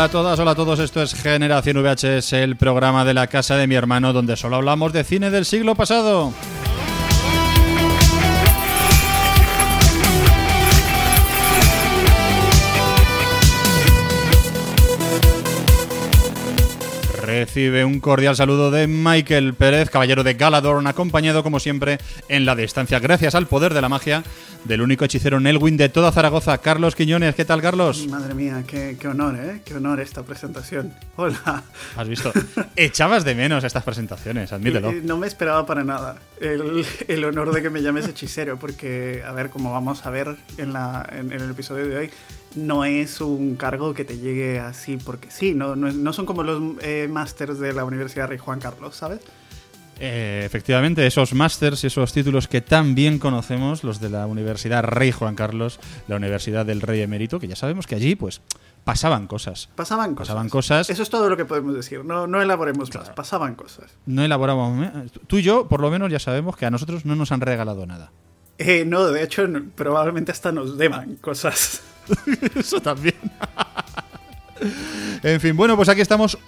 Hola a todas, hola a todos, esto es Generación VHS, el programa de la casa de mi hermano donde solo hablamos de cine del siglo pasado. Recibe un cordial saludo de Michael Pérez, caballero de Galadorn, acompañado como siempre en la distancia, gracias al poder de la magia del único hechicero Nelwyn de toda Zaragoza, Carlos Quiñones. ¿Qué tal, Carlos? Madre mía, qué, honor, ¿eh? Qué honor esta presentación. Hola. ¿Has visto? Echabas de menos estas presentaciones, admítelo. No me esperaba para nada el, el honor de que me llames hechicero, porque, a ver, como vamos a ver en, la, en, en el episodio de hoy, no es un cargo que te llegue así porque sí, no, no, son como los eh, másters de la Universidad Rey Juan Carlos, ¿sabes? Eh, efectivamente, esos másters y esos títulos que tan bien conocemos, los de la Universidad Rey Juan Carlos, la Universidad del Rey Emérito, que ya sabemos que allí, pues, pasaban cosas. Pasaban cosas. Pasaban cosas. Eso es todo lo que podemos decir. No, no elaboremos más. Pasaban cosas. No elaboramos. Tú y yo, por lo menos, ya sabemos que a nosotros no nos han regalado nada. Eh, no, de hecho, probablemente hasta nos deban cosas. Eso también. en fin, bueno, pues aquí estamos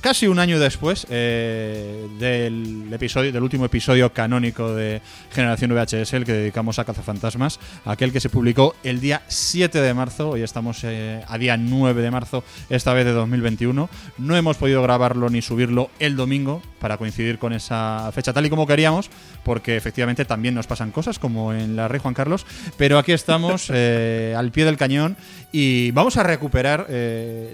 casi un año después eh, del episodio del último episodio canónico de Generación VHS, el que dedicamos a Cazafantasmas, aquel que se publicó el día 7 de marzo, hoy estamos eh, a día 9 de marzo, esta vez de 2021. No hemos podido grabarlo ni subirlo el domingo para coincidir con esa fecha tal y como queríamos, porque efectivamente también nos pasan cosas como en la Rey Juan Carlos, pero aquí estamos eh, al pie del cañón y vamos a recuperar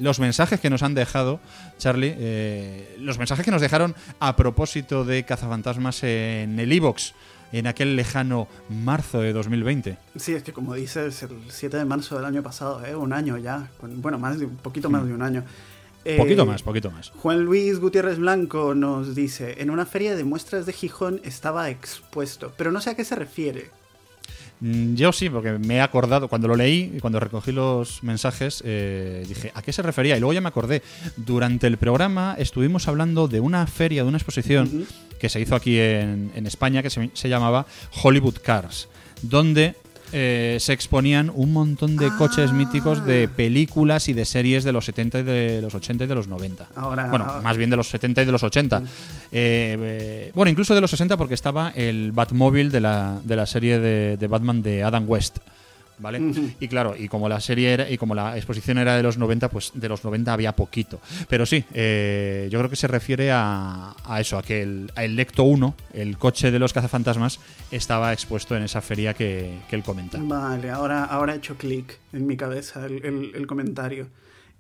los mensajes que nos han dejado Charlie, eh, los mensajes que nos dejaron a propósito de Cazafantasmas en el Evox en aquel lejano marzo de 2020. Sí, es que como dices, el 7 de marzo del año pasado, ¿eh? un año ya, bueno, más de, un poquito más de un año. poquito eh, más, poquito más. Juan Luis Gutiérrez Blanco nos dice, en una feria de muestras de Gijón estaba expuesto, pero no sé a qué se refiere. Mm, yo sí, porque me he acordado, cuando lo leí y cuando recogí los mensajes, eh, dije, ¿a qué se refería? Y luego ya me acordé. Durante el programa estuvimos hablando de una feria, de una exposición que se hizo aquí en, España, que se, llamaba Hollywood Cars, donde eh, se exponían un montón de coches ah. míticos de películas y de series de los 70 y de los 80 y de los 90. bueno, más bien de los 70 y de los 80. Mm. Eh, bueno, incluso de los 60 porque estaba el Batmóvil de la, de la serie de Batman de Adam West. ¿Vale? Y claro, y como la serie era, y como la exposición era de los 90, pues de los 90 había poquito. Pero sí, eh, yo creo que se refiere a, eso, a que el, el Lecto 1, el coche de los cazafantasmas, estaba expuesto en esa feria que, él comenta. Vale, ahora, ahora he hecho clic en mi cabeza el, comentario.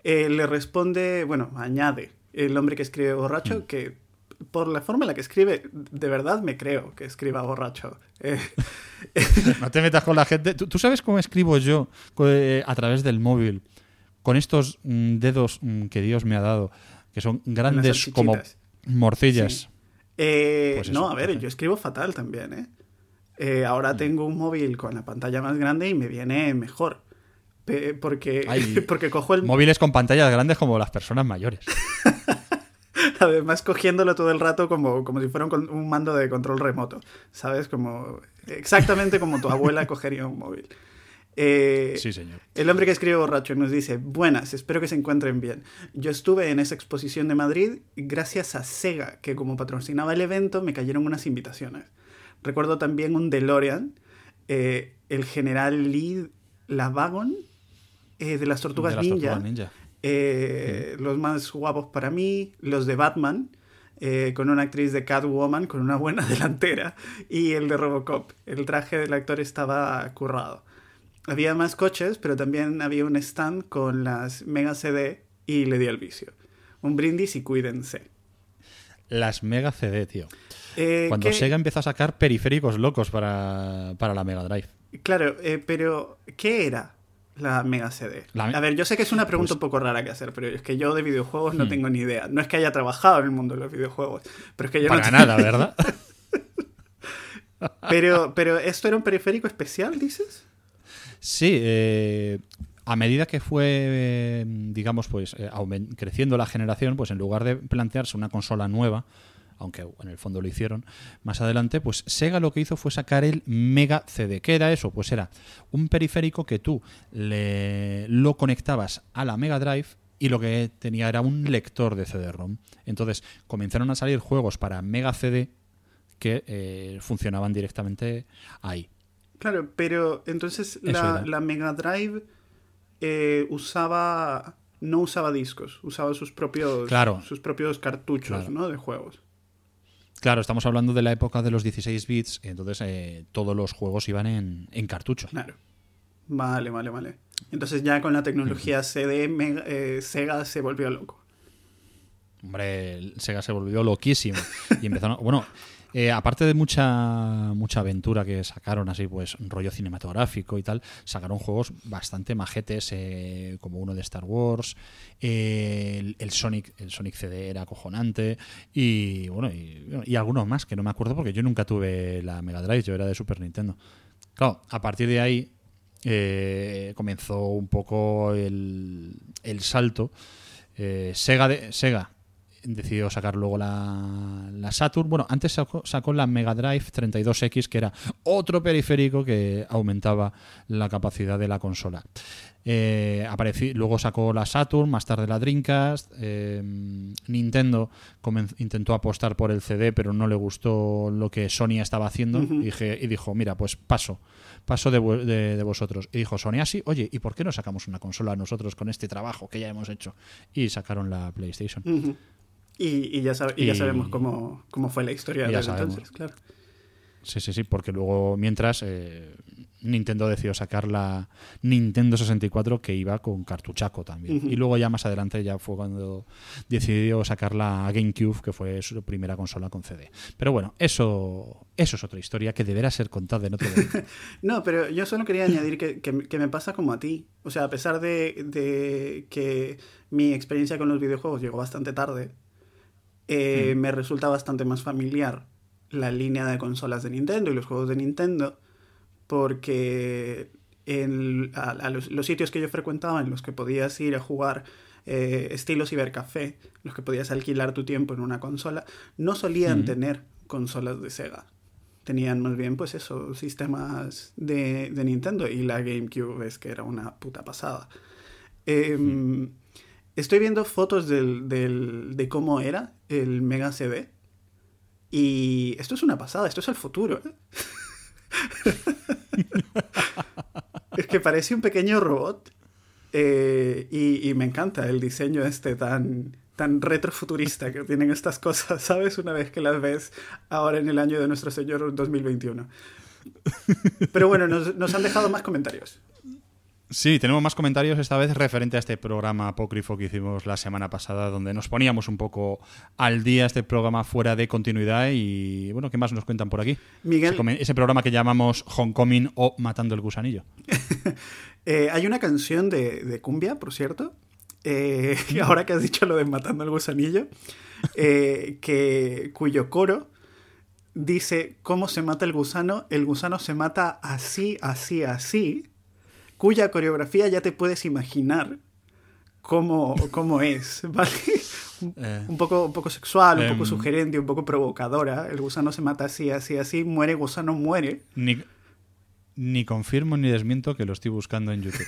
Eh, le responde, bueno, añade el hombre que escribe borracho, mm. que por la forma en la que escribe, de verdad me creo que escriba borracho. Eh, no te metas con la gente. ¿Tú, sabes cómo escribo yo eh, a través del móvil? Con estos mm, dedos mm, que Dios me ha dado, que son grandes como morcillas. Eh, pues no, a ver, yo escribo fatal también, ahora mm. tengo un móvil con la pantalla más grande y me viene mejor. Porque, porque cojo el... Móviles con pantallas grandes como las personas mayores. Además, cogiéndolo todo el rato como, como si fuera un, mando de control remoto. ¿Sabes? Como exactamente como tu abuela cogería un móvil. Eh, sí, señor. El hombre que escribe borracho nos dice, buenas, espero que se encuentren bien. Yo estuve en esa exposición de Madrid gracias a Sega, que como patrocinaba el evento me cayeron unas invitaciones. Recuerdo también un DeLorean, eh, el general Lee Lavagon eh, de las Tortugas, de las Tortugas Ninja eh, los más guapos para mí, los de Batman, eh, con una actriz de Catwoman con una buena delantera, y el de Robocop. El traje del actor estaba currado. Había más coches, pero también había un stand con las Mega CD y le di el vicio. Un brindis y cuídense. Las Mega CD, tío. Eh, Cuando Sega empezó a sacar periféricos locos para, para la Mega Drive. Claro, pero ¿qué era? La Mega CD? A ver, yo sé que es una pregunta pues un poco rara que hacer, pero es que yo de videojuegos no hmm. tengo ni idea. No es que haya trabajado en el mundo de los videojuegos, pero es que yo Para no nada, ¿verdad? pero, pero, ¿esto era un periférico especial, dices? Sí, eh, a medida que fue, digamos, pues eh, creciendo la generación, pues en lugar de plantearse una consola nueva, aunque en el fondo lo hicieron más adelante, pues Sega lo que hizo fue sacar el Mega CD. ¿Qué era eso? Pues era un periférico que tú le, lo conectabas a la Mega Drive y lo que tenía era un lector de CD-ROM. Entonces comenzaron a salir juegos para Mega CD que eh, funcionaban directamente ahí. Claro, pero entonces la, la, Mega Drive eh, usaba no usaba discos, usaba sus propios, sus propios cartuchos ¿no? de juegos. Claro, estamos hablando de la época de los 16 bits, entonces eh, todos los juegos iban en, en cartucho. Claro. Vale, vale, vale. Entonces ya con la tecnología CD, eh, Sega se volvió loco. Hombre, Sega se volvió loquísimo. Y empezaron. bueno, eh, aparte de mucha, mucha aventura que sacaron, así pues, rollo cinematográfico y tal, sacaron juegos bastante majetes, eh, como uno de Star Wars, el, Sonic, el Sonic CD era acojonante, y bueno, y, algunos más que no me acuerdo porque yo nunca tuve la Mega Drive, yo era de Super Nintendo. Claro, a partir de ahí eh, comenzó un poco el, el salto. Sega, de, Sega decidió sacar luego la, la Saturn. Bueno, antes sacó, la Mega Drive 32X, que era otro periférico que aumentaba la capacidad de la consola. Eh, luego sacó la Saturn, más tarde la Dreamcast. Eh, Nintendo intentó apostar por el CD, pero no le gustó lo que Sony estaba haciendo y, dijo, mira, pues paso, paso de, vosotros. Y dijo Sony así, oye, ¿y por qué no sacamos una consola nosotros con este trabajo que ya hemos hecho? Y sacaron la PlayStation. Y, ya, ya sabemos cómo, fue la historia de entonces, claro. Sí, sí, sí, porque luego, mientras, eh, Nintendo decidió sacar la Nintendo 64 que iba con cartuchaco también. Y luego ya más adelante ya fue cuando decidió sacar la GameCube, que fue su primera consola con CD. Pero bueno, eso, eso es otra historia que deberá ser contada en otro momento. no, pero yo solo quería añadir que, me pasa como a ti. O sea, a pesar de, de que mi experiencia con los videojuegos llegó bastante tarde, eh, me resulta bastante más familiar la línea de consolas de Nintendo y los juegos de Nintendo, porque en, a, los, sitios que yo frecuentaba, en los que podías ir a jugar eh, estilo cibercafé, los que podías alquilar tu tiempo en una consola, no solían tener consolas de Sega. Tenían más bien, pues eso, sistemas de, de Nintendo y la GameCube es que era una puta pasada. Eh, Estoy viendo fotos del, de cómo era el Mega CD. Y esto es una pasada, esto es el futuro. ¿eh? es que parece un pequeño robot. Eh, y, me encanta el diseño este tan, tan retrofuturista que tienen estas cosas, ¿sabes? Una vez que las ves ahora en el año de nuestro Señor 2021. Pero bueno, nos han dejado más comentarios. Sí, tenemos más comentarios esta vez referente a este programa apócrifo que hicimos la semana pasada, donde nos poníamos un poco al día este programa fuera de continuidad y bueno, ¿qué más nos cuentan por aquí? Miguel, ese, programa que llamamos Homecoming o Matando el Gusanillo. Eh, hay una canción de, cumbia, por cierto, eh, ahora que has dicho lo de Matando el Gusanillo, eh, que, cuyo coro dice, ¿cómo se mata el gusano? El gusano se mata así, así, así cuya coreografía ya te puedes imaginar cómo, cómo es, ¿vale? Eh. un, poco, un poco sexual, un poco em. sugerente, un poco provocadora. El gusano se mata así, así, así, muere, gusano muere. Ni, ni confirmo ni desmiento que lo estoy buscando en YouTube.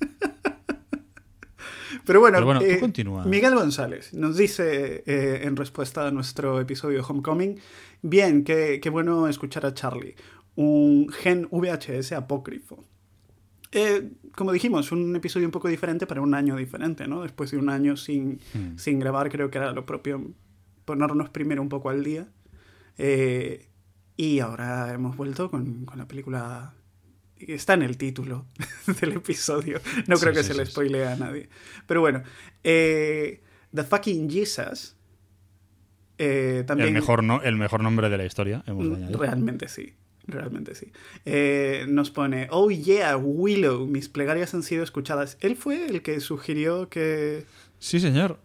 Pero bueno, eh, Miguel González nos dice eh, en respuesta a nuestro episodio Homecoming, bien, qué, qué bueno escuchar a Charlie, un gen VHS apócrifo. Eh, como dijimos, un episodio un poco diferente para un año diferente, ¿no? Después de un año sin, hmm. sin grabar, creo que era lo propio ponernos primero un poco al día. Eh, y ahora hemos vuelto con, con, la película. Está en el título del episodio. No creo que se le spoile a nadie. Pero bueno, eh, The Fucking Jesus. también, el, mejor no, el mejor nombre de la historia. Hemos mm, realmente sí. Realmente sí. Eh, nos pone, oh yeah, Willow, mis plegarias han sido escuchadas. Él fue el que sugirió que... Sí, señor.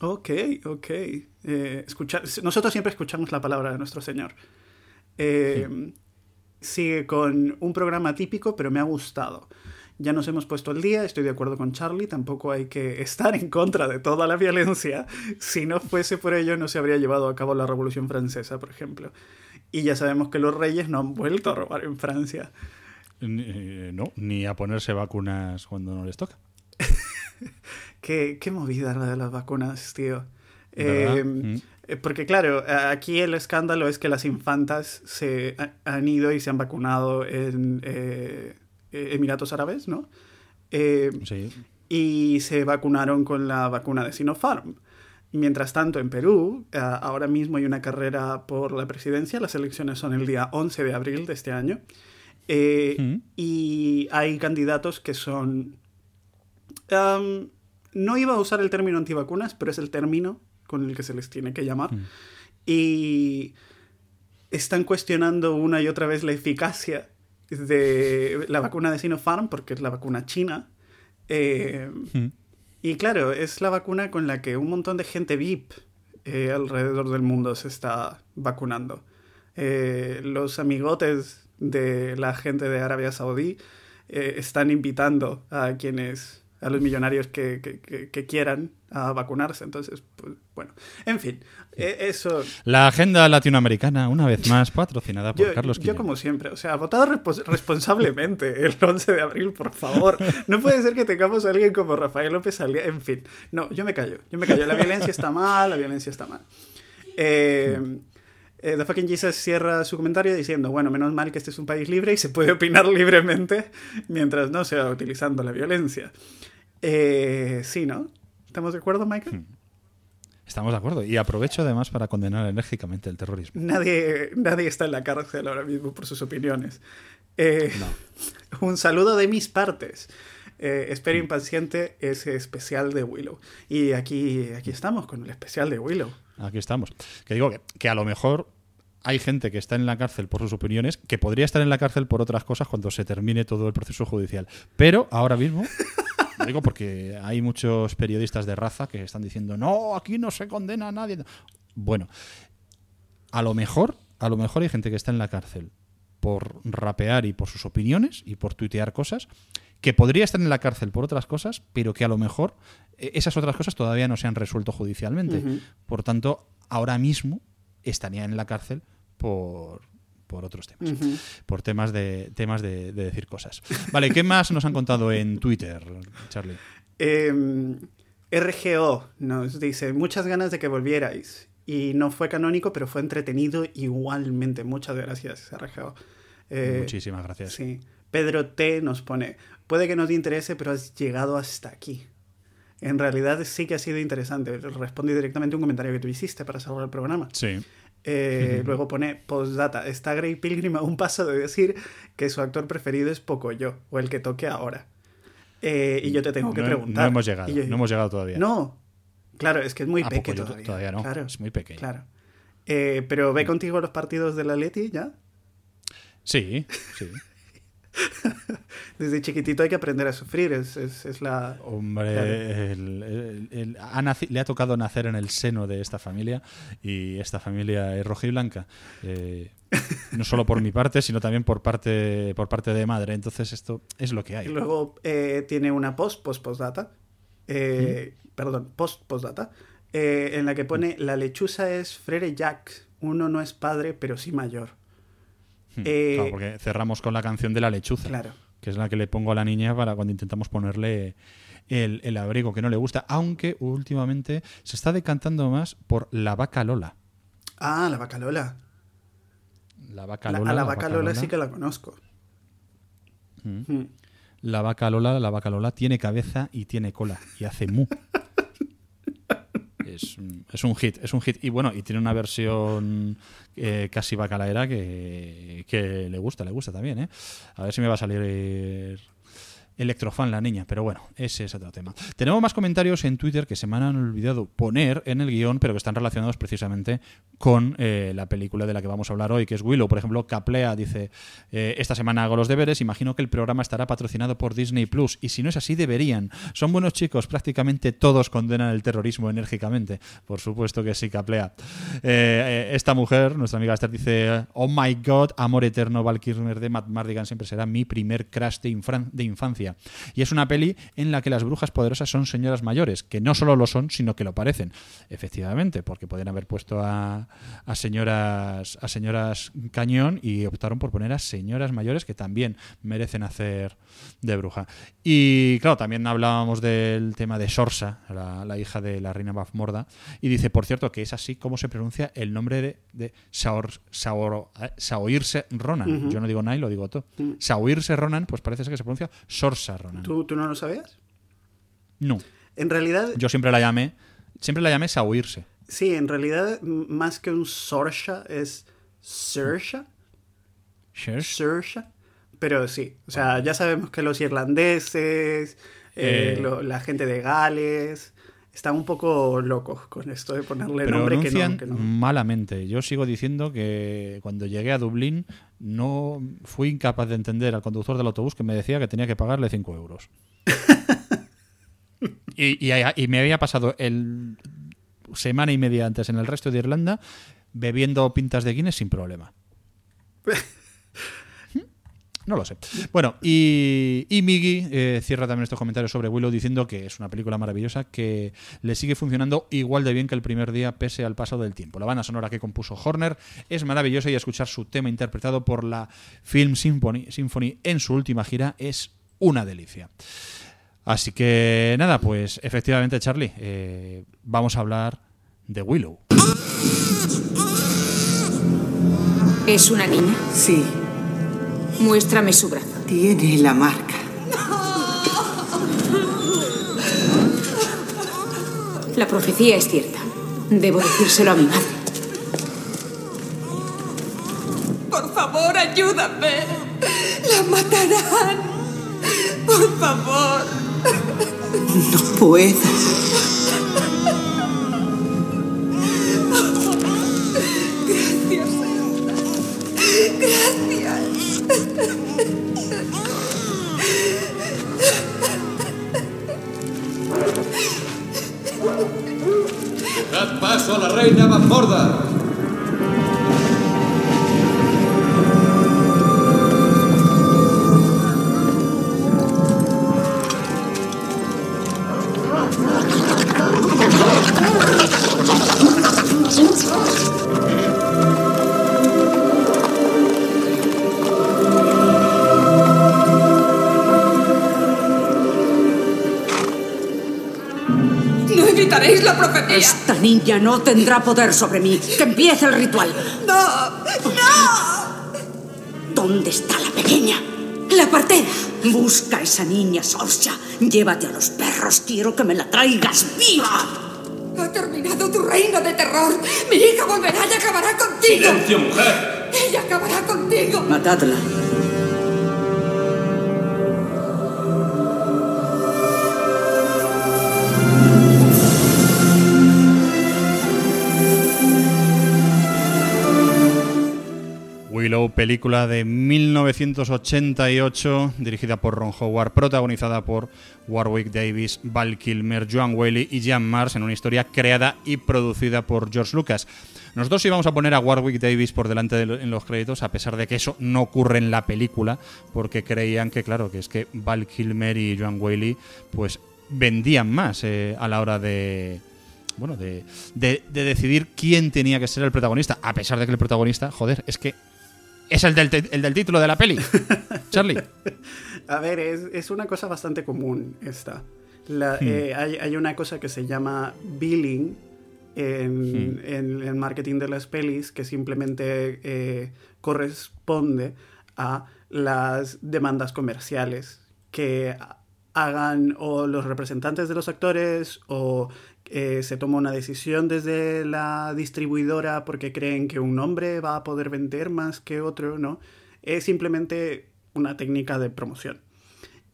Ok, ok. Eh, escuchar... Nosotros siempre escuchamos la palabra de nuestro Señor. Eh, sigue con un programa típico, pero me ha gustado. Ya nos hemos puesto el día, estoy de acuerdo con Charlie, tampoco hay que estar en contra de toda la violencia. Si no fuese por ello, no se habría llevado a cabo la Revolución Francesa, por ejemplo. Y ya sabemos que los reyes no han vuelto a robar en Francia. Eh, no, ni a ponerse vacunas cuando no les toca. qué, qué movida la de las vacunas, tío. Eh, Mm. eh, Porque claro, aquí el escándalo es que las infantas se ha- han ido y se han vacunado en eh, Emiratos Árabes, ¿no? Eh, Sí. y se vacunaron con la vacuna de Sinopharm. Mientras tanto, en Perú, eh, ahora mismo hay una carrera por la presidencia, las elecciones son el día 11 de abril de este año, eh, Mm. y hay candidatos que son... am, no iba a usar el término antivacunas, pero es el término con el que se les tiene que llamar. Mm. Y están cuestionando una y otra vez la eficacia de la vacuna de Sinopharm, porque es la vacuna china. Eh, Mm. Y claro, es la vacuna con la que un montón de gente VIP eh, alrededor del mundo se está vacunando. Eh, los amigotes de la gente de Arabia Saudí eh, están invitando a quienes, a los millonarios que, que- que- que quieran a vacunarse. Entonces, pues, bueno, en fin, eh, eso... La agenda latinoamericana, una vez más, patrocinada por Yo, Carlos yo como siempre, o sea, votad respos- responsablemente el 11 de abril, por favor. No puede ser que tengamos a alguien como Rafael López Aliaga. En fin, no, yo me callo, yo me callo. La violencia está mal, la violencia está mal. Eh, eh, The Fucking Jesus cierra su comentario diciendo, bueno, menos mal que este es un país libre y se puede opinar libremente mientras no sea utilizando la violencia. Eh, sí, ¿no? ¿Estamos de acuerdo, Michael? Estamos de acuerdo. Y aprovecho además para condenar enérgicamente el terrorismo. Nadie, nadie está en la cárcel ahora mismo por sus opiniones. Eh, Un saludo de mis partes. Eh, espero impaciente ese especial de Willow. Y aquí, aquí estamos con el especial de Willow. Aquí estamos. Que digo que, a lo mejor hay gente que está en la cárcel por sus opiniones, que podría estar en la cárcel por otras cosas cuando se termine todo el proceso judicial. Pero ahora mismo, lo digo porque hay muchos periodistas de raza que están diciendo, no, aquí no se condena a nadie. Bueno, a lo mejor, a lo mejor hay gente que está en la cárcel por rapear y por sus opiniones y por tuitear cosas, que podría estar en la cárcel por otras cosas, pero que a lo mejor eh, esas otras cosas todavía no se han resuelto judicialmente. Por tanto, ahora mismo estaría en la cárcel por, por otros temas. Por temas de temas de, de decir cosas. Vale, ¿qué más nos han contado en Twitter, Charlie? Eh, RGO nos dice, muchas ganas de que volvierais. Y no fue canónico, pero fue entretenido igualmente. Muchas gracias, RGO. Eh, Muchísimas gracias. Sí. Pedro T nos pone, puede que no te interese, pero has llegado hasta aquí. En realidad sí que ha sido interesante. Respondí directamente a un comentario que tú hiciste para salvar el programa. Sí. Eh, luego pone postdata. Está Grey Pilgrim a un paso de decir que su actor preferido es Pocoyo, o el que toque ahora. Eh, y yo te tengo que preguntar. no hemos llegado, yo- no hemos llegado todavía. No. Claro, es que es muy Ah, pequeño todavía. todavía no, Claro, es muy pequeño. Claro. Eh, pero ve contigo los partidos de la Leti ya. Sí, sí. Desde chiquitito hay que aprender a sufrir. Es, es, es la. Hombre, Claro. el- el- el- ha naci- le ha tocado nacer en el seno de esta familia y esta familia es roja y blanca. Eh, no solo por mi parte, sino también por parte, por parte de madre. Entonces esto es lo que Y hay. luego eh, tiene una post, post, postdata. eh, ¿Mm? Perdón, post, postdata. eh, en la que pone: La lechuza es Frere Jack. Uno no es padre, pero sí mayor. Eh, claro, porque cerramos con la canción de la lechuza, Claro. que es la que le pongo a la niña para cuando intentamos ponerle el, el abrigo que no le gusta, aunque últimamente se está decantando más por la vaca Lola. Ah, la vaca Lola. La vaca La- Lola. a la vaca Lola sí que la conozco. Mm. Mm. La vaca Lola, la vaca Lola tiene cabeza y tiene cola y hace mu. Es, un- hit, es un hit. Y bueno, y tiene una versión eh, casi bacalaera que, que le gusta, le gusta también, ¿eh? A ver si me va a salir electrofan la niña, pero bueno, ese es otro tema. Tenemos más comentarios en Twitter que se me han olvidado poner en el guion, pero que están relacionados precisamente con eh, la película de la que vamos a hablar hoy, que es Willow. Por ejemplo, Caplea dice, eh, esta semana hago los deberes, imagino que el programa estará patrocinado por Disney Plus, y si no es así, deberían. Son buenos chicos, prácticamente todos condenan el terrorismo enérgicamente. Por supuesto que sí, Caplea. Eh, esta mujer, nuestra amiga Esther, dice, oh my god, amor eterno, Val Kilmer de Matt Mardigan siempre será mi primer infran- de infancia. Y es una peli en la que las brujas poderosas son señoras mayores, que no solo lo son, sino que lo parecen. Efectivamente, porque pueden haber puesto a, a señoras a señoras cañón y optaron por poner a señoras mayores que también merecen hacer de bruja. Y claro, también hablábamos del tema de Sorsa, la, la hija de la reina Bafmorda, y dice, por cierto, que es así como se pronuncia el nombre de, de Saor, Saor, eh, Saoirse Ronan. Yo no digo Nai, lo digo todo. Saoirse Ronan, pues parece ser que se pronuncia Sorsa Ronan. ¿Tú, ¿Tú no lo sabías? No. En realidad, Yo siempre la llamé, siempre la llamé Saoirse. sí, en realidad, más que un Sorsha, es Sersha. Sersha. Pero sí, o sea, ya sabemos que los irlandeses, eh, Eh. lo- la gente de Gales, están un poco locos con esto de ponerle nombre que no, que no. malamente. Yo sigo diciendo que cuando llegué a Dublín no fui incapaz de entender al conductor del autobús que me decía que tenía que pagarle 5 euros. y, y- y me había pasado el semana y media antes en el resto de Irlanda bebiendo pintas de Guinness sin problema. No lo sé. Bueno, y, y Miggy eh, cierra también estos comentarios sobre Willow diciendo que es una película maravillosa que le sigue funcionando igual de bien que el primer día pese al paso del tiempo. La banda sonora que compuso Horner es maravillosa y escuchar su tema interpretado por la Film Symphony, Symphony en su última gira es una delicia. Así que nada, pues efectivamente Charlie, eh, vamos a hablar de Willow. ¿Es una niña? Sí, Muéstrame su brazo. tiene la marca. La profecía es cierta. Debo decírselo a mi madre. Por favor, ayúdame. La matarán. Por favor. No puedo. Gracias, Señora. Gracias. Dad paso a la reina Mazmorda. No Niña no tendrá poder sobre mí. Que empiece el ritual. No. No. ¿Dónde está la pequeña? La partera. Busca a esa niña, Sorsha. Llévate a los perros. Quiero que me la traigas viva. Ha terminado tu reino de terror. Mi hija volverá y acabará contigo. ¡Silencio, mujer! Ella acabará contigo. Matadla. Película de 1988, dirigida por Ron Howard, protagonizada por Warwick Davis, Val Kilmer, Joan Whaley y Jan Mars, en una historia creada y producida por George Lucas. Nosotros íbamos a poner a Warwick Davis por delante en los créditos, a pesar de que eso no ocurre en la película, porque creían que, claro, que es que Val Kilmer y Joan Whaley, pues vendían más eh, a la hora de, bueno, de- de decidir quién tenía que ser el protagonista, a pesar de que el protagonista, joder, es que es el del, el del título de la peli. Charlie. A ver, es, es una cosa bastante común esta. La- eh, hay, hay una cosa que se llama billing en, en el marketing de las pelis que simplemente eh, corresponde a las demandas comerciales que hagan o los representantes de los actores o eh, se toma una decisión desde la distribuidora porque creen que un nombre va a poder vender más que otro, ¿no? Es simplemente una técnica de promoción.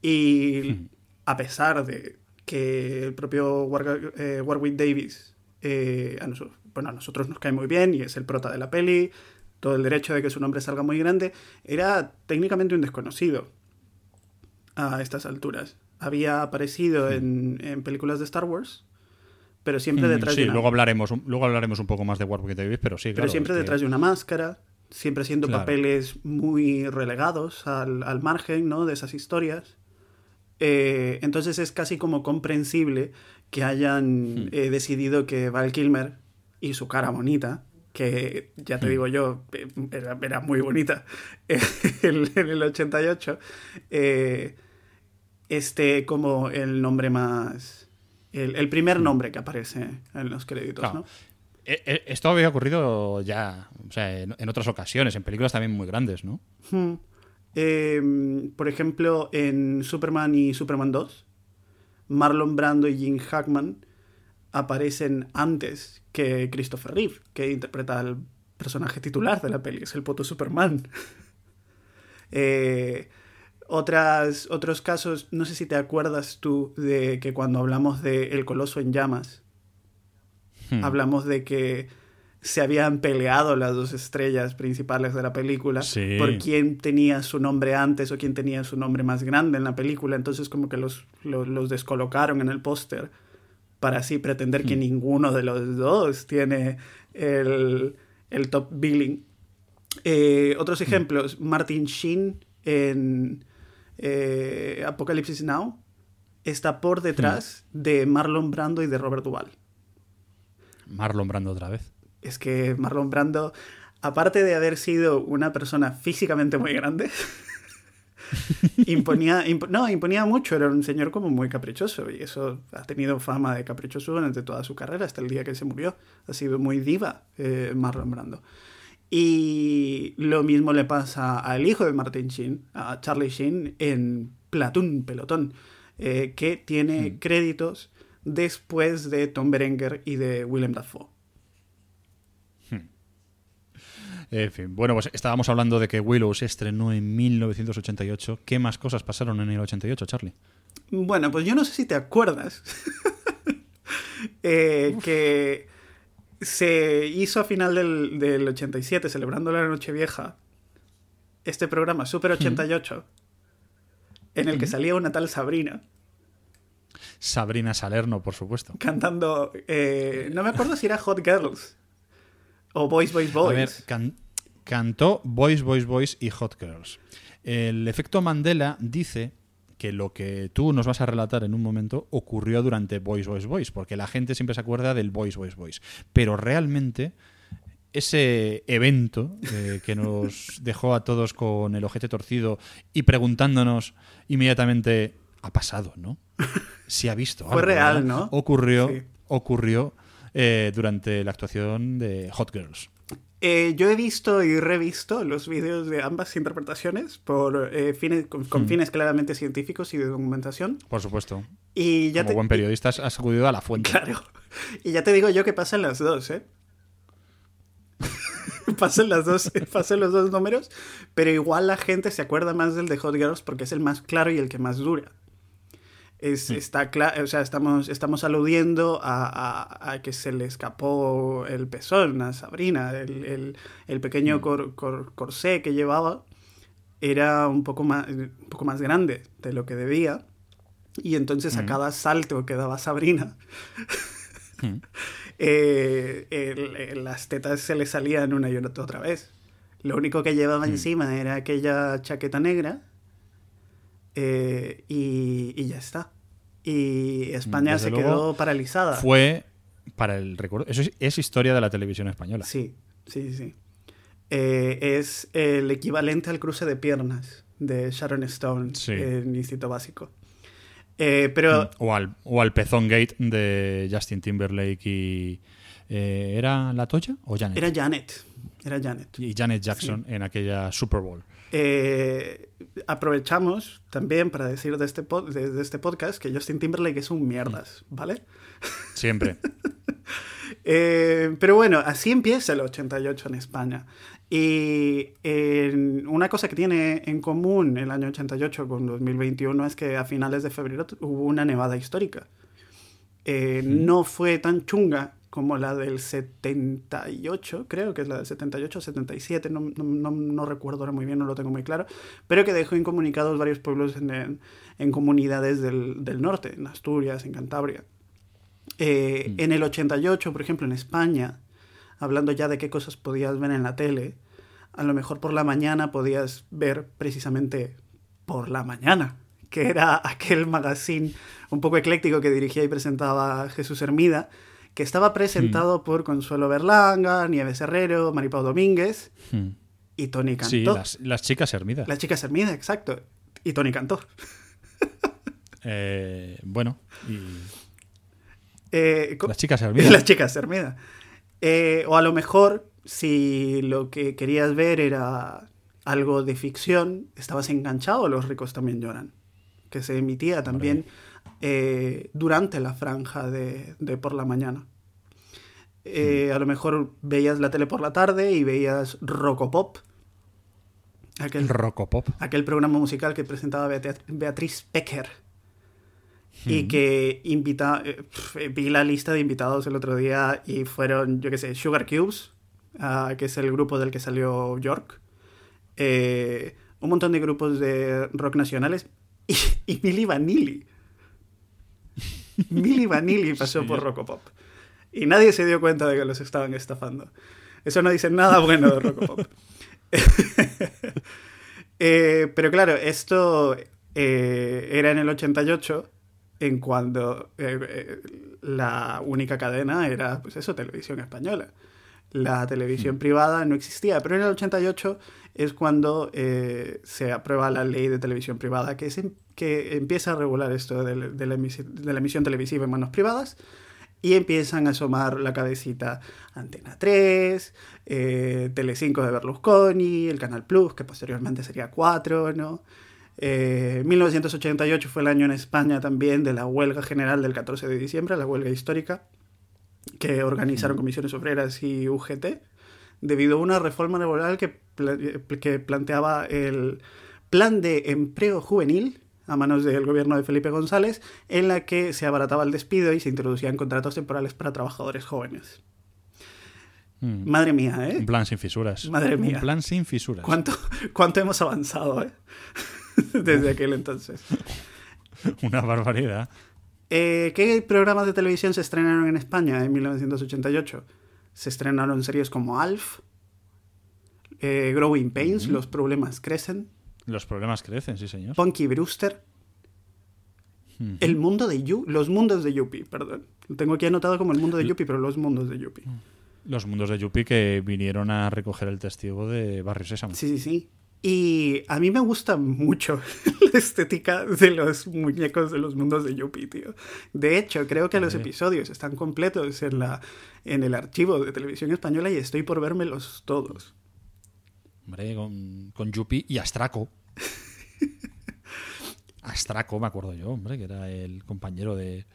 Y a pesar de que el propio War- eh, Warwick Davis, eh, a, bueno, a nosotros nos cae muy bien y es el prota de la peli, todo el derecho de que su nombre salga muy grande, era técnicamente un desconocido a estas alturas. Había aparecido en, en películas de Star Wars, pero siempre detrás Mm, sí, de una, luego hablaremos, luego hablaremos un poco más de Warwick Davis, pero sí, pero claro, siempre que- detrás de una máscara, siempre haciendo Claro. papeles muy relegados al, al margen ¿no? de esas historias. Eh, entonces es casi como comprensible que hayan eh, decidido que Val Kilmer y su cara bonita, que ya te digo yo, eh, era, era muy bonita en, el 88, eh, esté como el nombre más... El, el primer nombre que aparece en los créditos, Claro. ¿no? Eh, eh, Esto había ocurrido ya, o sea, en, otras ocasiones, en películas también muy grandes, ¿no? Hmm. Eh, por ejemplo, en Superman y Superman 2, Marlon Brando y Jim Hackman aparecen antes que Christopher Reeve, que interpreta al personaje titular de la peli, es el puto Superman. Eh, otras, otros casos, no sé si te acuerdas tú de que cuando hablamos de El Coloso en Llamas, Hmm. hablamos de que se habían peleado las dos estrellas principales de la película Sí. por quién tenía su nombre antes o quién tenía su nombre más grande en la película. Entonces como que los, los, los descolocaron en el póster para así pretender que ninguno de los dos tiene el, el top billing. Eh, otros ejemplos, Martin Sheen en eh, Apocalypse Now está por detrás de Marlon Brando y de Robert Duvall. Marlon Brando otra vez. Es que Marlon Brando, aparte de haber sido una persona físicamente muy grande, imponía, imp- no, imponía mucho, era un señor como muy caprichoso y eso ha tenido fama de caprichoso durante toda su carrera, hasta el día que se murió. Ha sido muy diva eh, Marlon Brando. Y lo mismo le pasa al hijo de Martin Sheen, a Charlie Sheen, en Platoon, Pelotón, eh, que tiene créditos después de Tom Berenger y de Willem Dafoe. En fin, bueno, pues estábamos hablando de que Willow se estrenó en 1988. ¿Qué más cosas pasaron en el 88, Charlie? Bueno, pues yo no sé si te acuerdas eh, que se hizo a final del, del 87, celebrando la Nochevieja, este programa Super 88, en el que salía una tal Sabrina Sabrina Salerno, por supuesto. cantando, eh, no me acuerdo si era Hot Girls o Boys, Boys, A ver, Boys. can- cantó Boys, Boys, Boys y Hot Girls. El efecto Mandela dice que lo que tú nos vas a relatar en un momento ocurrió durante Boys, Boys, Boys, porque la gente siempre se acuerda del Boys, Boys, Boys. Pero realmente ese evento eh, que nos dejó a todos con el ojete torcido y preguntándonos inmediatamente, ha pasado, ¿no? Si ha visto. Fue algo, real, ¿verdad?". ¿no? Ocurrió, Sí. ocurrió eh, durante la actuación de Hot Girls. Eh, yo he visto y revisto los vídeos de ambas interpretaciones por eh, fines, con, con fines claramente científicos y de documentación. Por supuesto. Y ya Como te, buen periodista has has acudido a la fuente. Claro. Y ya te digo yo que pasan las dos, ¿eh? pasan las dos, pasan los dos números, pero igual la gente se acuerda más del de Hot Girls porque es el más claro y el que más dura. Es, está cla- o sea, estamos, estamos aludiendo a, a- a que se le escapó el pezón a Sabrina, el, el- el pequeño cor- cor- corsé que llevaba era un poco, más, un poco más grande de lo que debía. Y entonces a cada salto que daba Sabrina, eh, el- las tetas se le salían una y otra vez. Lo único que llevaba encima era aquella chaqueta negra eh, y, y ya está. Y España Desde se quedó paralizada. Fue para el recuerdo. Eso es, es historia de la televisión española. Sí, sí, sí. Eh, es el equivalente al cruce de piernas de Sharon Stone Sí. en Instinto Básico. Eh, pero O al, o al Pezón Gate de Justin Timberlake y. eh, ¿Era la Toya o Janet? era Janet. Era Janet. y Janet Jackson en aquella Super Bowl. Eh, aprovechamos también para decir de este, de, de este podcast que Justin Timberlake es un mierdas, ¿vale? Siempre. Eh, pero bueno, así empieza el 88 en España. Y en- una cosa que tiene en común el año 88 con 2021 es que a finales de febrero hubo una nevada histórica. Eh, No fue tan chunga como la del 78, creo que es la del 78 77, no, no, no- no recuerdo ahora muy bien, no lo tengo muy claro, pero que dejó incomunicados varios pueblos en, en- en comunidades del, del norte, en Asturias, en Cantabria. Eh, En el 88, por ejemplo, en España, hablando ya de qué cosas podías ver en la tele, a lo mejor por la mañana podías ver precisamente por la mañana que era aquel magazine un poco ecléctico que dirigía y presentaba Jesús Hermida, que estaba presentado por Consuelo Berlanga, Nieves Herrero, Maripau Domínguez Hmm. y Tony Cantó. Sí, las, las chicas hermidas. Las chicas Hermida, exacto. Y Tony Cantó. Eh, bueno, y Eh, las chicas hermidas. Las chicas Hermida. Eh, o a lo mejor, si lo que querías ver era algo de ficción, estabas enganchado a Los ricos también lloran, que se emitía también eh, durante la franja de, de por la mañana. Eh, A lo mejor veías la tele por la tarde y veías Rocopop, aquel, Rocopop. aquel programa musical que presentaba Beat- Beatriz Pecker. Y que invita, eh, vi la lista de invitados el otro día y fueron, yo qué sé, Sugar Cubes, ah, que es el grupo del que salió York, eh, un montón de grupos de rock nacionales y, y Milli Vanilli. Milli Vanilli pasó por Rocopop. Y nadie se dio cuenta de que los estaban estafando. Eso no dice nada bueno de Rocopop. Eh, pero claro, esto eh, era en el 88, en cuando eh, eh, la única cadena era, pues eso, televisión española. La televisión privada no existía, pero en el 88 es cuando eh, se aprueba la ley de televisión privada, que, es em- que empieza a regular esto de, la- de la emisi- de la emisión televisiva en manos privadas y empiezan a asomar la cabecita Antena 3, eh, Telecinco de Berlusconi, el Canal Plus, que posteriormente sería 4, ¿no? Eh, 1988 fue el año en España también de la huelga general del 14 de diciembre, la huelga histórica, que organizaron comisiones obreras y UGT, debido a una reforma laboral que, pla- que planteaba el plan de empleo juvenil a manos del gobierno de Felipe González, en la que se abarataba el despido y se introducían contratos temporales para trabajadores jóvenes. Mm. Madre mía, ¿eh? Un plan sin fisuras. Madre mía. Un plan sin fisuras. ¿Cuánto, cuánto hemos avanzado, eh? Desde aquel entonces. Una barbaridad. Eh, ¿Qué programas de televisión se estrenaron en España en 1988? Se estrenaron series como Alf, eh, Growing Pains, Los Problemas Crecen, Los problemas crecen, sí, señor. Punky Brewster, El Mundo de Yu, Los Mundos de Yuppie, perdón. Lo tengo aquí anotado como El Mundo de Yuppie, pero Los Mundos de Yuppie. Los mundos de Yuppie que vinieron a recoger el testigo de Barrio Sésamo. Sí, sí, sí. Y a mí me gusta mucho la estética de los muñecos de los mundos de Yuppie, tío. De hecho, creo que los episodios están completos en, la, en el archivo de televisión española y estoy por vérmelos todos. Hombre, con, con Yuppie y Astraco. Astraco, me acuerdo yo, hombre, que era el compañero de.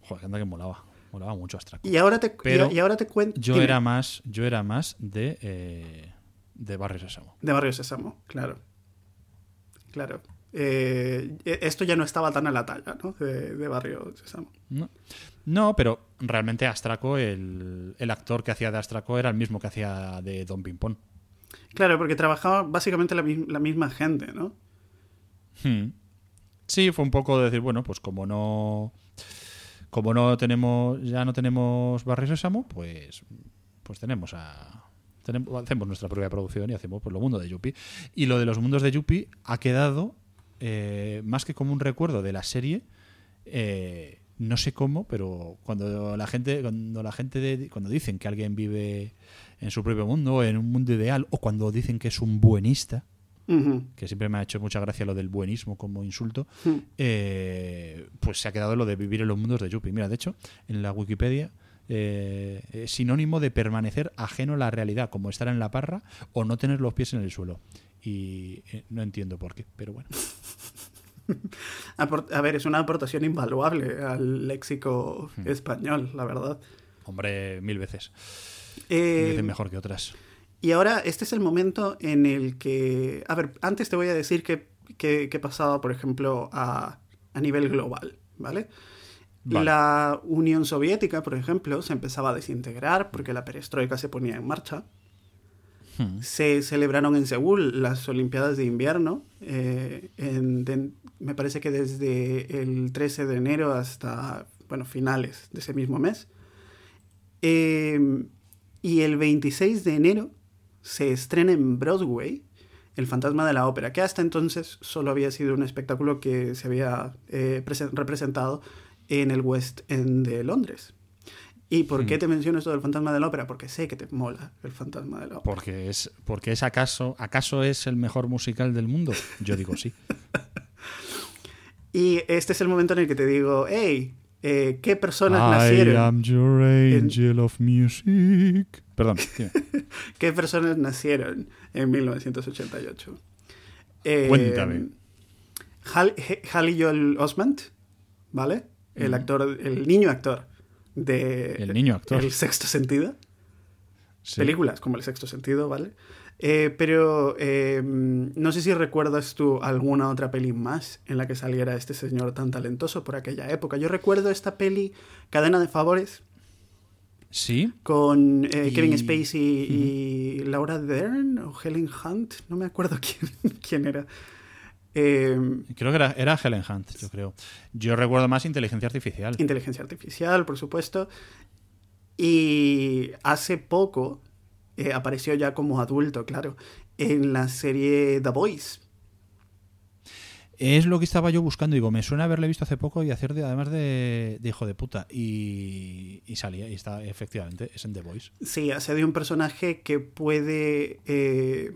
Joder, anda que molaba. Molaba mucho Astraco. Y ahora te, Pero y, ahora te cuento... Yo era más, yo era más de, eh, de Barrio Sésamo. De Barrio Sésamo, claro. Claro. Eh, esto ya no estaba tan a la talla, ¿no? De, de Barrio Sésamo. No, No, pero realmente Astraco, el, el actor que hacía de Astraco era el mismo que hacía de Don Pimpón. Claro, porque trabajaba básicamente la misma gente, ¿no? Hmm. Sí, fue un poco de decir, bueno, pues como no. Como no tenemos. Ya no tenemos Barrio Sésamo, pues. Pues tenemos a. tenemos- hacemos nuestra propia producción y hacemos pues, lo mundo de Yuppie. Y lo de los mundos de Yuppie ha quedado eh, más que como un recuerdo de la serie. eh, no sé cómo, pero cuando la gente, cuando la gente de- cuando dicen que alguien vive en su propio mundo, en un mundo ideal, o cuando dicen que es un buenista, que siempre me ha hecho mucha gracia lo del buenismo como insulto, Hmm. eh, pues se ha quedado lo de vivir en los mundos de Yuppie. Mira, de hecho, en la Wikipedia eh, es sinónimo de permanecer ajeno a la realidad, como estar en la parra o no tener los pies en el suelo. Y eh, no entiendo por qué, pero bueno. A ver, es una aportación invaluable al léxico Hmm. español, la verdad. Hombre, mil veces. Eh, Mil veces mejor que otras. Y ahora, este es el momento en el que... A ver, antes te voy a decir qué qué- qué pasaba, por ejemplo, a, a nivel global, ¿vale? Vale. La Unión Soviética, por ejemplo, se empezaba a desintegrar porque la perestroika se ponía en marcha. Hmm. Se celebraron en Seúl las Olimpiadas de Invierno, eh, en- de- me parece que desde el 13 de enero hasta, bueno, finales de ese mismo mes. Eh, y el 26 de enero se estrena en Broadway El fantasma de la ópera, que hasta entonces solo había sido un espectáculo que se había eh, presen- representado en el West End de Londres. ¿Y por qué te menciono esto del fantasma de la ópera? Porque sé que te mola el fantasma de la ópera. Porque es, porque es acaso, ¿acaso es el mejor musical del mundo? Yo digo sí. Y este es el momento en el que te digo, hey, eh, ¿qué personas I nacieron? am your angel of music. Perdón. ¿Qué personas nacieron en 1988? Eh, Cuéntame. Hal- Haley Joel Osment, ¿vale? El actor, el niño actor de El niño actor. El Sexto Sentido. Sí. Películas como El Sexto Sentido, ¿vale? Eh, pero eh, no sé si recuerdas tú alguna otra peli más en la que saliera este señor tan talentoso por aquella época. Yo recuerdo esta peli, Cadena de Favores, Sí, con eh, Y- Kevin Spacey y Laura Dern o Helen Hunt, no me acuerdo quién, quién era. Eh, creo que era, era Helen Hunt, yo creo. Yo recuerdo más inteligencia artificial. inteligencia artificial, por supuesto. Y hace poco eh, apareció ya como adulto, claro, en la serie The Voice. Es lo que estaba yo buscando. Digo, me suena haberle visto hace poco y hacer de, además de, de hijo de puta. Y, y salía, y está, efectivamente, es en The Voice. Sí, hace de un personaje que puede eh,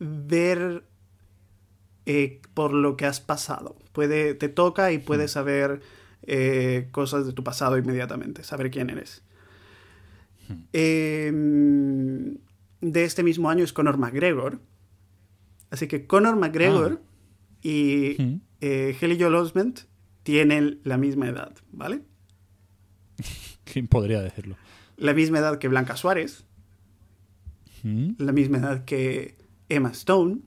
ver eh, por lo que has pasado. Puede, te toca y puedes saber eh, cosas de tu pasado inmediatamente, saber quién eres. Eh, de este mismo año es Conor McGregor. Así que Conor McGregor y Hmm. eh, Haley Joel Osment tienen la misma edad, ¿vale? ¿Quién podría decirlo? La misma edad que Blanca Suárez, ¿Mm? la misma edad que Emma Stone,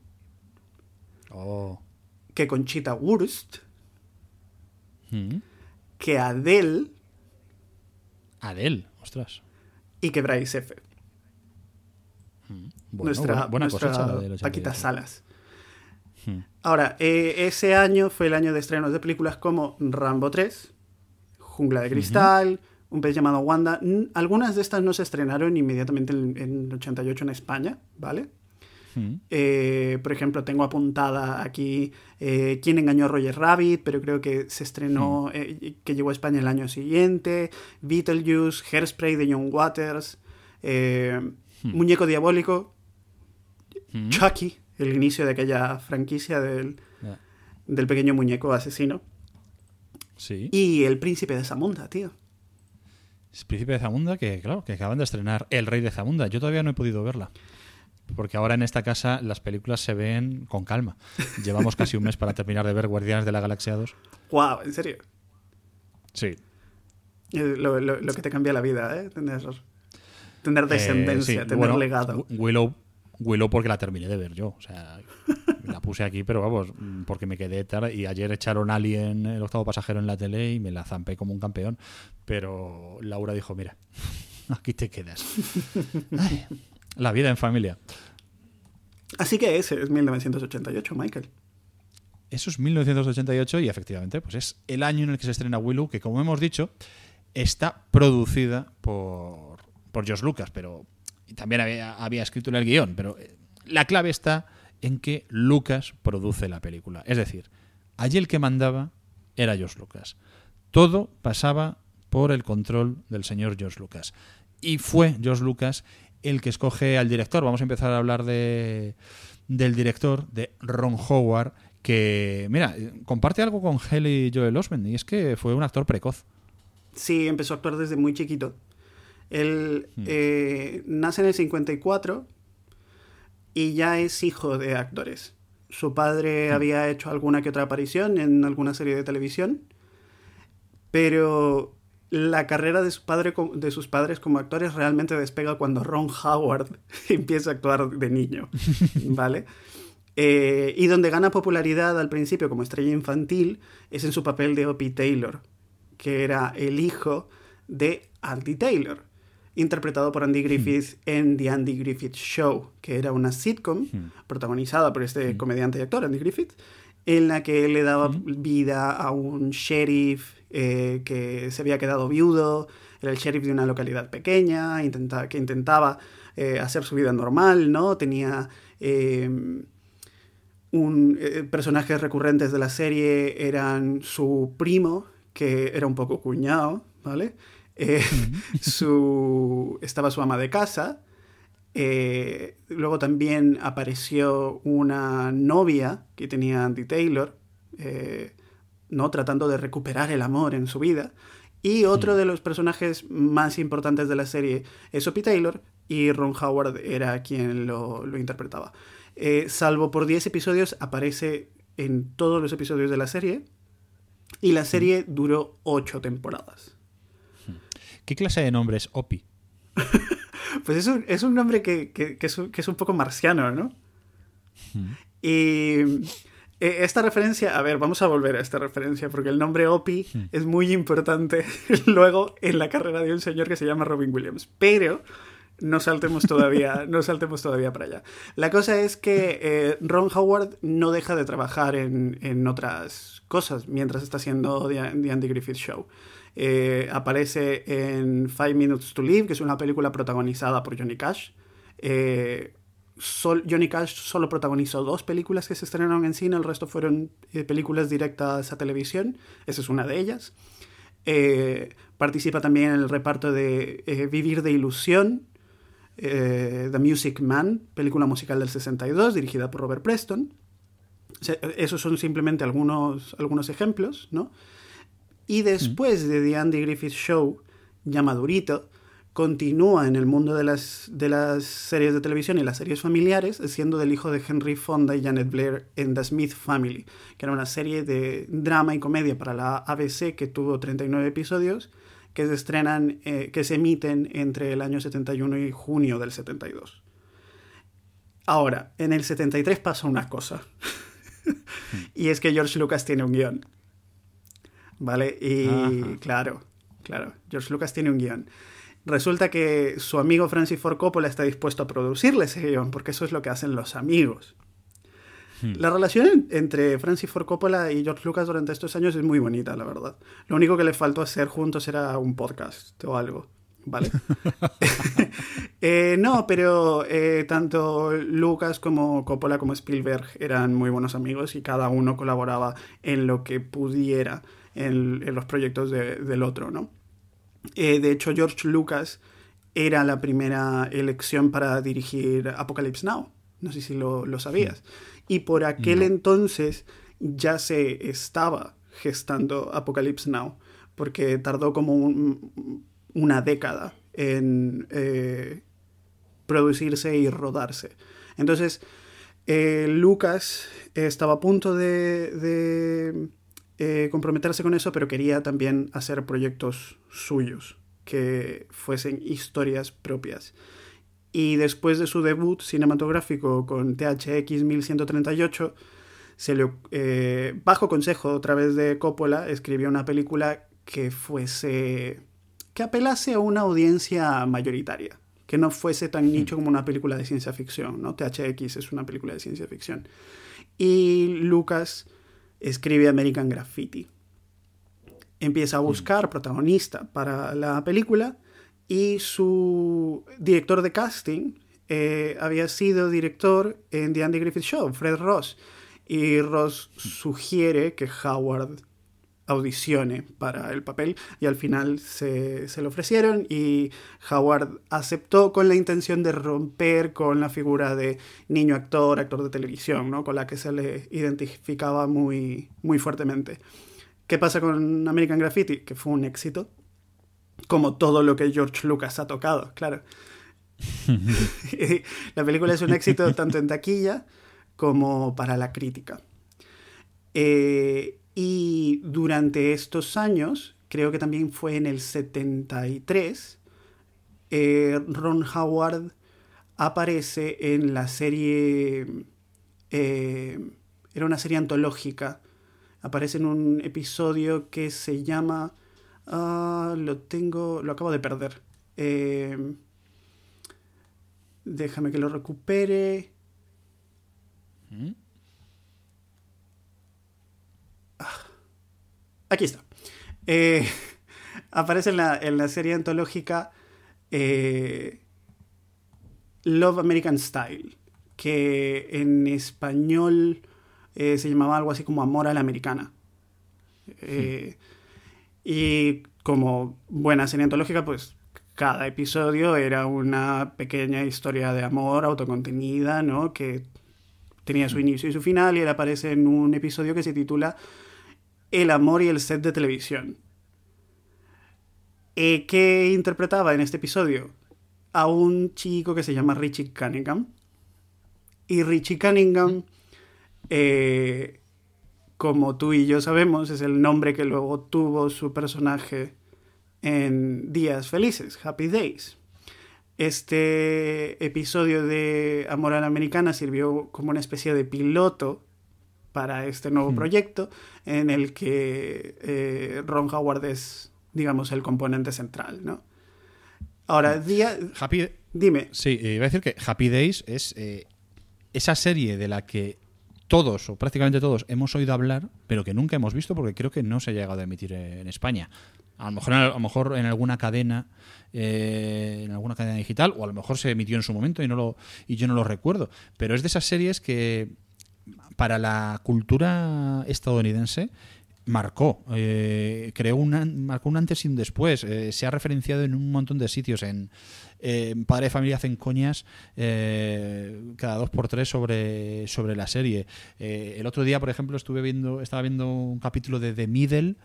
Oh. que Conchita Wurst, ¿Mm? que Adele Adele, ostras. y que Bryce F. Bueno, nuestra buena, buena nuestra cosecha la del 88. Paquita Salas. Hmm. Ahora, eh, ese año fue el año de estrenos de películas como Rambo 3, Jungla de Cristal, Un pez llamado Wanda. Algunas de estas no se estrenaron inmediatamente en, en el 88 en España, ¿vale? ¿Mm? Eh, por ejemplo, tengo apuntada aquí eh, Quién engañó a Roger Rabbit, pero creo que se estrenó, eh, que llegó a España el año siguiente. Beetlejuice, Hairspray de John Waters, eh, Muñeco Diabólico, ¿Mm? Chucky, el inicio de aquella franquicia del, del pequeño muñeco asesino. Sí. Y El Príncipe de Zamunda, tío. Es Príncipe de Zamunda, que claro, que acaban de estrenar El Rey de Zamunda. Yo todavía no he podido verla. Porque ahora en esta casa las películas se ven con calma. Llevamos casi un mes para terminar de ver Guardianes de la Galaxia 2. ¡Wow! ¿En serio? Sí. Eh, Lo, lo- lo que te cambia la vida, ¿eh? Tener, tener Eh, descendencia, sí, tener bueno, legado. Wi- Willow, Willow porque la terminé de ver yo. O sea, la puse aquí, pero vamos, porque me quedé tarde. Y ayer echaron Alien, el octavo pasajero en la tele y me la zampé como un campeón. Pero Laura dijo, mira, aquí te quedas. Ay, la vida en familia. Así que ese es 1988, Michael. Eso es 1988 y efectivamente pues es el año en el que se estrena Willow, que como hemos dicho, está producida por, por George Lucas, pero y también había, había escrito en el guion, pero eh, la clave está en que Lucas produce la película. Es decir, allí el que mandaba era George Lucas. Todo pasaba por el control del señor George Lucas. Y fue George Lucas el que escoge al director. Vamos a empezar a hablar de, del director, de Ron Howard, que, mira, comparte algo con Haley Joel Osment, y es que fue un actor precoz. Sí, empezó a actuar desde muy chiquito. Él Hmm. eh, nace en el 54 y ya es hijo de actores. Su padre Hmm. había hecho alguna que otra aparición en alguna serie de televisión, pero la carrera de, su padre, de sus padres como actores realmente despega cuando Ron Howard empieza a actuar de niño, ¿vale? Eh, y donde gana popularidad al principio como estrella infantil es en su papel de Opie Taylor, que era el hijo de Andy Taylor, interpretado por Andy Griffith en The Andy Griffith Show, que era una sitcom protagonizada por este comediante y actor, Andy Griffith, en la que él le daba vida a un sheriff eh, que se había quedado viudo, era el sheriff de una localidad pequeña, intenta- que intentaba eh, hacer su vida normal, ¿no? Tenía Eh, un, eh, personajes recurrentes de la serie eran su primo, que era un poco cuñado, ¿vale? Su, estaba su ama de casa. luego también apareció una novia que tenía Andy Taylor, eh, ¿no? tratando de recuperar el amor en su vida. Y otro de los personajes más importantes de la serie es Sophie Taylor y Ron Howard era quien lo, lo interpretaba. Eh, salvo por 10 episodios, aparece en todos los episodios de la serie. Y la serie duró 8 temporadas. ¿Qué clase de nombre es Opi? Pues es un, es un nombre que, que- que es, un, que es un poco marciano, ¿no? Y eh, esta referencia, a ver, vamos a volver a esta referencia, porque el nombre Opie es muy importante luego en la carrera de un señor que se llama Robin Williams. Pero no saltemos todavía, no saltemos todavía para allá. La cosa es que eh, Ron Howard no deja de trabajar en, en otras cosas mientras está haciendo The, The Andy Griffith Show. Eh, aparece en Five Minutes to Live, que es una película protagonizada por Johnny Cash. Eh, Johnny Cash solo protagonizó dos películas que se estrenaron en cine, el resto fueron eh, películas directas a televisión. Esa es una de ellas. Eh, participa también en el reparto de eh, Vivir de Ilusión, The Music Man, película musical del 62, dirigida por Robert Preston. Sea, esos son simplemente algunos, algunos ejemplos, ¿no? Y después de The Andy Griffith Show, ya madurito, continúa en el mundo de las, de las series de televisión y las series familiares, siendo del hijo de Henry Fonda y Janet Blair en The Smith Family, que era una serie de drama y comedia para la ABC que tuvo 39 episodios, que se estrenan, eh, que se emiten entre el año 71 y junio del 72. Ahora, en el 73 pasa una cosa. y es que George Lucas tiene un guion. ¿Vale? Y Ajá. claro, claro, George Lucas tiene un guion. Resulta que su amigo Francis Ford Coppola está dispuesto a producirle ese guion, porque eso es lo que hacen los amigos. La relación en- entre Francis Ford Coppola y George Lucas durante estos años es muy bonita, la verdad. Lo único que le faltó hacer juntos era un podcast o algo, ¿vale? Eh, no, pero eh, tanto Lucas como Coppola como Spielberg eran muy buenos amigos y cada uno colaboraba en lo que pudiera en, en los proyectos de- del otro, ¿no? Eh, de hecho, George Lucas era la primera elección para dirigir Apocalypse Now. No sé si lo, lo sabías. Y por aquel entonces ya se estaba gestando Apocalypse Now, porque tardó como un- una década en eh, producirse y rodarse. Entonces, eh, Lucas estaba a punto de, de, eh, comprometerse con eso, pero quería también hacer proyectos suyos, que fuesen historias propias. Y después de su debut cinematográfico con THX 1138, se le, eh, bajo consejo a través de Coppola, escribió una película que fuese. que apelase a una audiencia mayoritaria, que no fuese tan nicho como una película de ciencia ficción, ¿no? THX es una película de ciencia ficción. Y Lucas escribe American Graffiti. Empieza a buscar protagonista para la película y su director de casting eh, había sido director en The Andy Griffith Show, Fred Ross. Y Ross sugiere que Howard audicione para el papel y al final se, se lo ofrecieron y Howard aceptó con la intención de romper con la figura de niño actor, actor de televisión, ¿no? con la que se le identificaba muy, muy fuertemente. ¿Qué pasa con American Graffiti? Que fue un éxito, como todo lo que George Lucas ha tocado, claro. la película es un éxito tanto en taquilla como para la crítica. Eh, y durante estos años, creo que también fue en el 73, eh, Ron Howard aparece en la serie... eh, era una serie antológica. Aparece en un episodio que se llama... ah, lo tengo... Lo acabo de perder. Eh, déjame que lo recupere. Aquí está. Eh, aparece en la, en la serie antológica eh, Love American Style, que en español eh, se llamaba algo así como Amor a la Americana. Eh, y como buena serie antológica, pues cada episodio era una pequeña historia de amor autocontenida, ¿no? Que tenía su inicio y su final y él aparece en un episodio que se titula El amor y el set de televisión. Eh, ¿Qué interpretaba en este episodio? A un chico que se llama Richie Cunningham. Y Richie Cunningham, eh, como tú y yo sabemos, es el nombre que luego tuvo su personaje en Días Felices, Happy Days. Este episodio de Amor a la Americana sirvió como una especie de piloto para este nuevo proyecto en el que eh, Ron Howard es, digamos, el componente central, ¿no? Ahora, día... Happy, Dime. Sí, eh, iba a decir que Happy Days es eh, esa serie de la que todos, o prácticamente todos, hemos oído hablar, pero que nunca hemos visto porque creo que no se ha llegado a emitir en España. A lo mejor, a lo mejor en alguna cadena, eh, en alguna cadena digital, o a lo mejor se emitió en su momento y no lo, y yo no lo recuerdo. Pero es de esas series que para la cultura estadounidense marcó, eh, creó una, marcó un antes y un después. Eh, se ha referenciado en un montón de sitios. En eh, Padre de Familia hacen coñas eh, cada dos por tres sobre, sobre la serie. Eh, el otro día, por ejemplo, estuve viendo, estaba viendo un capítulo de The Middle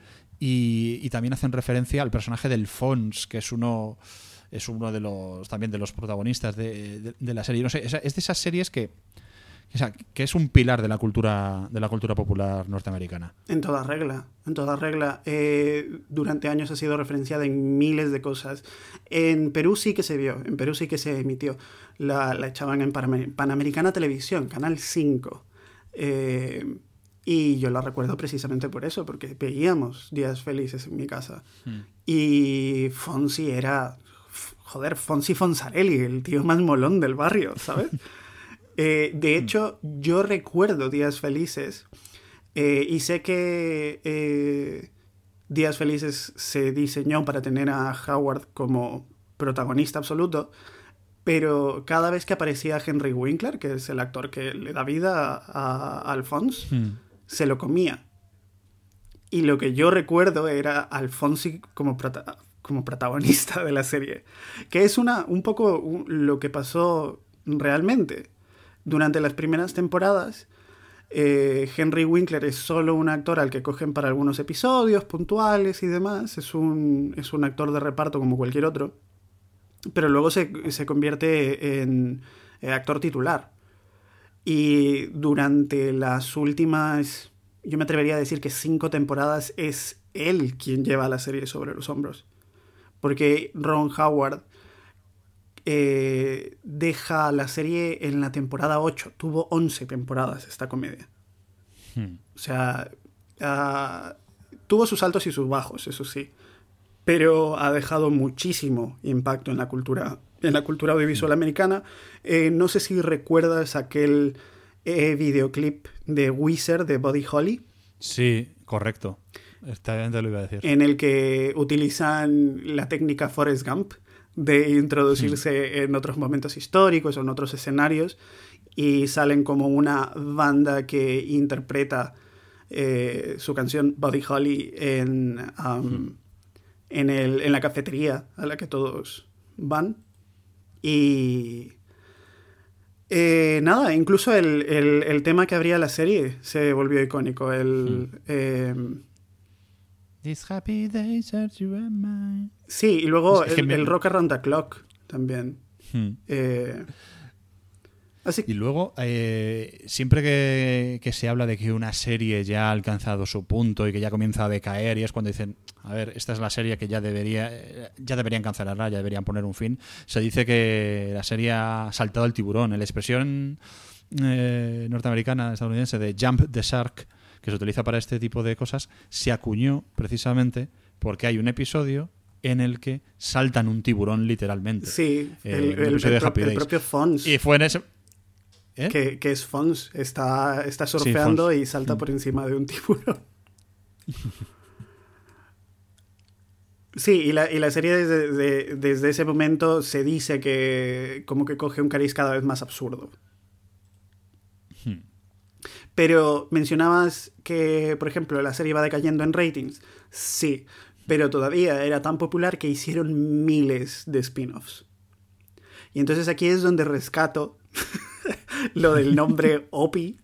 y, y también hacen referencia al personaje del Fons, que es uno es uno de los también de los protagonistas de, de- de la serie. No sé, es es de esas series que o sea, que es un pilar de la cultura de la cultura popular norteamericana. En toda regla, en toda regla. Eh, durante años ha sido referenciada en miles de cosas. En Perú sí que se vio, en Perú sí que se emitió. La, la echaban en Panam- Panamericana Televisión, Canal 5. Eh, y yo la recuerdo precisamente por eso, porque veíamos Días Felices en mi casa. Y Fonsi era, joder, Fonsi Fonsarelli, el tío más molón del barrio, ¿sabes? Eh, de hecho, yo recuerdo Días Felices eh, y sé que eh, Días Felices se diseñó para tener a Howard como protagonista absoluto, pero cada vez que aparecía Henry Winkler, que es el actor que le da vida a, a Alphonse, se lo comía. Y lo que yo recuerdo era Alfonsi como, prota- como protagonista de la serie, que es una, un poco lo que pasó realmente. Durante las primeras temporadas, eh, Henry Winkler es solo un actor al que cogen para algunos episodios puntuales y demás. Es un, es un actor de reparto como cualquier otro. Pero luego se, se convierte en eh, actor titular. Y durante las últimas, yo me atrevería a decir que cinco temporadas es él quien lleva la serie sobre los hombros. Porque Ron Howard eh, deja la serie en la temporada 8. Tuvo 11 temporadas esta comedia. O sea, ah, tuvo sus altos y sus bajos, eso sí. Pero ha dejado muchísimo impacto en la cultura, en la cultura audiovisual americana. Eh, no sé si recuerdas aquel eh, videoclip de Wizard de Buddy Holly. Sí, correcto. Esta te lo iba a decir. en el que utilizan la técnica Forrest Gump de introducirse en otros momentos históricos o en otros escenarios y salen como una banda que interpreta eh, su canción Buddy Holly en, um, en, el- en la cafetería a la que todos van. Y eh, nada, incluso el, el- el tema que abría la serie se volvió icónico. El, em, These happy days are you and mine. Sí, y luego Es que el, me- el Rock Around the Clock también. Hmm. Eh, así Y luego, eh, siempre que, que se habla de que una serie ya ha alcanzado su punto y que ya comienza a decaer, y es cuando dicen, a ver, esta es la serie que ya debería, ya deberían cancelarla, ya deberían poner un fin, se dice que la serie ha saltado el tiburón. La expresión eh, norteamericana, estadounidense de jump the shark, que se utiliza para este tipo de cosas, se acuñó precisamente porque hay un episodio en el que saltan un tiburón literalmente. sí, Eh, el, el- pro- propio Fons, Y fue en ese... ¿Eh? que, que es Fons, está, está surfeando Fons. y salta por encima de un tiburón. Sí, y la, y la serie desde, de- desde ese momento se dice que como que coge un cariz cada vez más absurdo. Pero mencionabas que, por ejemplo, la serie va decayendo en ratings. Sí, pero todavía era tan popular que hicieron miles de spin-offs. Y entonces aquí es donde rescato lo del nombre Opie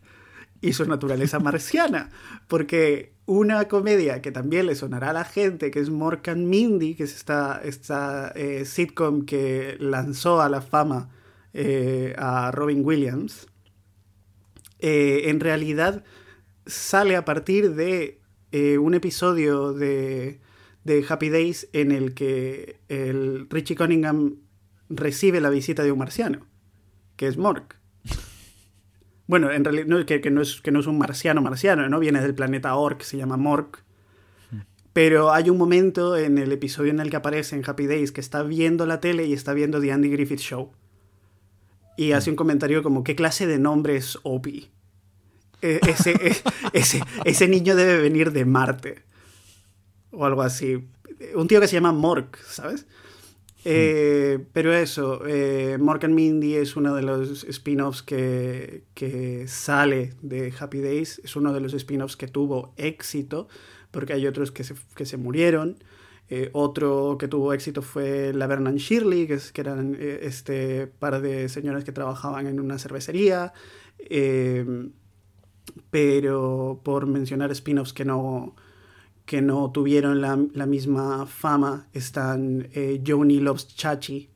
y su naturaleza marciana. Porque una comedia que también le sonará a la gente, que es Morgan Mindy, que es esta, esta eh, sitcom que lanzó a la fama eh, a Robin Williams, eh, en realidad sale a partir de un episodio de, de Happy Days en el que el Richie Cunningham recibe la visita de un marciano, que es Mork. Bueno, en realidad no, que, que, no es, que no es un marciano marciano, ¿no? Viene del planeta Ork, se llama Mork. Pero hay un momento en el episodio en el que aparece en Happy Days que está viendo la tele y está viendo The Andy Griffith Show. Y hace un comentario como, ¿qué clase de nombre es Opie? Ese, e, ese, ese niño debe venir de Marte. O algo así. Un tío que se llama Mork, ¿sabes? Eh, pero eso, eh, Morgan Mindy es uno de los spin-offs que, que, sale de Happy Days, es uno de los spin-offs que tuvo éxito, porque hay otros que se, que se murieron. Eh, otro que tuvo éxito fue la Vernon Shirley, que, es, que eran este par de señoras que trabajaban en una cervecería. Pero por mencionar spin-offs que no, que no tuvieron la, la misma fama están eh, Joni Loves Chachi,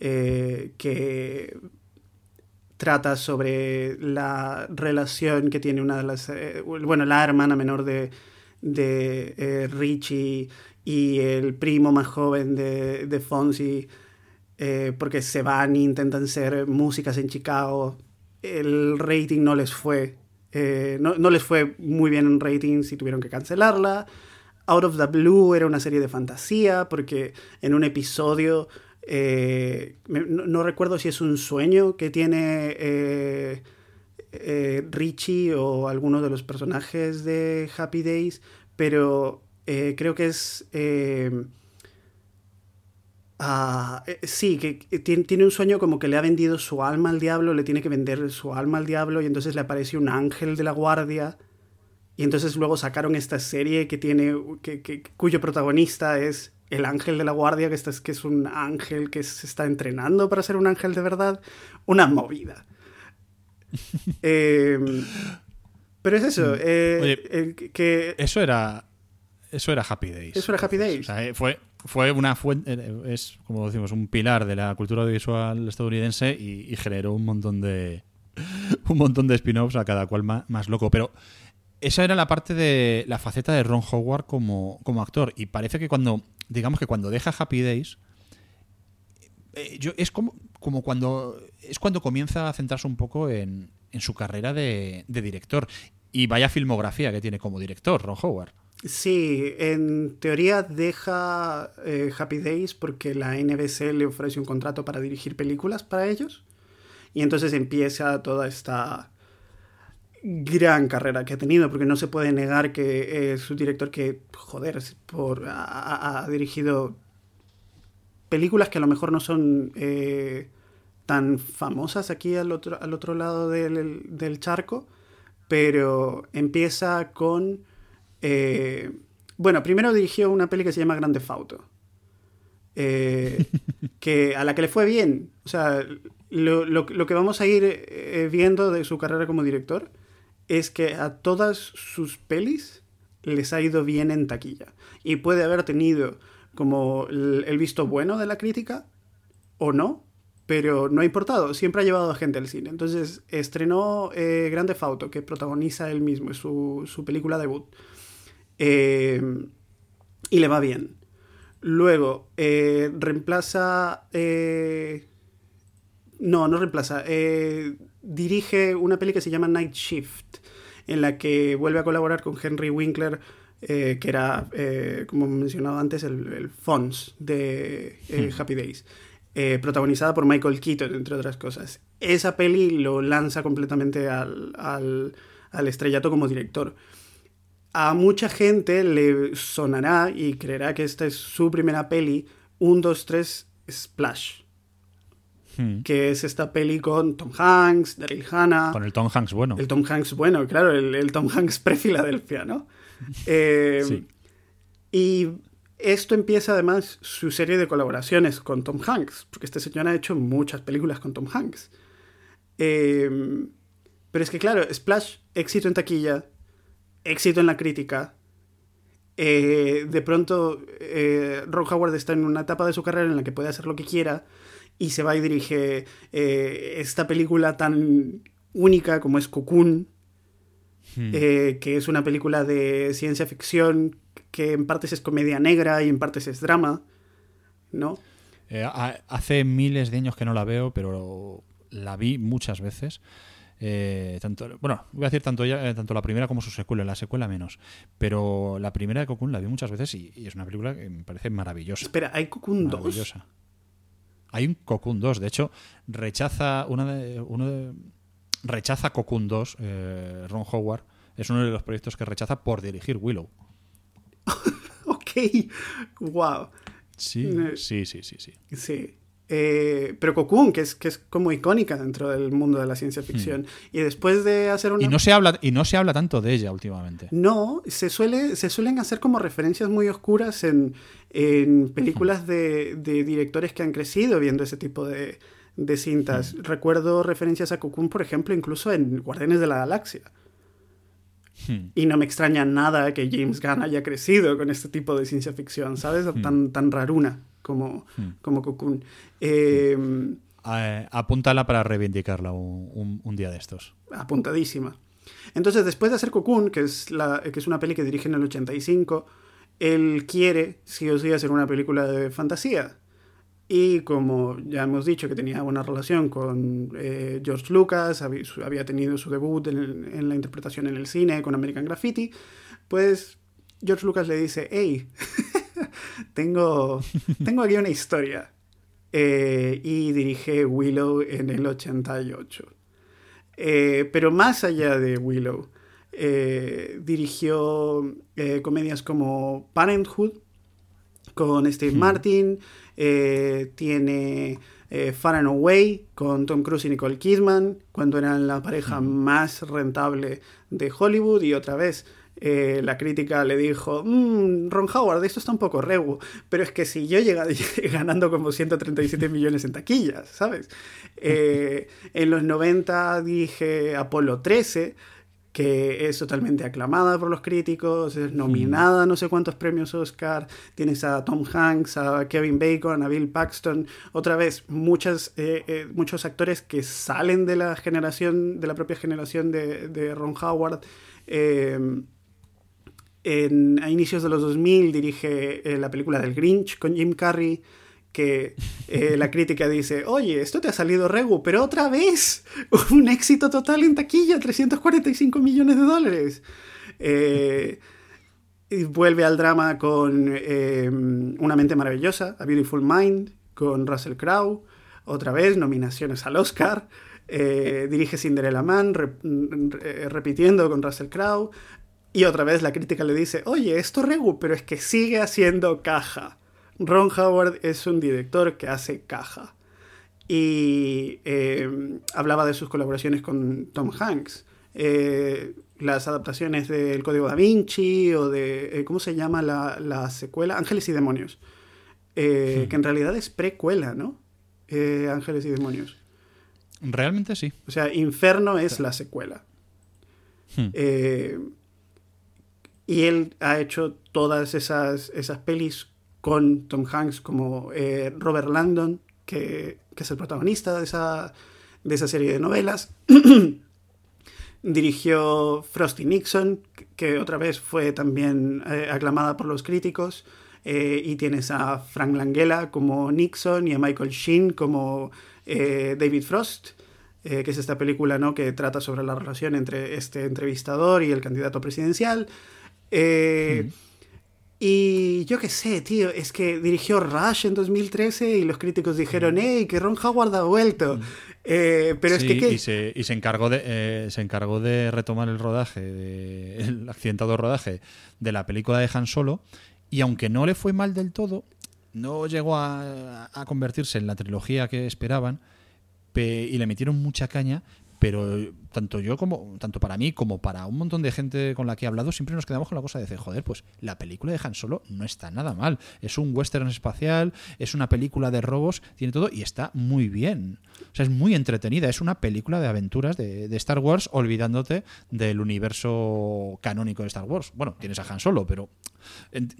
eh, que trata sobre la relación que tiene una de las, eh, bueno, la hermana menor de, de eh, Richie y el primo más joven de, de Fonzie, eh, porque se van e intentan ser músicas en Chicago. El rating no les fue eh, no, les fue muy bien en ratings y tuvieron que cancelarla. Out of the Blue era una serie de fantasía porque en un episodio, eh, no, recuerdo si es un sueño que tiene eh, Richie o alguno de los personajes de Happy Days, pero creo que es... Uh, sí, que tiene, tiene, un sueño como que le ha vendido su alma al diablo, le tiene que vender su alma al diablo y entonces le aparece un ángel de la guardia. Y entonces luego sacaron esta serie que tiene, que, que, cuyo protagonista es el ángel de la guardia, que, está, que es un ángel que se está entrenando para ser un ángel de verdad. Una movida. eh, pero es eso. Eh, Oye, el, que, eso era. Eso era Happy Days. Eso era Happy Days. O sea, fue, fue una fuente, es como decimos, un pilar de la cultura audiovisual estadounidense y, generó un montón de un montón de spin-offs a cada cual más, más, loco. Pero esa era la parte de la faceta de Ron Howard como, como actor. Y parece que cuando, digamos que cuando deja Happy Days, eh, yo, es como, como cuando es cuando comienza a centrarse un poco en, en su carrera de, de director. Y vaya filmografía que tiene como director, Ron Howard. Sí, en teoría deja eh, Happy Days porque la NBC le ofrece un contrato para dirigir películas para ellos. Y entonces empieza toda esta gran carrera que ha tenido, porque no se puede negar que es un director que, joder, por, ha, ha, dirigido películas que a lo mejor no son eh, tan famosas aquí al otro, al otro lado del, del charco, pero empieza con... Eh, bueno, primero dirigió una peli que se llama Grande Fauto. Eh, que a la que le fue bien. O sea, lo, lo, lo que vamos a ir eh, viendo de su carrera como director es que a todas sus pelis les ha ido bien en taquilla. Y puede haber tenido como el, el visto bueno de la crítica o no, pero no ha importado, siempre ha llevado a gente al cine. Entonces estrenó eh, Grande Fauto, que protagoniza él mismo, es su, su película debut. Eh, y le va bien. Luego, eh, reemplaza... Eh, no, no reemplaza. dirige una peli que se llama Night Shift, en la que vuelve a colaborar con Henry Winkler, que era, como mencionaba antes, el, el Fons de hmm. Happy Days. Eh, protagonizada por Michael Keaton, entre otras cosas. Esa peli lo lanza completamente al, al, al, estrellato como director. A mucha gente le sonará y creerá que esta es su primera peli, 1, 2, 3, Splash. Hmm. que es esta peli con Tom Hanks, Daryl Hannah. Con el Tom Hanks bueno. El Tom Hanks, bueno, claro, el, el Tom Hanks pre-Filadelfia, ¿no? Eh, Sí. Y esto empieza además su serie de colaboraciones con Tom Hanks, porque este señor ha hecho muchas películas con Tom Hanks. Eh, pero es que, claro, Splash, éxito en taquilla, éxito en la crítica. Eh, de pronto, eh, Ron Howard está en una etapa de su carrera en la que puede hacer lo que quiera y se va y dirige eh, esta película tan única como es Cocoon, eh, que es una película de ciencia ficción que en partes es comedia negra y en partes es drama, ¿no? Ha- hace miles de años que no la veo, pero la vi muchas veces. Eh, tanto, bueno, voy a decir tanto, eh, tanto la primera como su secuela, la secuela menos. Pero la primera de Cocoon la vi muchas veces y, y es una película que me parece maravillosa. Espera, ¿hay Cocoon 2? maravillosa. Hay un Cocoon 2, de hecho, rechaza una de, uno de- rechaza Cocoon 2, eh, Ron Howard, es uno de los proyectos que rechaza por dirigir Willow. Ok, wow. Sí, sí, sí, sí, sí. Sí. Eh, pero Cocoon, que es, que es como icónica dentro del mundo de la ciencia ficción. Y después de hacer una... Hmm. Y no se habla, y no se habla tanto de ella últimamente. No, se, suele, se suelen hacer como referencias muy oscuras en, en películas de, de directores que han crecido viendo ese tipo de, de cintas. Recuerdo referencias a Cocoon, por ejemplo, incluso en Guardianes de la Galaxia. Hmm. Y no me extraña nada que James Gunn haya crecido con este tipo de ciencia ficción, ¿sabes? Tan, tan raruna como, como Cocoon. Eh, Eh, apúntala para reivindicarla un, un- un día de estos. apuntadísima. Entonces, después de hacer Cocoon, que es, la, que es una peli que dirige en el 85, él quiere, sí o sí, hacer una película de fantasía. Y como ya hemos dicho que tenía buena relación con eh, George Lucas, había tenido su debut en, el- en la interpretación en el cine con American Graffiti, pues George Lucas le dice, hey, tengo, tengo aquí una historia. Eh, y dirige Willow en el 88. Eh, pero más allá de Willow, eh, dirigió comedias como Parenthood con Steve Martin, eh, tiene Far and Away con Tom Cruise y Nicole Kidman, cuando eran la pareja más rentable de Hollywood, y otra vez. Eh, la crítica le dijo, "Mm, Ron Howard, esto está un poco regu, pero es que si yo llega ganando como 137 millones en taquillas, ¿sabes? Eh, en los 90 dije Apolo 13, que es totalmente aclamada por los críticos, es nominada a no sé cuántos premios Oscar, tienes a Tom Hanks, a Kevin Bacon, a Bill Paxton, otra vez muchas, eh, eh, muchos actores que salen de la generación, de la propia generación de, de Ron Howard. eh, a inicios de los 2000 dirige eh, la película del Grinch con Jim Carrey, que eh, la crítica dice, oye, esto te ha salido regu, pero otra vez, un éxito total en taquilla, 345 millones de dólares. Eh, y vuelve al drama con eh, Una mente maravillosa, A Beautiful Mind, con Russell Crowe, otra vez nominaciones al Oscar. Dirige Cinderella Man, re- repitiendo con Russell Crowe. Y otra vez la crítica le dice, oye, esto regu, pero es que sigue haciendo caja. Ron Howard es un director que hace caja. Y eh, hablaba de sus colaboraciones con Tom Hanks. Eh, las adaptaciones del Código da Vinci o de, eh, ¿cómo se llama la, la secuela? Ángeles y Demonios. Eh, Que en realidad es precuela, ¿no? Ángeles y Demonios. Realmente sí. O sea, Inferno es la secuela. Hmm. Y él ha hecho todas esas, esas pelis con Tom Hanks como eh, Robert Landon, que, que es el protagonista de esa, de esa serie de novelas. Dirigió Frosty Nixon, que otra vez fue también eh, aclamada por los críticos. Eh, y tienes a Frank Langella como Nixon y a Michael Sheen como David Frost, que es esta película ¿no? que trata sobre la relación entre este entrevistador y el candidato presidencial. Eh, Y yo qué sé, tío, es que dirigió Rush en 2013 y los críticos dijeron, hey, que Ron Howard ha vuelto. Eh, pero es que... ¿qué? Y, se, y se encargó de eh, se encargó de retomar el rodaje, de- el accidentado rodaje de la película de Han Solo. Y aunque no le fue mal del todo, no llegó a, a convertirse en la trilogía que esperaban. pe- y le metieron mucha caña, pero tanto yo como tanto para mí como para un montón de gente con la que he hablado siempre nos quedamos con la cosa de decir, joder, pues la película de Han Solo no está nada mal. Es un western espacial, es una película de robos, tiene todo y está muy bien. O sea, es muy entretenida, es una película de aventuras de, de Star Wars olvidándote del universo canónico de Star Wars. Bueno, tienes a Han Solo, pero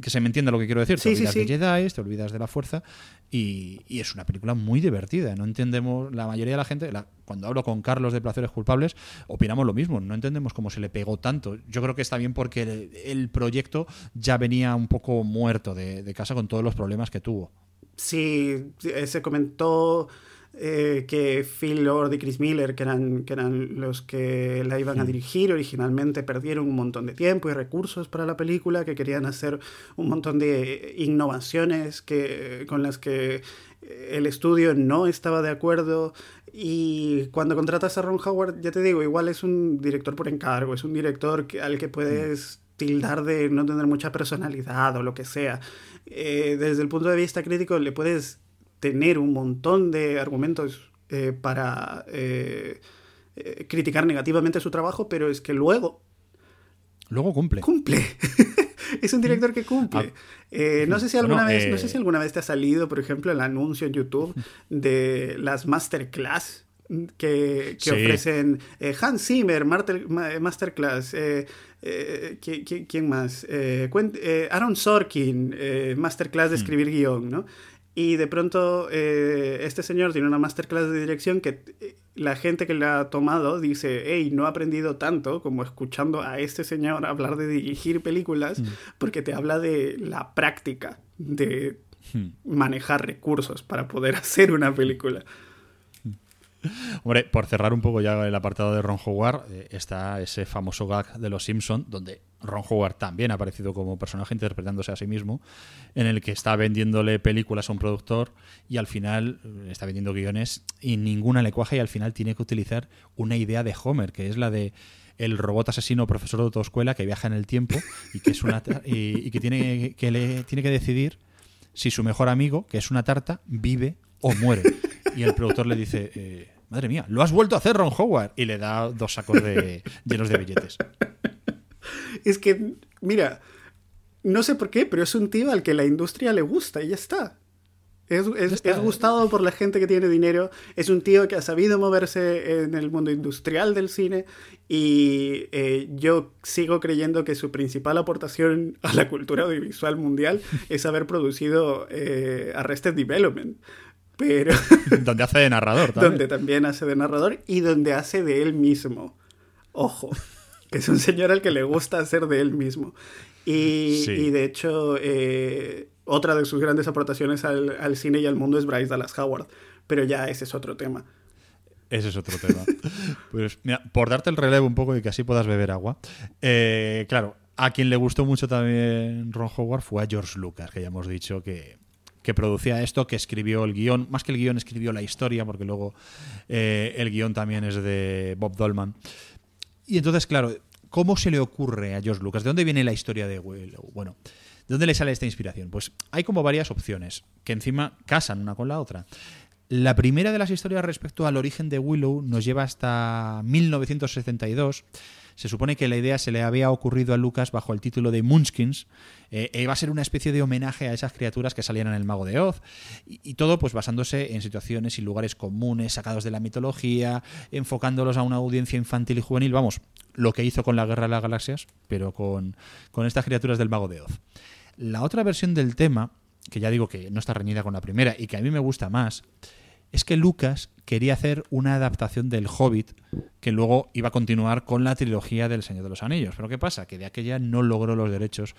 que se me entienda lo que quiero decir. Sí, te olvidas sí. de Jedi, te olvidas de la fuerza y, y es una película muy divertida. No entendemos, la mayoría de la gente, la- cuando hablo con Carlos de Placeres Culpables, opinamos lo mismo. No entendemos cómo se le pegó tanto. Yo creo que está bien porque el, el proyecto ya venía un poco muerto de, de casa con todos los problemas que tuvo. Sí, eh, se comentó eh, que Phil Lord y Chris Miller, que eran, que eran los que la iban a dirigir originalmente, perdieron un montón de tiempo y recursos para la película, que querían hacer un montón de innovaciones que, con las que eh, el estudio no estaba de acuerdo. Y cuando contratas a Ron Howard, ya te digo, igual es un director por encargo, es un director que- al que puedes tildar de no tener mucha personalidad o lo que sea. Eh, desde el punto de vista crítico le puedes tener un montón de argumentos eh, para eh, eh, criticar negativamente su trabajo, pero es que luego Luego cumple. cumple. es un director que cumple. Eh, no sé si alguna Bueno, vez, no sé si alguna vez te ha salido, por ejemplo, el anuncio en YouTube de las masterclass que, que Sí. ofrecen eh, Hans Zimmer, Martel- Masterclass, eh, eh, ¿qui- qui- ¿quién más? Aaron Sorkin, eh, Masterclass de escribir guion, ¿no? Y de pronto eh, este señor tiene una masterclass de dirección que eh, la gente que la ha tomado dice, hey, no he aprendido tanto como escuchando a este señor hablar de dirigir películas, porque te habla de la práctica de manejar recursos para poder hacer una película. Hombre, por cerrar un poco ya el apartado de Ron Howard, eh, está ese famoso gag de Los Simpson, donde Ron Howard también ha aparecido como personaje interpretándose a sí mismo, en el que está vendiéndole películas a un productor y al final eh, está vendiendo guiones y ninguna le cuaja y al final tiene que utilizar una idea de Homer, que es la de el robot asesino profesor de autoescuela que viaja en el tiempo y que es una y, y que tiene que le tiene que decidir si su mejor amigo, que es una tarta, vive o muere. Y el productor le dice, eh, madre mía, lo has vuelto a hacer, Ron Howard. Y le da dos sacos de, llenos de billetes. Es que, mira, no sé por qué, pero es un tío al que la industria le gusta y ya está. Es, es- está. es gustado por la gente que tiene dinero, es un tío que ha sabido moverse en el mundo industrial del cine y eh, yo sigo creyendo que su principal aportación a la cultura audiovisual mundial es haber producido eh, Arrested Development. Pero Donde hace de narrador también. donde también hace de narrador y donde hace de él mismo. Ojo, que es un señor al que le gusta hacer de él mismo. Y, Sí. y de hecho, eh, otra de sus grandes aportaciones al, al cine y al mundo es Bryce Dallas Howard. Pero ya ese es otro tema. Ese es otro tema. Pues mira, por darte el relevo un poco y que así puedas beber agua. eh, claro, a quien le gustó mucho también Ron Howard fue a George Lucas, que ya hemos dicho que, que producía esto, que escribió el guion. Más que el guion, escribió la historia, porque luego eh, el guion también es de Bob Dolman. Y entonces, claro, ¿cómo se le ocurre a George Lucas? ¿De dónde viene la historia de Willow? Bueno, ¿de dónde le sale esta inspiración? Pues hay como varias opciones que encima casan una con la otra. La primera de las historias respecto al origen de Willow nos lleva hasta 1972. Se supone que la idea se le había ocurrido a Lucas bajo el título de Munchkins. Eh, iba a ser una especie de homenaje a esas criaturas que salían en El Mago de Oz. Y, y todo pues basándose en situaciones y lugares comunes, sacados de la mitología, enfocándolos a una audiencia infantil y juvenil. Vamos, lo que hizo con la Guerra de las Galaxias, pero con, con estas criaturas del Mago de Oz. La otra versión del tema, que ya digo que no está reñida con la primera y que a mí me gusta más, es que Lucas quería hacer una adaptación del Hobbit que luego iba a continuar con la trilogía del Señor de los Anillos. Pero ¿qué pasa? Que de aquella no logró los derechos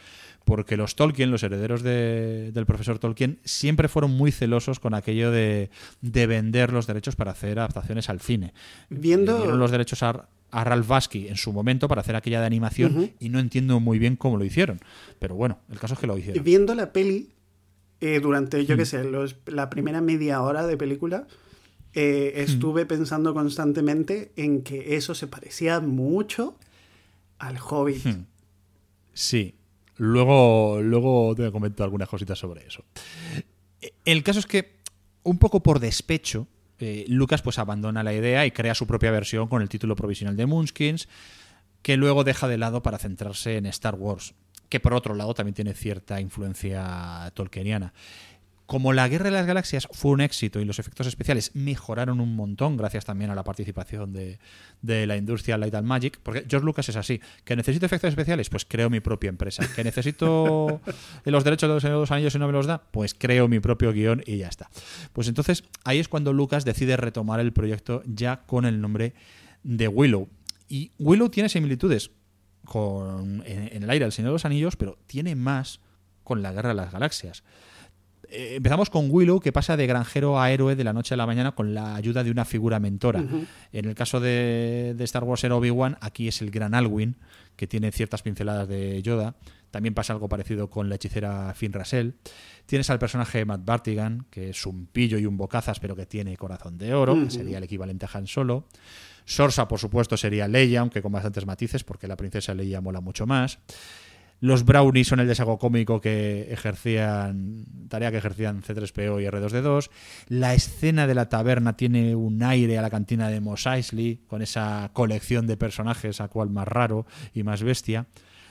porque los Tolkien, los herederos de- del profesor Tolkien, siempre fueron muy celosos con aquello de, de vender los derechos para hacer adaptaciones al cine. Viendo- dieron los derechos a, a Ralph Bakshi en su momento para hacer aquella de animación y no entiendo muy bien cómo lo hicieron. Pero bueno, el caso es que lo hicieron. Viendo la peli, eh, durante, yo qué sé, los- la primera media hora de película, eh, estuve pensando constantemente en que eso se parecía mucho al Hobbit. Sí. Luego, luego te comento algunas cositas sobre eso. El caso es que, un poco por despecho, eh, Lucas pues abandona la idea y crea su propia versión con el título provisional de Moonskins, que luego deja de lado para centrarse en Star Wars, que por otro lado también tiene cierta influencia tolkieniana. Como la Guerra de las Galaxias fue un éxito y los efectos especiales mejoraron un montón, gracias también a la participación de, de la industria Light and Magic, porque George Lucas es así, que necesito efectos especiales, pues creo mi propia empresa, que necesito los derechos de los de los Anillos y no me los da, pues creo mi propio guion y ya está. Pues entonces ahí es cuando Lucas decide retomar el proyecto ya con el nombre de Willow. Y Willow tiene similitudes con, en, en el aire del Señor de los Anillos, pero tiene más con la Guerra de las Galaxias. Eh, empezamos con Willow, que pasa de granjero a héroe de la noche a la mañana con la ayuda de una figura mentora. En el caso de, de Star Wars era Obi-Wan, aquí es el gran Alwyn, que tiene ciertas pinceladas de Yoda. También pasa algo parecido con la hechicera Finn Rassel. Tienes al personaje Matt Bartigan, que es un pillo y un bocazas, pero que tiene corazón de oro, que sería el equivalente a Han Solo. Sorsa, por supuesto, sería Leia, aunque con bastantes matices, porque la princesa Leia mola mucho más. Los brownies son el desago cómico que ejercían, tarea que ejercían C3PO y R2D2. La escena de la taberna tiene un aire a la cantina de Mos Eisley, con esa colección de personajes, a cual más raro y más bestia.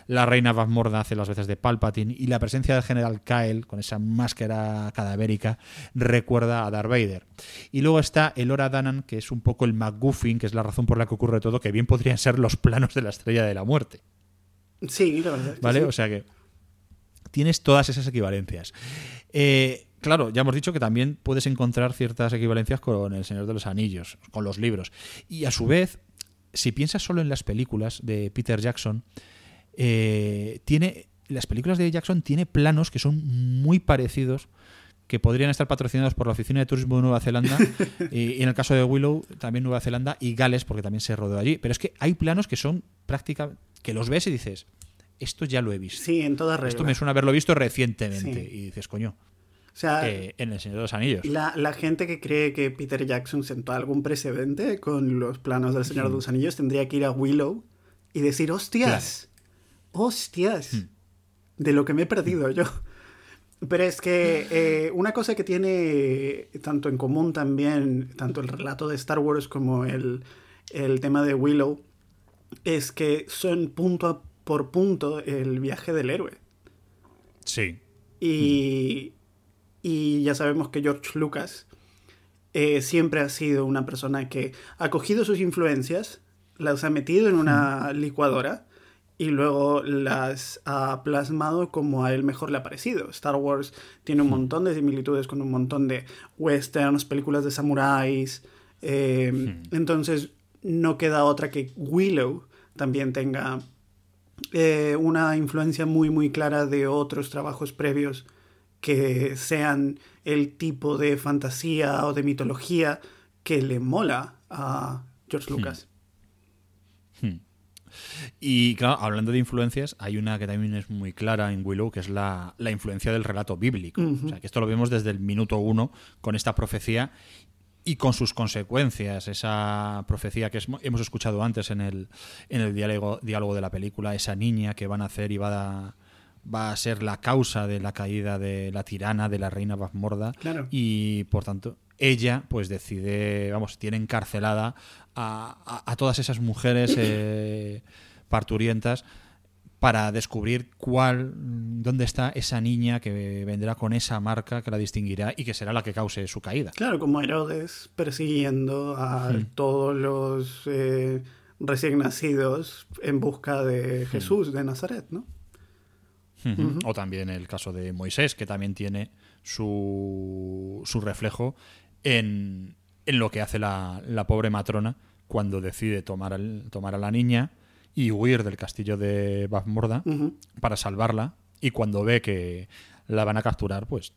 La reina Morda hace las veces de Palpatine y la presencia del general Kyle, con esa máscara cadavérica, recuerda a Darth Vader. Y luego está el Ora Danan, que es un poco el McGuffin, que es la razón por la que ocurre todo, que bien podrían ser los planos de la Estrella de la Muerte. Sí, la verdad. ¿Vale? Sí. O sea que tienes todas esas equivalencias. Eh, claro, ya hemos dicho que también puedes encontrar ciertas equivalencias con El Señor de los Anillos, con los libros. Y a su vez, si piensas solo en las películas de Peter Jackson, eh, tiene las películas de Jackson tiene planos que son muy parecidos que podrían estar patrocinados por la Oficina de Turismo de Nueva Zelanda y, en el caso de Willow también Nueva Zelanda y Gales porque también se rodó allí. Pero es que hay planos que son prácticamente que los ves y dices esto ya lo he visto Sí, en toda regla. esto me suena haberlo visto recientemente. Sí. y dices coño O sea, eh, en el Señor de los Anillos La, la gente que cree que Peter Jackson sentó algún precedente con los planos del Señor de los Anillos tendría que ir a Willow y decir, hostias, hostias, de lo que me he perdido yo. Pero es que eh, una cosa que tiene tanto en común también, tanto el relato de Star Wars como el, el tema de Willow, es que son punto a- por punto el viaje del héroe. sí Y, y ya sabemos que George Lucas eh, siempre ha sido una persona que ha cogido sus influencias, las ha metido en una licuadora y luego las ha plasmado como a él mejor le ha parecido. Star Wars tiene un montón de similitudes con un montón de westerns, películas de samuráis. eh, Entonces no queda otra que Willow también tenga eh, una influencia muy muy clara de otros trabajos previos que sean el tipo de fantasía o de mitología que le mola a George Lucas. Y claro, hablando de influencias, hay una que también es muy clara en Willow, que es la, la influencia del relato bíblico. O sea, que esto lo vemos desde el minuto uno con esta profecía y con sus consecuencias. Esa profecía que es- hemos escuchado antes en el, en el diálogo, diálogo de la película, esa niña que van a hacer y va a, va a ser la causa de la caída de la tirana, de la reina Bafmorda. Claro. Y por tanto, ella pues decide, vamos, tiene encarcelada a, a- a todas esas mujeres eh, parturientas para descubrir cuál, dónde está esa niña que vendrá con esa marca que la distinguirá y que será la que cause su caída. Claro, como Herodes persiguiendo a todos los eh, recién nacidos en busca de Jesús de Nazaret, ¿no? Ujú. O también el caso de Moisés, que también tiene su, su reflejo en, en lo que hace la, la pobre matrona cuando decide tomar, al- tomar a la niña y huir del castillo de Bafmorda para salvarla. Y cuando ve que la van a capturar, pues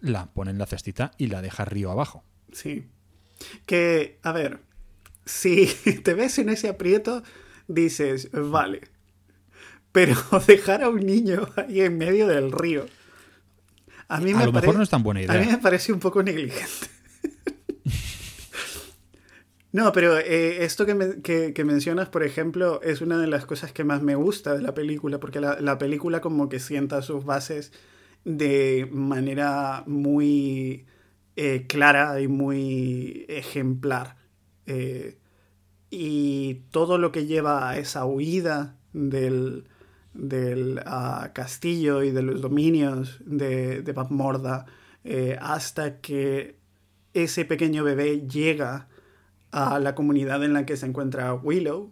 la pone en la cestita y la deja río abajo. Sí. Que, a ver, si te ves en ese aprieto, dices, vale. Pero dejar a un niño ahí en medio del río. A mí A me lo mejor no es tan buena idea. A mí me parece un poco negligente. No, pero eh, esto que, me- que- que mencionas, por ejemplo, es una de las cosas que más me gusta de la película, porque la, la película como que sienta sus bases de manera muy eh, clara y muy ejemplar. Eh, y todo lo que lleva a esa huida del, ah, castillo y de los dominios de, de Morda hasta que ese pequeño bebé llega a la comunidad en la que se encuentra Willow,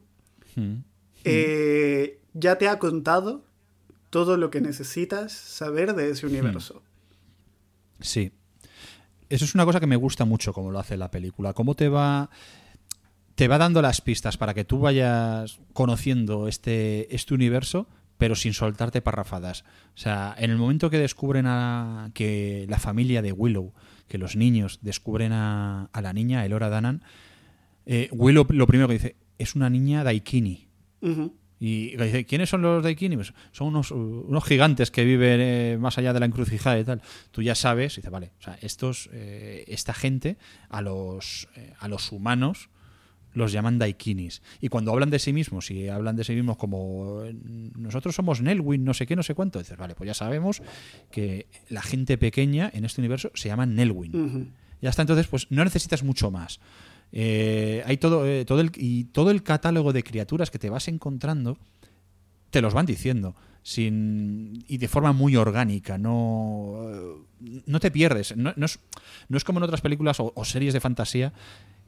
Mm. eh, ya te ha contado todo lo que necesitas saber de ese universo. Sí. Eso es una cosa que me gusta mucho como lo hace la película. Cómo te va. Te va dando las pistas para que tú vayas conociendo este, este universo, pero sin soltarte parrafadas. O sea, en el momento que descubren a que la familia de Willow, que los niños descubren a, a la niña, Elora Danan, eh, Willow lo primero que dice, es una niña daikini. Ujú. Y dice, ¿quiénes son los Daikini? Pues son unos, unos gigantes que viven eh, más allá de la encrucijada y tal. Tú ya sabes, y dice, vale, o sea, estos, eh, esta gente, a los, eh, a los humanos los llaman Daikinis. Y cuando hablan de sí mismos, y hablan de sí mismos como nosotros somos Nelwyn, no sé qué, no sé cuánto, dices, vale, pues ya sabemos que la gente pequeña en este universo se llama Nelwyn. Ujú. Ya está, entonces, pues no necesitas mucho más. Eh, hay todo, eh, todo el, y todo el catálogo de criaturas que te vas encontrando te los van diciendo sin y de forma muy orgánica no eh, no te pierdes no, no es, no es como en otras películas o, series de fantasía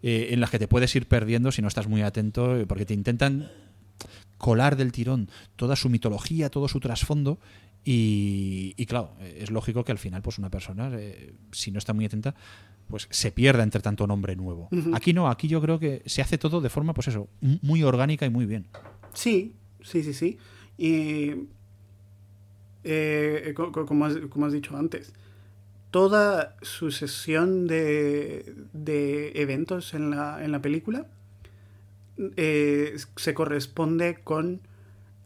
eh, en las que te puedes ir perdiendo si no estás muy atento porque te intentan colar del tirón toda su mitología todo su trasfondo y, y claro es lógico que al final pues una persona si no está muy atenta pues se pierda entre tanto nombre nuevo. Aquí no aquí yo creo que se hace todo de forma pues eso muy orgánica y muy bien. Sí, sí, sí, sí. Y eh, has, como has dicho antes, toda sucesión de, de eventos en la, en la película eh, se corresponde con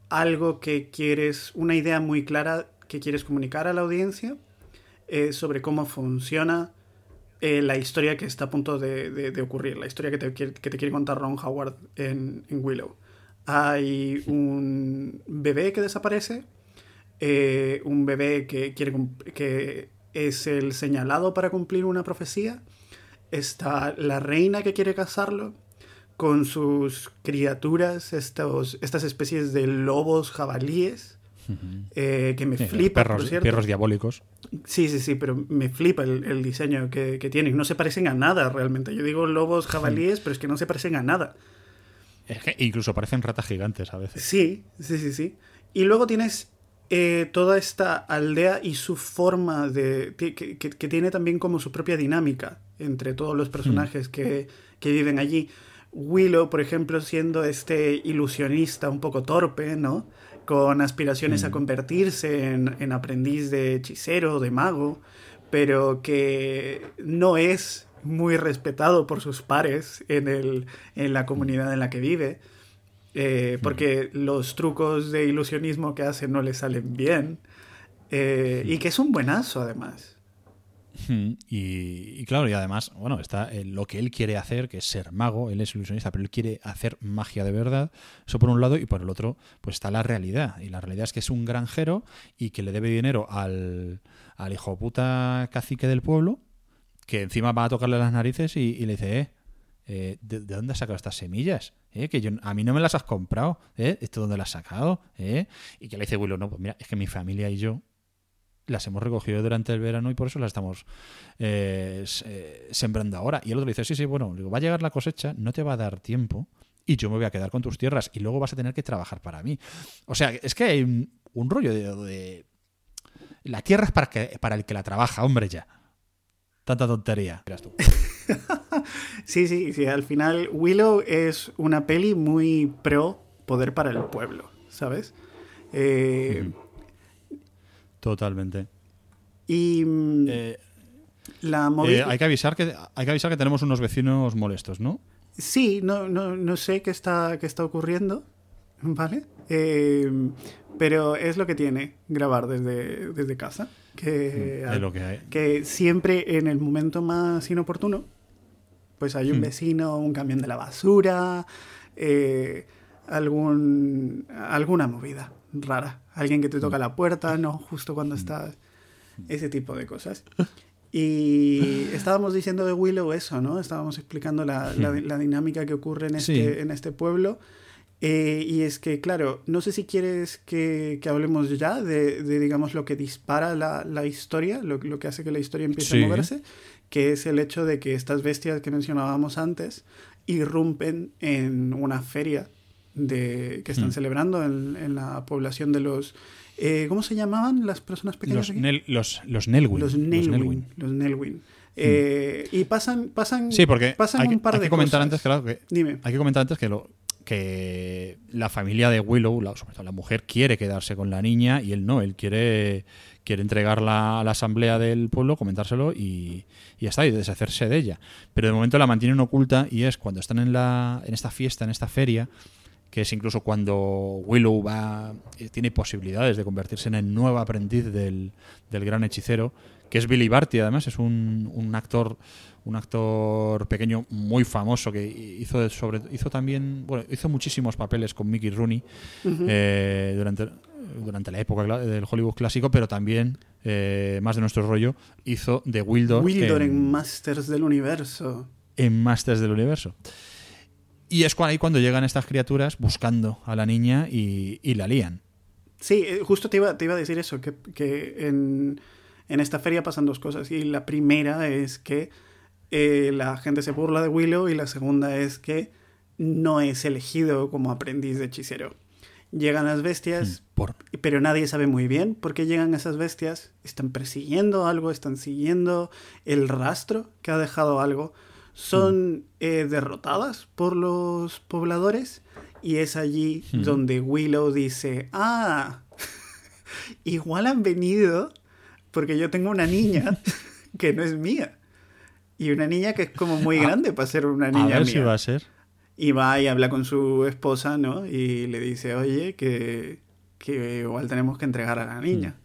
algo que quieres, una idea muy clara que quieres comunicar a la audiencia eh, sobre cómo funciona eh, la historia que está a punto de, de- ocurrir, la historia que te, que te quiere contar Ron Howard en, en Willow. Hay un bebé que desaparece, eh, un bebé que, quiere, que es el señalado para cumplir una profecía, está la reina que quiere casarlo, con sus criaturas, estos, estas especies de lobos jabalíes, eh, que me Sí, flipa, por perros, cierto. perros diabólicos Sí, sí, sí, pero me flipa el, el diseño que, que tienen. No se parecen a nada realmente. Yo digo lobos jabalíes, pero es que no se parecen a nada. Es que incluso parecen ratas gigantes a veces. Sí, sí, sí, sí. Y luego tienes eh, toda esta aldea y su forma de... que, que- que tiene también como su propia dinámica entre todos los personajes que, que viven allí. Willow, por ejemplo, siendo este ilusionista un poco torpe, ¿no? Con aspiraciones a convertirse en, en aprendiz de hechicero, de mago, pero que no es muy respetado por sus pares en, el, en la comunidad en la que vive. eh, porque los trucos de ilusionismo que hace no le salen bien. eh, y que es un buenazo, además. Y, claro, y además, bueno, está eh, lo que él quiere hacer, que es ser mago, él es ilusionista, pero él quiere hacer magia de verdad. Eso por un lado, y por el otro, pues está la realidad. Y la realidad es que es un granjero y que le debe dinero al, al hijo puta cacique del pueblo, que encima va a tocarle las narices y, le dice, eh, eh, ¿de, de dónde has sacado estas semillas? ¿Eh? Que yo, a mí no me las has comprado. ¿Esto dónde las has sacado? Y que le dice Willow, no, pues mira, es que mi familia y yo las hemos recogido durante el verano y por eso las estamos eh, eh, sembrando ahora. Y el otro le dice, sí, sí, bueno, va a llegar la cosecha, no te va a dar tiempo y yo me voy a quedar con tus tierras y luego vas a tener que trabajar para mí. O sea, es que hay un, un rollo de, de- La tierra es para, que, para el que la trabaja, hombre, ya. Tanta tontería. Tú. Sí, sí, sí. Al final, Willow es una peli muy pro poder para el pueblo, ¿sabes? Eh, Totalmente. Y mm, Eh, la eh, hay, que avisar que, hay que avisar que tenemos unos vecinos molestos, ¿no? Sí, no, no, no sé qué está, qué está ocurriendo, ¿vale? Eh, pero es lo que tiene grabar desde, desde casa. Que, Mm, es lo que hay. que siempre en el momento más inoportuno, pues hay un Hmm. vecino, un camión de la basura, eh, algún, alguna movida rara. Alguien que te toca la puerta, no justo cuando estás. Ese tipo de cosas. Y estábamos diciendo de Willow eso, ¿no? Estábamos explicando la, la- la dinámica que ocurre en este, Sí. en este pueblo. Eh, y es que, claro, no sé si quieres que, que hablemos ya de, de, digamos, lo que dispara la, la historia, lo, lo que hace que la historia empiece Sí. a moverse, que es el hecho de que estas bestias que mencionábamos antes irrumpen en una feria de, que están Hmm. celebrando en, en la población de los... eh, ¿Cómo se llamaban las personas pequeñas? Los, aquí? Nel- los, los Nelwyn. Los los Nelwyn. Los Nelwyn. Eh, y pasan, pasan, Sí, porque pasan hay, un par hay de que comentar cosas. antes, claro, que Dime. hay que comentar antes que lo que la familia de Willow, la, sobre todo la mujer, quiere quedarse con la niña y él no, él quiere, quiere entregarla a la asamblea del pueblo, comentárselo y, y ya está, y deshacerse de ella. Pero de momento la mantienen oculta y es cuando están en, la, en esta fiesta, en esta feria, que es incluso cuando Willow va eh, tiene posibilidades de convertirse en el nuevo aprendiz del, del gran hechicero, que es Billy Barty, además es un, un actor un actor pequeño muy famoso que hizo sobre hizo también bueno hizo muchísimos papeles con Mickey Rooney eh, durante durante la época del Hollywood clásico pero también eh, más de nuestro rollo hizo de Wildor, Wildor en, en, Masters del Universo. en Masters del Universo. Y es ahí cuando llegan estas criaturas buscando a la niña y, y la lían. Sí, eh, justo te iba, te iba a decir eso, que, que en, en esta feria pasan dos cosas. Y la primera es que eh, la gente se burla de Willow y la segunda es que no es elegido como aprendiz de hechicero. Llegan las bestias, Por, pero nadie sabe muy bien por qué llegan esas bestias. Están persiguiendo algo, están siguiendo el rastro que ha dejado algo. Son eh, derrotadas por los pobladores y es allí donde Willow dice, ah, igual han venido porque yo tengo una niña que no es mía. Y una niña que es como muy grande para ser una a niña ver mía. si va a ser. Y va y habla con su esposa, ¿no? Y le dice, oye, que, que igual tenemos que entregar a la niña.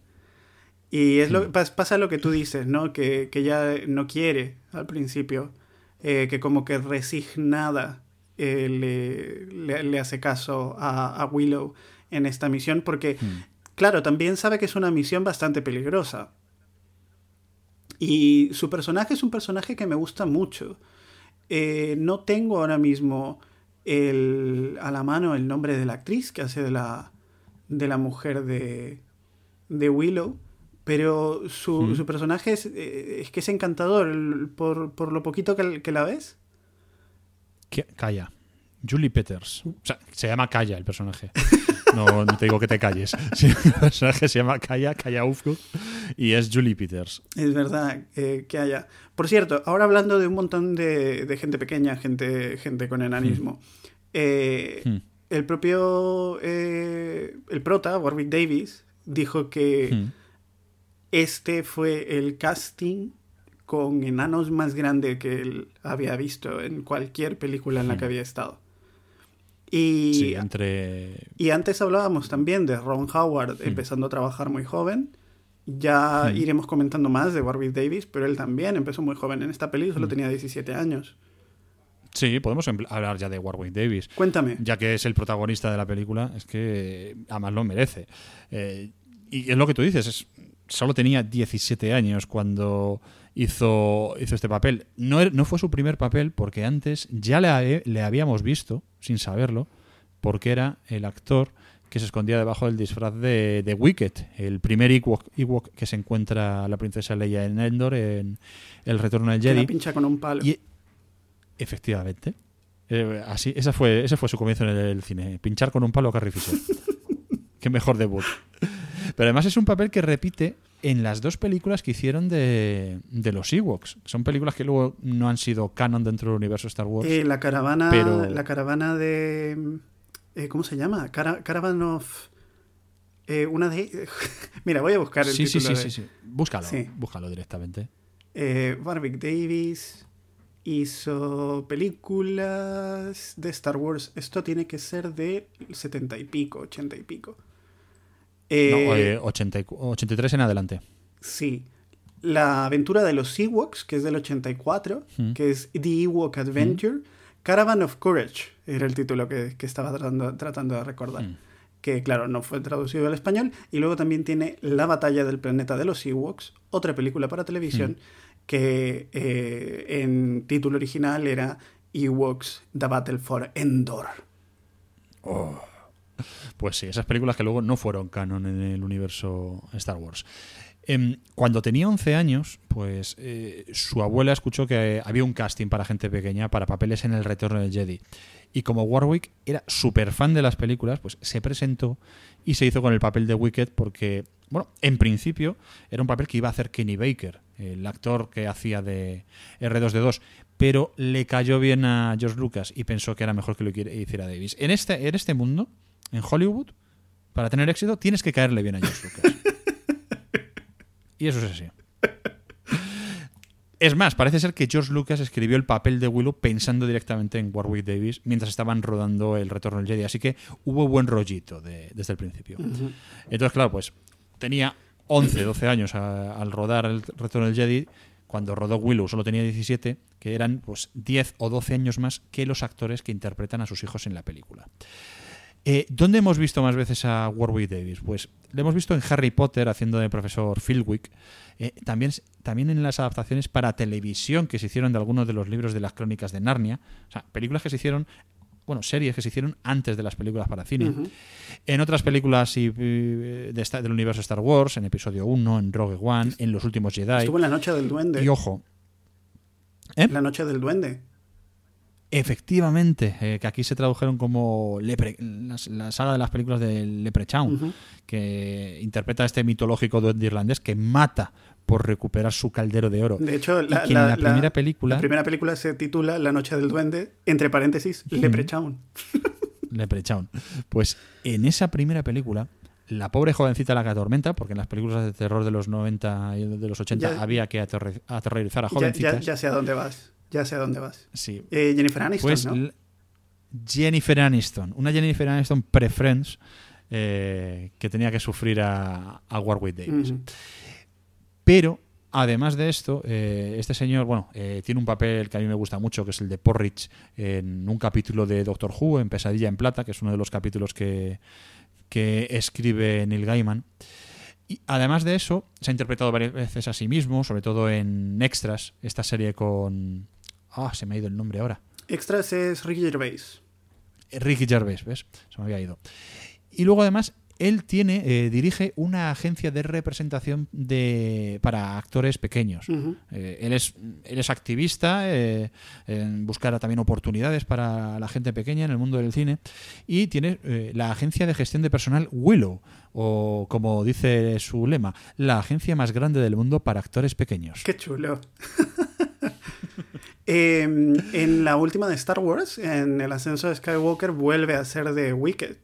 Y es lo, pas- pasa lo que tú dices, ¿no? Que, que ella no quiere al principio, eh, que como que resignada eh, le, le- le hace caso a, a Willow en esta misión, porque, claro, también sabe que es una misión bastante peligrosa. Y su personaje es un personaje que me gusta mucho. Eh, no tengo ahora mismo el, a la mano el nombre de la actriz que hace de la, de la mujer de, de Willow, pero su, su personaje es, eh, es que es encantador el- por, por lo poquito que, que la ves. Que- Calla. Julie Peters. O sea, se llama Calla el personaje. No, no te digo que te calles. Sí, el personaje se llama Calla, Calla Ufku, y es Julie Peters. Es verdad eh, que haya. Por cierto, ahora hablando de un montón de, de gente pequeña, gente, gente con enanismo, eh, Hmm. el propio eh, el prota, Warwick Davis, dijo que Hmm. Este fue el casting con enanos más grande que él había visto en cualquier película en la que había estado. Y, Hmm. Sí, entre. y antes hablábamos también de Ron Howard empezando a trabajar muy joven. Ya iremos comentando más de Warwick Davis, pero él también empezó muy joven. En esta peli solo tenía 17 años. Sí, podemos hablar ya de Warwick Davis. Cuéntame. Ya que es el protagonista de la película, es que además lo merece. Eh, y es lo que tú dices, es, solo tenía 17 años cuando hizo, hizo este papel. No, er- no fue su primer papel porque antes ya le, le habíamos visto, sin saberlo, porque era el actor que se escondía debajo del disfraz de, de Wicket, el primer Ewok, Ewok que se encuentra la princesa Leia en Endor en El Retorno del Que la Jedi. pincha con un palo. Y efectivamente. Eh, así, fue, ese fue su comienzo en el, cine. Pinchar con un palo a Carrie Fisher. Qué mejor debut. Pero además es un papel que repite en las dos películas que hicieron de, de los Ewoks. Son películas que luego no han sido canon dentro del universo Star Wars. Eh, la caravana. Pero- La caravana de. eh, ¿Cómo se llama? Cara- Caravan of. eh, una de. Mira, voy a buscar el sí, sí, título sí, de- sí, sí. Búscalo, Sí. búscalo directamente. Eh, Warwick Davis hizo películas de Star Wars. Esto tiene que ser de 70 y pico, 80 y pico. Eh, No, eh, 80 y cu- 83 en adelante. Sí. La aventura de los Ewoks, que es del 84, que es The Ewok Adventure. Caravan of Courage era el título que, que estaba tratando, tratando de recordar. Que, claro, no fue traducido al español. Y luego también tiene La batalla del planeta de los Ewoks, otra película para televisión. que eh, en título original era Ewoks The Battle for Endor. Pues sí, esas películas que luego no fueron canon en el universo Star Wars. Em, cuando tenía 11 años, pues eh, su abuela escuchó que había un casting para gente pequeña para papeles en El Retorno del Jedi. Y como Warwick era súper fan de las películas, pues se presentó y se hizo con el papel de Wicked porque, bueno, en principio era un papel que iba a hacer Kenny Baker, el actor que hacía de R2D2, pero le cayó bien a George Lucas y pensó que era mejor que lo hiciera Davis. En este, en este mundo, en Hollywood, para tener éxito, tienes que caerle bien a George Lucas. Y eso es así. Es más, parece ser que George Lucas escribió el papel de Willow pensando directamente en Warwick Davis mientras estaban rodando El Retorno del Jedi. Así que hubo buen rollito desde el principio. Entonces, claro, pues tenía 11, 12 años al rodar El Retorno del Jedi. Cuando rodó Willow solo tenía 17, que eran pues 10 o 12 años más que los actores que interpretan a sus hijos en la película. Eh, ¿Dónde hemos visto más veces a Warwick Davis? Pues lo hemos visto en Harry Potter haciendo de profesor Philwick, eh, también, también en las adaptaciones para televisión que se hicieron de algunos de los libros de las crónicas de Narnia, o sea, películas que se hicieron bueno, series que se hicieron antes de las películas para cine. En otras películas y, de del universo Star Wars, en episodio 1, en Rogue One, en Los Últimos Jedi. Estuvo en La Noche del Duende. Y ojo. ¿eh? La Noche del Duende. Efectivamente, eh, que aquí se tradujeron como Lepre, la, saga de las películas de Leprechaun, que interpreta a este mitológico duende irlandés que mata por recuperar su caldero de oro. De hecho, la, primera película, la primera película se titula La noche del duende, entre paréntesis, Leprechaun. Leprechaun. Pues en esa primera película, la pobre jovencita la que atormenta, porque en las películas de terror de los 90 y de los 80 había que aterrorizar a jovencitas. Ya, ya, sé a dónde vas. Ya sé a dónde vas. Sí. Eh, Jennifer Aniston, pues, ¿no? Jennifer Aniston. Una Jennifer Aniston pre-Friends eh, que tenía que sufrir a, Warwick Davis. Pero, además de esto, eh, este señor, bueno, tiene un papel que a mí me gusta mucho, que es el de Porridge, en un capítulo de Doctor Who, en Pesadilla en Plata, que es uno de los capítulos que, que escribe Neil Gaiman. Y además de eso, se ha interpretado varias veces a sí mismo, sobre todo en Extras, esta serie con Ah, se me ha ido el nombre ahora. Extras es Ricky Gervais. Eh, Ricky Gervais, ¿ves? Se me había ido. Y luego además él tiene, eh, dirige una agencia de representación de, para actores pequeños. Eh, él, es, él es activista en buscar también oportunidades para la gente pequeña en el mundo del cine y tiene la agencia de gestión de personal Willow, o como dice su lema, la agencia más grande del mundo para actores pequeños. Qué chulo. Em, en la última de Star Wars, en el ascenso de Skywalker, vuelve a ser de Wicked.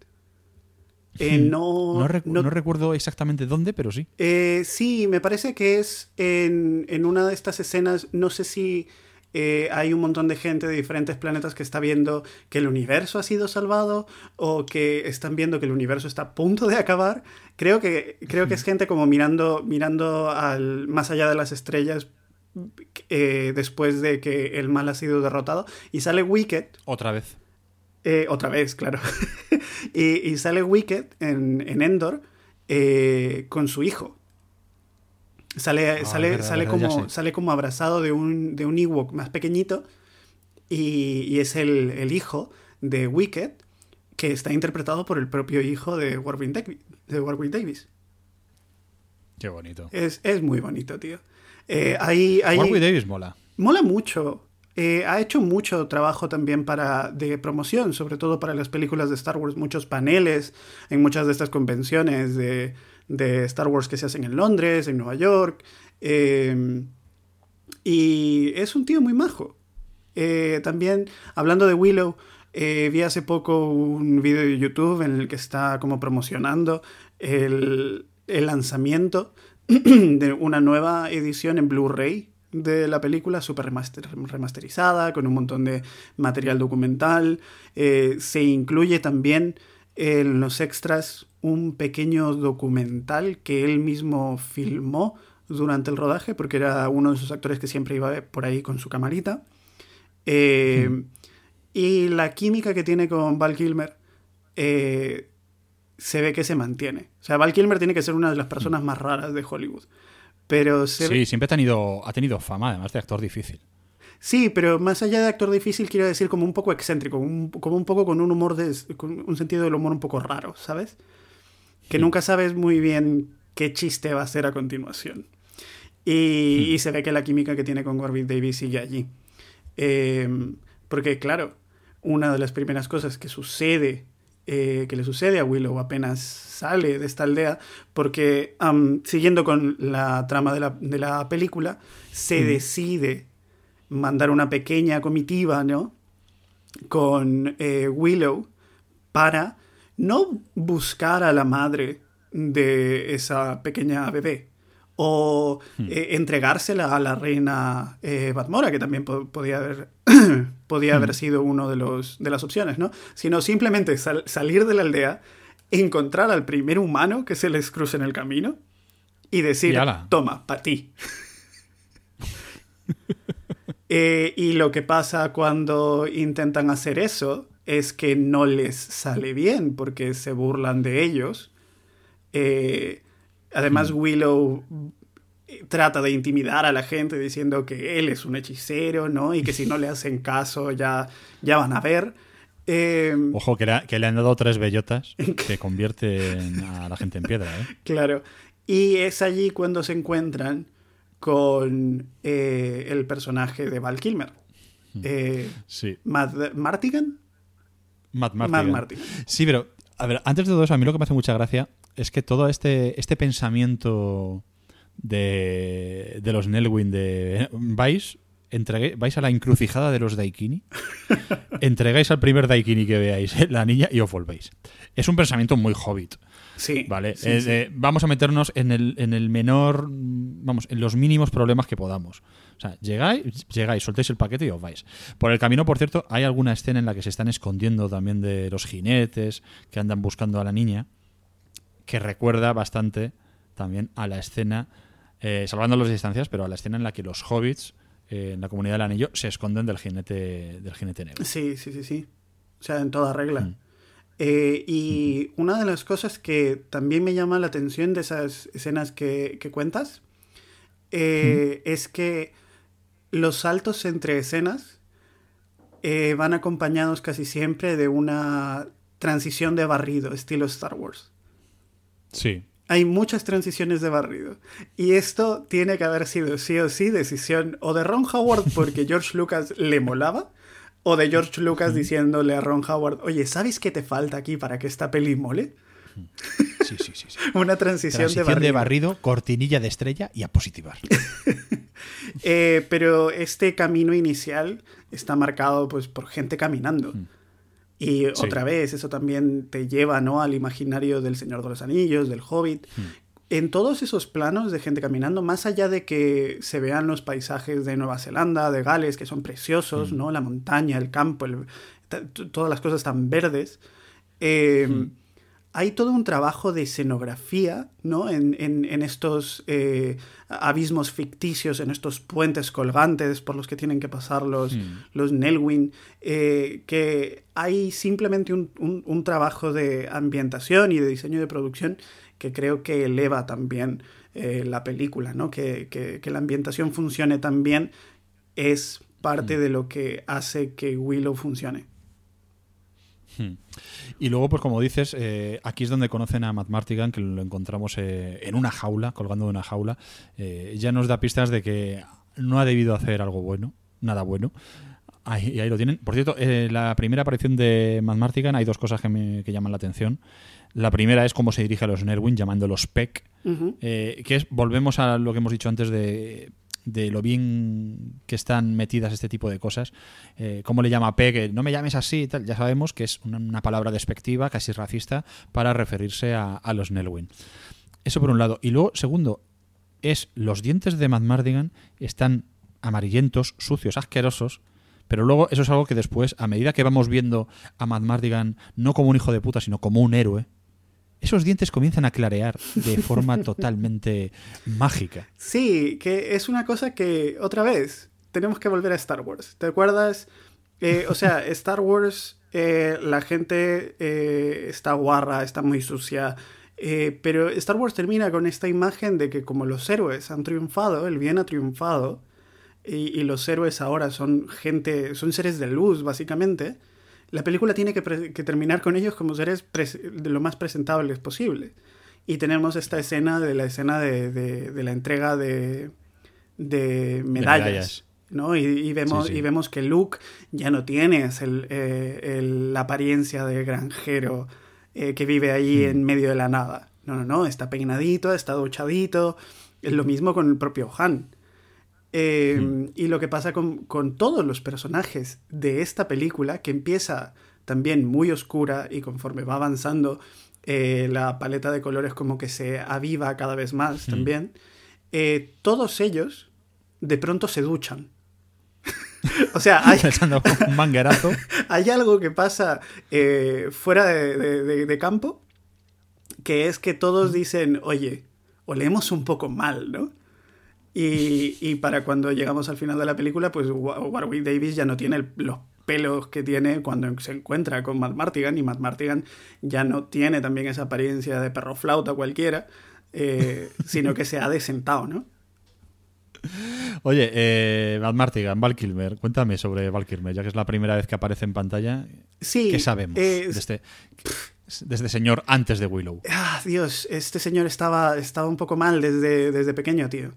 Eh, no, no, recuerdo exactamente dónde, pero sí. Eh, sí, me parece que es en, en, una de estas escenas, no sé si eh, hay un montón de gente de diferentes planetas que está viendo que el universo ha sido salvado o que están viendo que el universo está a punto de acabar. Creo que, creo que es gente como mirando, mirando al, más allá de las estrellas eh, después de que el mal ha sido derrotado. Y sale Wicked. Otra vez. Eh, otra vez, claro. y, sale Wicked en, Endor eh, con su hijo. Sale, ah, sale, sale, como, sale como abrazado de un, de un Ewok más pequeñito. Y, es el, hijo de Wicked, que está interpretado por el propio hijo de Warwick Davis. De Warwick Davis. Qué bonito. Es, es muy bonito, tío. Eh, hay, Davis mola. Mola mucho. Eh, ha hecho mucho trabajo también para de promoción, sobre todo para las películas de Star Wars, muchos paneles en muchas de estas convenciones de, Star Wars que se hacen en Londres, en Nueva York. Eh, y es un tío muy majo. también, hablando de Willow, vi hace poco un vídeo de YouTube en el que está como promocionando el lanzamiento de una nueva edición en Blu-ray de la película, súper remasterizada, con un montón de material documental. Eh, se incluye también en los extras un pequeño documental que él mismo filmó durante el rodaje, porque era uno de esos actores que siempre iba por ahí con su camarita. Eh. Y la química que tiene con Val Kilmer eh, se ve que se mantiene. O sea, Val Kilmer tiene que ser una de las personas más raras de Hollywood. Pero se Sí, siempre ha tenido, ha tenido fama, además de actor difícil. Sí, pero más allá de actor difícil, quiero decir como un poco excéntrico, un- como un poco con un humor, de, con un sentido del humor un poco raro, ¿sabes? Que nunca sabes muy bien qué chiste va a hacer a continuación. Y, y se ve que la química que tiene con Warwick Davis sigue allí. Eh, porque, claro, una de las primeras cosas que sucede, eh, que le sucede a Willow apenas sale de esta aldea, porque siguiendo con la trama de la, de la película, se decide mandar una pequeña comitiva, ¿no? Con eh, Willow para no buscar a la madre de esa pequeña bebé o eh, entregársela a la reina eh, Batmora, que también po- podía haber, podía haber sido uno de, los, de las opciones, ¿no? Sino simplemente sal- salir de la aldea, encontrar al primer humano que se les cruce en el camino y decir, Y toma, para ti. Eh, y lo que pasa cuando intentan hacer eso es que no les sale bien porque se burlan de ellos. Eh, además, Willow eh, trata de intimidar a la gente diciendo que él es un hechicero, ¿no? Y que si no le hacen caso ya, ya van a ver. Eh, Ojo, que, le- que le han dado tres bellotas que convierten a la gente en piedra, ¿eh? Claro. Y es allí cuando se encuentran con eh, el personaje de Val Kilmer. Eh, Sí. Matt Martigan. Matt Matt Martigan. Martigan. Sí, pero, a ver, antes de todo eso, a mí lo que me hace mucha gracia es que todo este, este pensamiento de, de los Nelwyn de vais, entregué- vais a la encrucijada de los Daikini, entregáis al primer Daikini que veáis eh, la niña y os volvéis. Es un pensamiento muy hobbit. Sí. Vale, sí, Eh, sí. eh, vamos a meternos en el, en el menor, vamos, en los mínimos problemas que podamos. O sea, llegáis, llegáis, soltéis el paquete y os vais. Por el camino, por cierto, hay alguna escena en la que se están escondiendo también de los jinetes que andan buscando a la niña, que recuerda bastante también a la escena, eh, salvando las distancias, pero a la escena en la que los hobbits eh, en la comunidad del anillo se esconden del jinete, del jinete negro. Sí, sí, sí, sí. O sea, en toda regla. Mm. Eh, y una de las cosas que también me llama la atención de esas escenas que, que cuentas es que los saltos entre escenas van acompañados casi siempre de una transición de barrido, estilo Star Wars. Sí. Hay muchas transiciones de barrido. Y esto tiene que haber sido sí o sí decisión o de Ron Howard porque George Lucas le molaba, o de George Lucas diciéndole a Ron Howard, oye, ¿sabes qué te falta aquí para que esta peli mole? Sí, sí, sí. sí. Una transición, Transición de barrido. de barrido, cortinilla de estrella y a positivar. Eh, pero este camino inicial está marcado pues, por gente caminando. Y Sí. otra vez, eso también te lleva ¿no? al imaginario del Señor de los Anillos, del Hobbit. En todos esos planos de gente caminando, más allá de que se vean los paisajes de Nueva Zelanda, de Gales, que son preciosos, ¿no? La montaña, el campo, el- todas las cosas tan verdes. eh, hay todo un trabajo de escenografía, ¿no? En, en- en estos eh, abismos ficticios, en estos puentes colgantes por los que tienen que pasar los, los Nelwyn, eh, que hay simplemente un, un- un trabajo de ambientación y de diseño de producción que creo que eleva también eh, la película, ¿no? Que, que- que la ambientación funcione tan bien es parte de lo que hace que Willow funcione. Y luego, pues como dices, eh, aquí es donde conocen a Matt Martigan, que lo encontramos eh, en una jaula, colgando de una jaula. Eh, ya nos da pistas de que no ha debido hacer algo bueno, nada bueno. Ahí, y ahí lo tienen. Por cierto, la primera aparición de Matt Martigan, hay dos cosas que me que llaman la atención. La primera es cómo se dirige a los Nerwin, llamándolos Peck, Ujú. eh, que es, volvemos a lo que hemos dicho antes de, de lo bien que están metidas este tipo de cosas. Eh, ¿Cómo le llama P? Que no me llames así y tal. Ya sabemos que es una, palabra despectiva, casi racista, para referirse a, a los Nelwyn. Eso por un lado. Y luego, segundo, es los dientes de Matt Mardigan están amarillentos, sucios, asquerosos. Pero luego eso es algo que después, a medida que vamos viendo a Matt Mardigan no como un hijo de puta, sino como un héroe, esos dientes comienzan a clarear de forma totalmente mágica. Sí, que es una cosa que, otra vez, tenemos que volver a Star Wars. ¿Te acuerdas? Eh, o sea, Star Wars, eh, la gente eh, está guarra, está muy sucia. Pero Star Wars termina con esta imagen de que como los héroes han triunfado, el bien ha triunfado, y, y los héroes ahora son gente, son seres de luz, básicamente, la película tiene que, terminar con ellos como seres de lo más presentables posible. Y tenemos esta escena de la escena de, de- de la entrega de, de medallas. medallas. ¿no? Y, y vemos, Sí, sí. y vemos que Luke ya no tiene el, eh, el- la apariencia de granjero eh, que vive ahí Hmm. en medio de la nada. No, no, no, está peinadito, está duchadito. Es lo mismo con el propio Han. Eh, Hmm. Y lo que pasa con, con todos los personajes de esta película, que empieza también muy oscura y conforme va avanzando, eh, la paleta de colores como que se aviva cada vez más también, eh, todos ellos de pronto se duchan. o sea, hay, Echando un manguerazo. hay algo que pasa eh, fuera de- de campo, que es que todos dicen, oye, olemos un poco mal, ¿no? Y, y para cuando llegamos al final de la película, pues Wa- Warwick Davis ya no tiene el- los pelos que tiene cuando se encuentra con Matt Martigan, y Matt Martigan ya no tiene también esa apariencia de perro flauta cualquiera, eh, sino que se ha desentado, ¿no? Oye, eh, Matt Martigan, Val Kilmer, cuéntame sobre Val Kilmer, ya que es la primera vez que aparece en pantalla. Sí. ¿Qué sabemos eh, de, este, de este señor antes de Willow? Ah, Dios, este señor estaba, estaba un poco mal desde, desde pequeño, tío.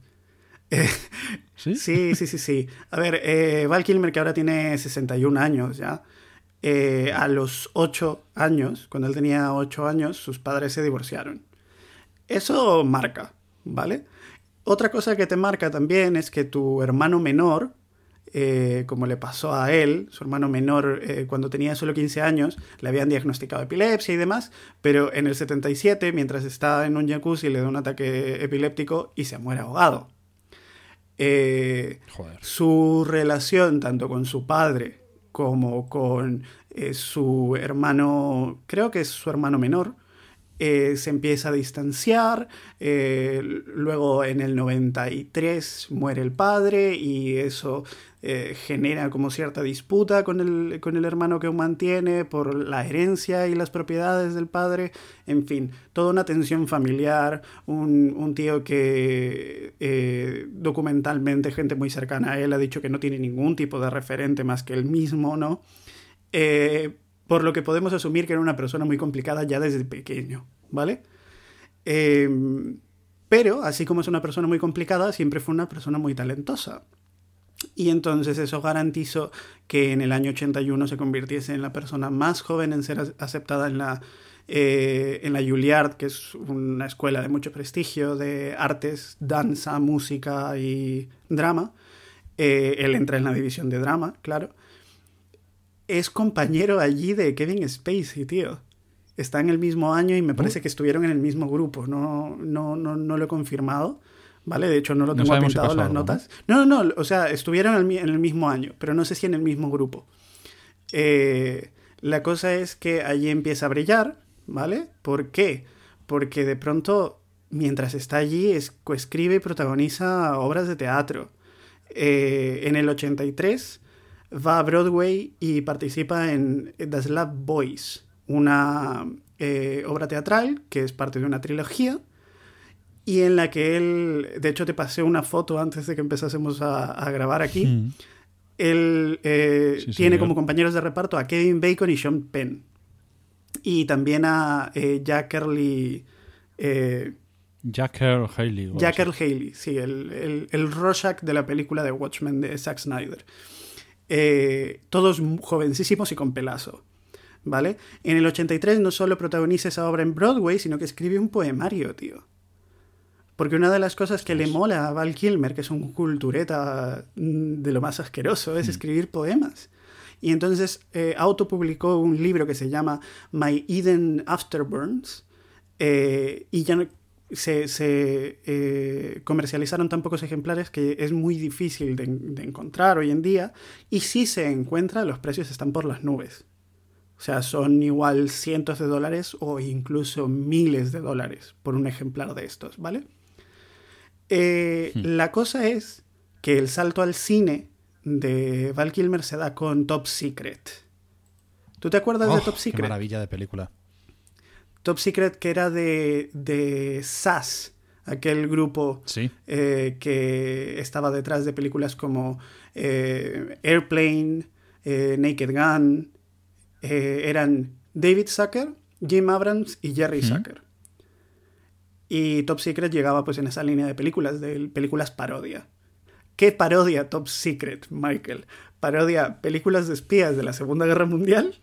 Eh, ¿Sí? sí, sí, sí, sí. A ver, eh, Val Kilmer, que ahora tiene 61 años ya, eh, a los 8 años, cuando él tenía 8 años, sus padres se divorciaron. Eso marca, ¿vale? Otra cosa que te marca también es que tu hermano menor, eh, como le pasó a él, su hermano menor, eh, cuando tenía solo 15 años, le habían diagnosticado epilepsia y demás, pero en el 77, mientras está en un jacuzzi, le da un ataque epiléptico y se muere ahogado. Eh, su relación tanto con su padre como con eh, su hermano, creo que es su hermano menor, eh, se empieza a distanciar, eh, luego en el 93 muere el padre y eso eh, genera como cierta disputa con el, con el hermano que mantiene por la herencia y las propiedades del padre, en fin, toda una tensión familiar, un, un tío que documentalmente gente muy cercana a él ha dicho que no tiene ningún tipo de referente más que él mismo, ¿no? Por lo que podemos asumir que era una persona muy complicada ya desde pequeño, ¿vale? Eh, pero, así como es una persona muy complicada, siempre fue una persona muy talentosa. Y entonces eso garantizó que en el año 81 se convirtiese en la persona más joven en ser aceptada en la, eh, en la Juilliard, que es una escuela de mucho prestigio de artes, danza, música y drama. Eh, él entra en la división de drama, claro es compañero allí de Kevin Spacey, tío. Está en el mismo año y me parece que estuvieron en el mismo grupo. No, no, no, no lo he confirmado. ¿Vale? De hecho, no lo tengo apuntado en las notas. No, no, no. O sea, estuvieron en el mismo año, pero no sé si en el mismo grupo. Eh, la cosa es que allí empieza a brillar, ¿vale? ¿Por qué? Porque de pronto, mientras está allí, es- escribe y protagoniza obras de teatro. Eh, en el 83 va a Broadway y participa en The Slap Boys, una eh, obra teatral que es parte de una trilogía y en la que él, de hecho te pasé una foto antes de que empezásemos a, a grabar aquí, Mm. él eh, Sí, tiene señor. como compañeros de reparto a Kevin Bacon y Sean Penn y también a eh, Jack Early... eh, Jack Earl Haley. Jack. Earl Haley, sí, el, el, el Rorschach de la película de Watchmen de Zack Snyder. Eh, todos jovencísimos y con pelazo. ¿Vale? En el 83 no solo protagoniza esa obra en Broadway, sino que escribe un poemario, tío. Porque una de las cosas que le mola a Val Kilmer, que es un cultureta mm, de lo más asqueroso, es escribir poemas. Y entonces eh, autopublicó un libro que se llama My Eden Afterburns. eh, y ya no- se, se, eh, comercializaron tan pocos ejemplares que es muy difícil de, de encontrar hoy en día. Y si se encuentra, los precios están por las nubes. O sea, son igual cientos de dólares o incluso miles de dólares por un ejemplar de estos, ¿vale? Eh, La cosa es que el salto al cine de Val Kilmer se da con Top Secret. ¿Tú te acuerdas de Oh, Top Qué Secret? maravilla de película. Top Secret que era de, de SAS, aquel grupo Sí. eh, que estaba detrás de películas como eh, Airplane, eh, Naked Gun, eran David Zucker, Jim Abrams y Jerry Zucker. Y Top Secret llegaba pues en esa línea de películas, de películas parodia. ¿Qué parodia Top Secret, Michael? Parodia películas de espías de la Segunda Guerra Mundial,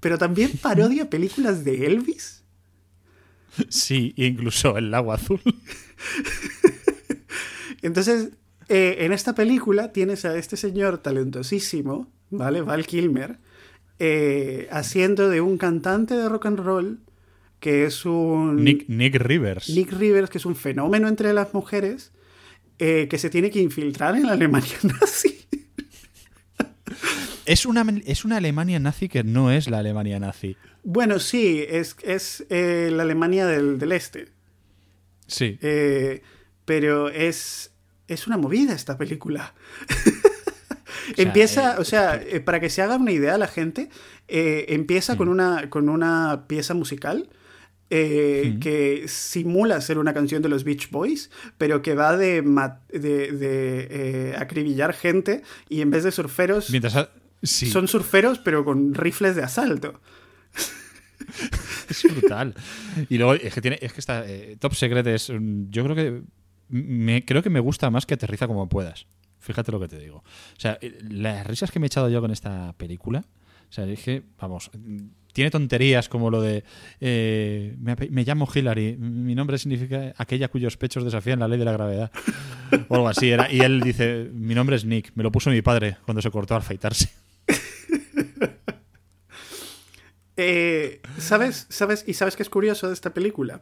pero también parodia películas de Elvis. Sí, incluso el lago azul. Entonces, eh, en esta película tienes a este señor talentosísimo, ¿vale? Val Kilmer, eh, haciendo de un cantante de rock and roll que es un... Nick, Nick Rivers. Nick Rivers, que es un fenómeno entre las mujeres, eh, que se tiene que infiltrar en la Alemania nazi. Es una, es una Alemania nazi que no es la Alemania nazi. Bueno, sí, es, es eh, la Alemania del, del Este. Sí. Eh, pero es, es una movida esta película. sea, empieza, eh, o sea, eh, para que se haga una idea la gente, eh, empieza con, una, con una pieza musical eh, que simula ser una canción de los Beach Boys, pero que va de, de, de, eh, acribillar gente y en vez de surferos, Mientras. ha- Sí, son surferos pero con rifles de asalto. es brutal. Y luego es que tiene. Es que está. eh, Top Secret es. un- Yo creo que. Me, creo que me gusta más que aterriza como puedas. Fíjate lo que te digo. O sea, eh, las risas que me he echado yo con esta película. O sea, es que, vamos, tiene tonterías como lo de eh, me, me llamo Hillary, mi nombre significa aquella cuyos pechos desafían la ley de la gravedad. O algo así era. Y él dice, mi nombre es Nick, me lo puso mi padre cuando se cortó al afeitarse. Eh, ¿sabes, ¿Sabes? ¿Y sabes qué es curioso de esta película?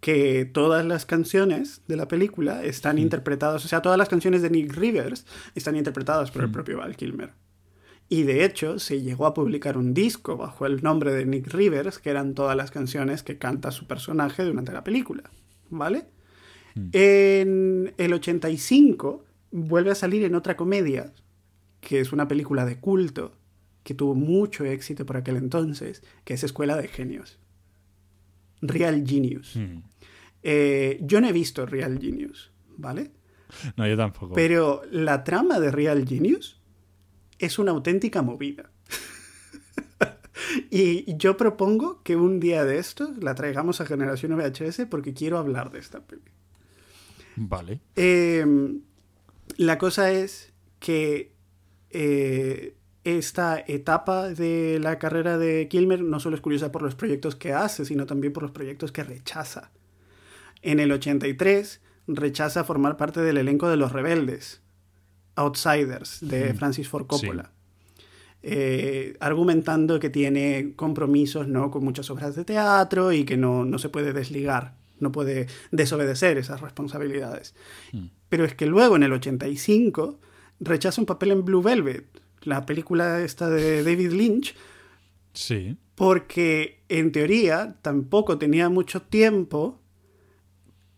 Que todas las canciones de la película están interpretadas, o sea, todas las canciones de Nick Rivers están interpretadas por el propio Val Kilmer. Y de hecho, se llegó a publicar un disco bajo el nombre de Nick Rivers, que eran todas las canciones que canta su personaje durante la película. ¿Vale? En el 85 vuelve a salir en otra comedia, que es una película de culto, que tuvo mucho éxito por aquel entonces, que es Escuela de Genios. Real Genius. Eh, yo no he visto Real Genius, ¿vale? No, yo tampoco. Pero la trama de Real Genius es una auténtica movida. y yo propongo que un día de estos la traigamos a Generación VHS porque quiero hablar de esta peli. Vale. Eh, la cosa es que eh, esta etapa de la carrera de Kilmer no solo es curiosa por los proyectos que hace, sino también por los proyectos que rechaza. En el 83 rechaza formar parte del elenco de Los Rebeldes, Outsiders, de Francis Ford Coppola. Eh, argumentando que tiene compromisos ¿no? con muchas obras de teatro y que no, no se puede desligar, no puede desobedecer esas responsabilidades. Pero es que luego, en el 85, rechaza un papel en Blue Velvet, la película esta de David Lynch, Sí. porque en teoría tampoco tenía mucho tiempo,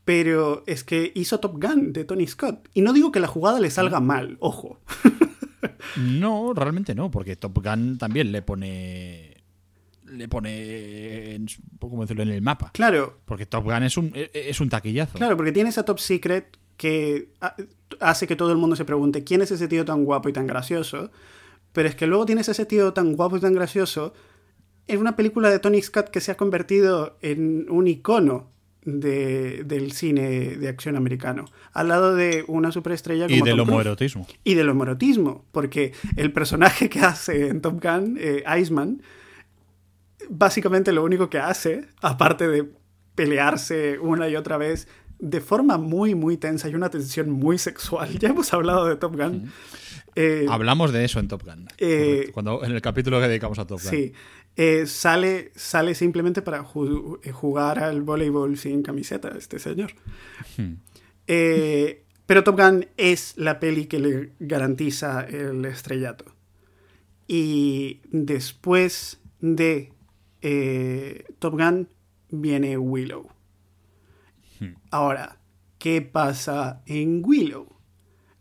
pero es que hizo Top Gun de Tony Scott. Y no digo que la jugada le salga mal, ojo. No, realmente no, porque Top Gun también le pone. Le pone. En, ¿Cómo decirlo? En el mapa. Claro, Porque Top Gun es un, e- es un taquillazo. claro, porque tiene esa Top Secret que ha- hace que todo el mundo se pregunte quién es ese tío tan guapo y tan gracioso. Pero es que luego tienes ese tío tan guapo y tan gracioso en una película de Tony Scott que se ha convertido en un icono de- del cine de acción americano, al lado de una superestrella como y del Tom homoerotismo. y del homoerotismo, porque el personaje que hace en Top Gun, eh, Iceman, básicamente lo único que hace, aparte de pelearse una y otra vez de forma muy, muy tensa y una tensión muy sexual, ya hemos hablado de Top Gun. Eh, Hablamos de eso en Top Gun. Eh, Cuando, en el capítulo que dedicamos a Top Gun. Sí, eh, sale, sale simplemente para ju- jugar al voleibol sin camiseta, este señor. Eh, pero Top Gun es la peli que le garantiza el estrellato. Y después de Top Gun viene Willow. Ahora, ¿qué pasa en Willow?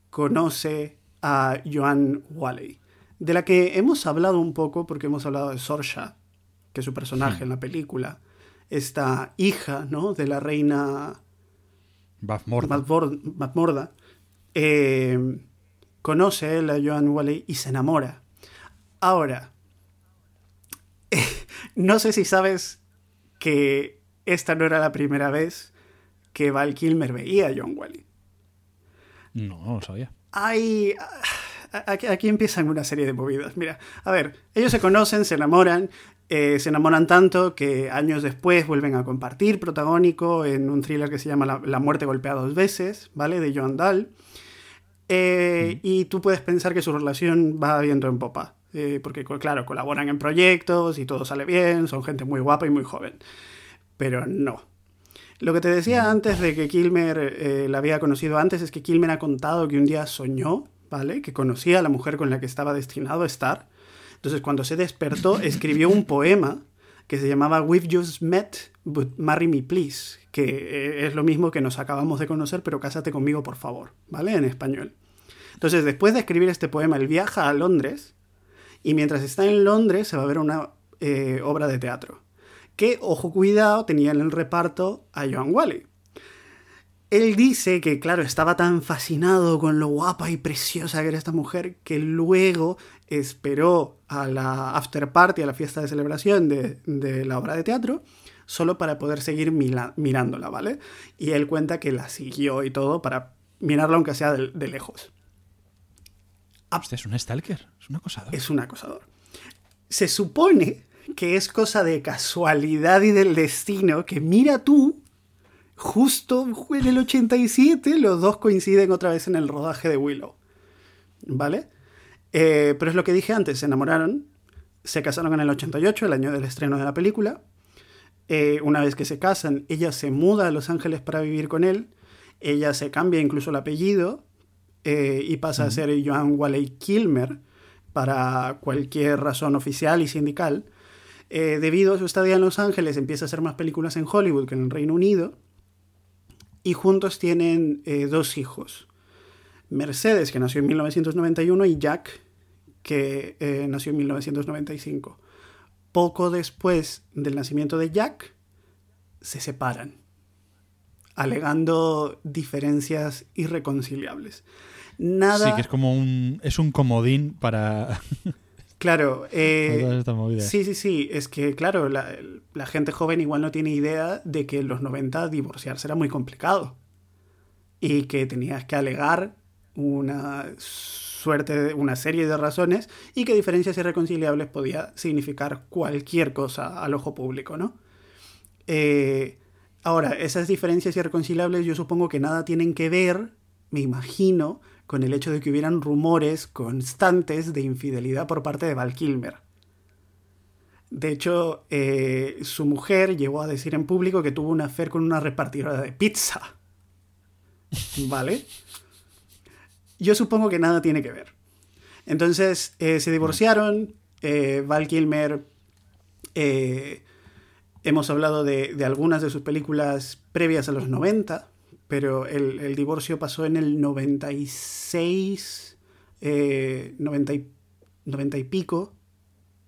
Conoce a Joan Wally, de la que hemos hablado un poco porque hemos hablado de Sorsha, que es su personaje en la película. esta hija, ¿no? De la reina Mazmorda, eh, conoce él a Joan Wally y se enamora. Ahora, no sé si sabes que esta no era la primera vez que Val Kilmer veía a John Wally. No, no lo sabía. Hay. Aquí, aquí empiezan una serie de movidas. Mira, a ver, ellos se conocen, se enamoran, eh, se enamoran tanto que años después vuelven a compartir protagónico en un thriller que se llama La, La muerte golpea dos veces, ¿vale? De Joan Dahl. Eh, Y tú puedes pensar que su relación va viento en popa. eh, porque, claro, colaboran en proyectos y todo sale bien, son gente muy guapa y muy joven. Pero no. Lo que te decía antes de que Kilmer eh, la había conocido antes es que Kilmer ha contado que un día soñó, ¿vale? Que conocía a la mujer con la que estaba destinado a estar. Entonces, cuando se despertó, escribió un poema que se llamaba We've Just Met, but Marry Me Please, que eh, es lo mismo que nos acabamos de conocer, pero cásate conmigo, por favor, ¿vale? En español. Entonces, después de escribir este poema, él viaja a Londres y mientras está en Londres se va a ver una eh, obra de teatro que, ojo cuidado, tenía en el reparto a Joan Wally. Él dice que, claro, estaba tan fascinado con lo guapa y preciosa que era esta mujer que luego esperó a la after party, a la fiesta de celebración de, de la obra de teatro, solo para poder seguir mirándola, ¿vale? Y él cuenta que la siguió y todo para mirarla aunque sea de, de lejos. Este es un stalker, es un acosador. Es un acosador. Se supone que es cosa de casualidad y del destino que mira tú, justo en el 87 los dos coinciden otra vez en el rodaje de Willow. ¿Vale? Eh, pero es lo que dije antes, se enamoraron, se casaron en el 88, el año del estreno de la película. Eh, una vez que se casan, ella se muda a Los Ángeles para vivir con él. Ella se cambia incluso el apellido eh, y pasa a ser Joan Wally Kilmer para cualquier razón oficial y sindical. Eh, debido a su estadía en Los Ángeles, empieza a hacer más películas en Hollywood que en el Reino Unido. Y juntos tienen eh, dos hijos. Mercedes, que nació en 1991, y Jack, que eh, nació en 1995. Poco después del nacimiento de Jack, se separan, alegando diferencias irreconciliables. Nada. Sí, que es como un. Es un comodín para. Claro, eh, sí, sí, sí, es que claro, la, la gente joven igual no tiene idea de que en los 90 divorciarse era muy complicado y que tenías que alegar una suerte, de- una serie de razones y que diferencias irreconciliables podía significar cualquier cosa al ojo público, ¿no? Eh, ahora, esas diferencias irreconciliables yo supongo que nada tienen que ver, me imagino, con el hecho de que hubieran rumores constantes de infidelidad por parte de Val Kilmer. De hecho, eh, su mujer llegó a decir en público que tuvo una affair con una repartidora de pizza. ¿Vale? Yo supongo que nada tiene que ver. Entonces, eh, se divorciaron. eh, Val Kilmer. hemos hablado de, de algunas de sus películas previas a los 90, pero el, el divorcio pasó en el 96, eh, 90, y, 90 y pico,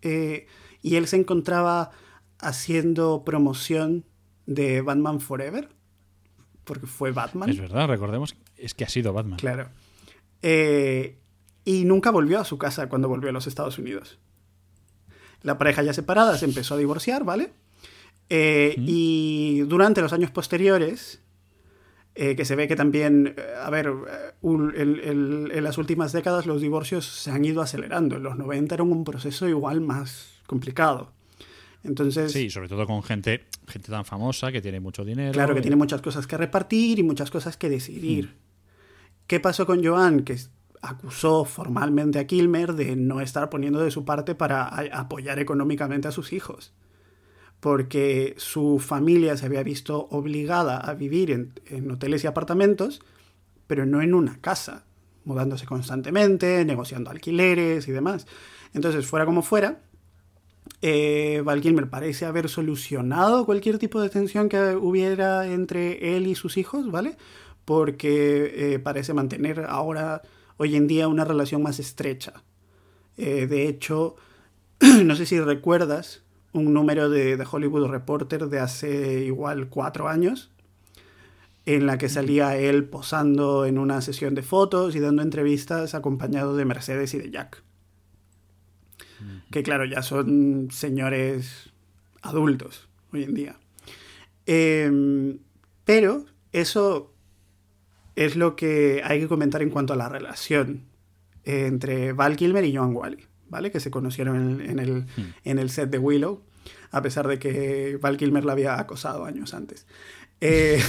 eh, y él se encontraba haciendo promoción de Batman Forever, porque fue Batman. Es verdad, recordemos. Es que ha sido Batman. Claro. Eh, y nunca volvió a su casa cuando volvió a los Estados Unidos. La pareja ya separada se empezó a divorciar, ¿vale? Eh, Y durante los años posteriores, eh, que se ve que también, eh, a ver, eh, un- el- el- en las últimas décadas los divorcios se han ido acelerando. En los 90 era un proceso igual más complicado. Entonces, Sí, sobre todo con gente, gente tan famosa que tiene mucho dinero. Claro que tiene muchas cosas que repartir y muchas cosas que decidir. ¿Qué pasó con Joan? Que acusó formalmente a Kilmer de no estar poniendo de su parte para apoyar económicamente a sus hijos. Porque su familia se había visto obligada a vivir en, hoteles y apartamentos, pero no en una casa, mudándose constantemente, negociando alquileres y demás. Entonces, fuera como fuera, eh, Val Kilmer parece haber solucionado cualquier tipo de tensión que hubiera entre él y sus hijos, ¿vale? Porque eh, parece mantener ahora, hoy en día, una relación más estrecha. Eh, de hecho, no sé si recuerdas, un número de, de Hollywood Reporter de hace igual cuatro años, en la que salía él posando en una sesión de fotos y dando entrevistas acompañado de Mercedes y de Jack. Que claro, ya son señores adultos hoy en día. Em, pero eso es lo que hay que comentar en cuanto a la relación entre Val Kilmer y Joan Wally, ¿vale? Que se conocieron en, en el, en el set de Willow, a pesar de que Val Kilmer la había acosado años antes. Eh,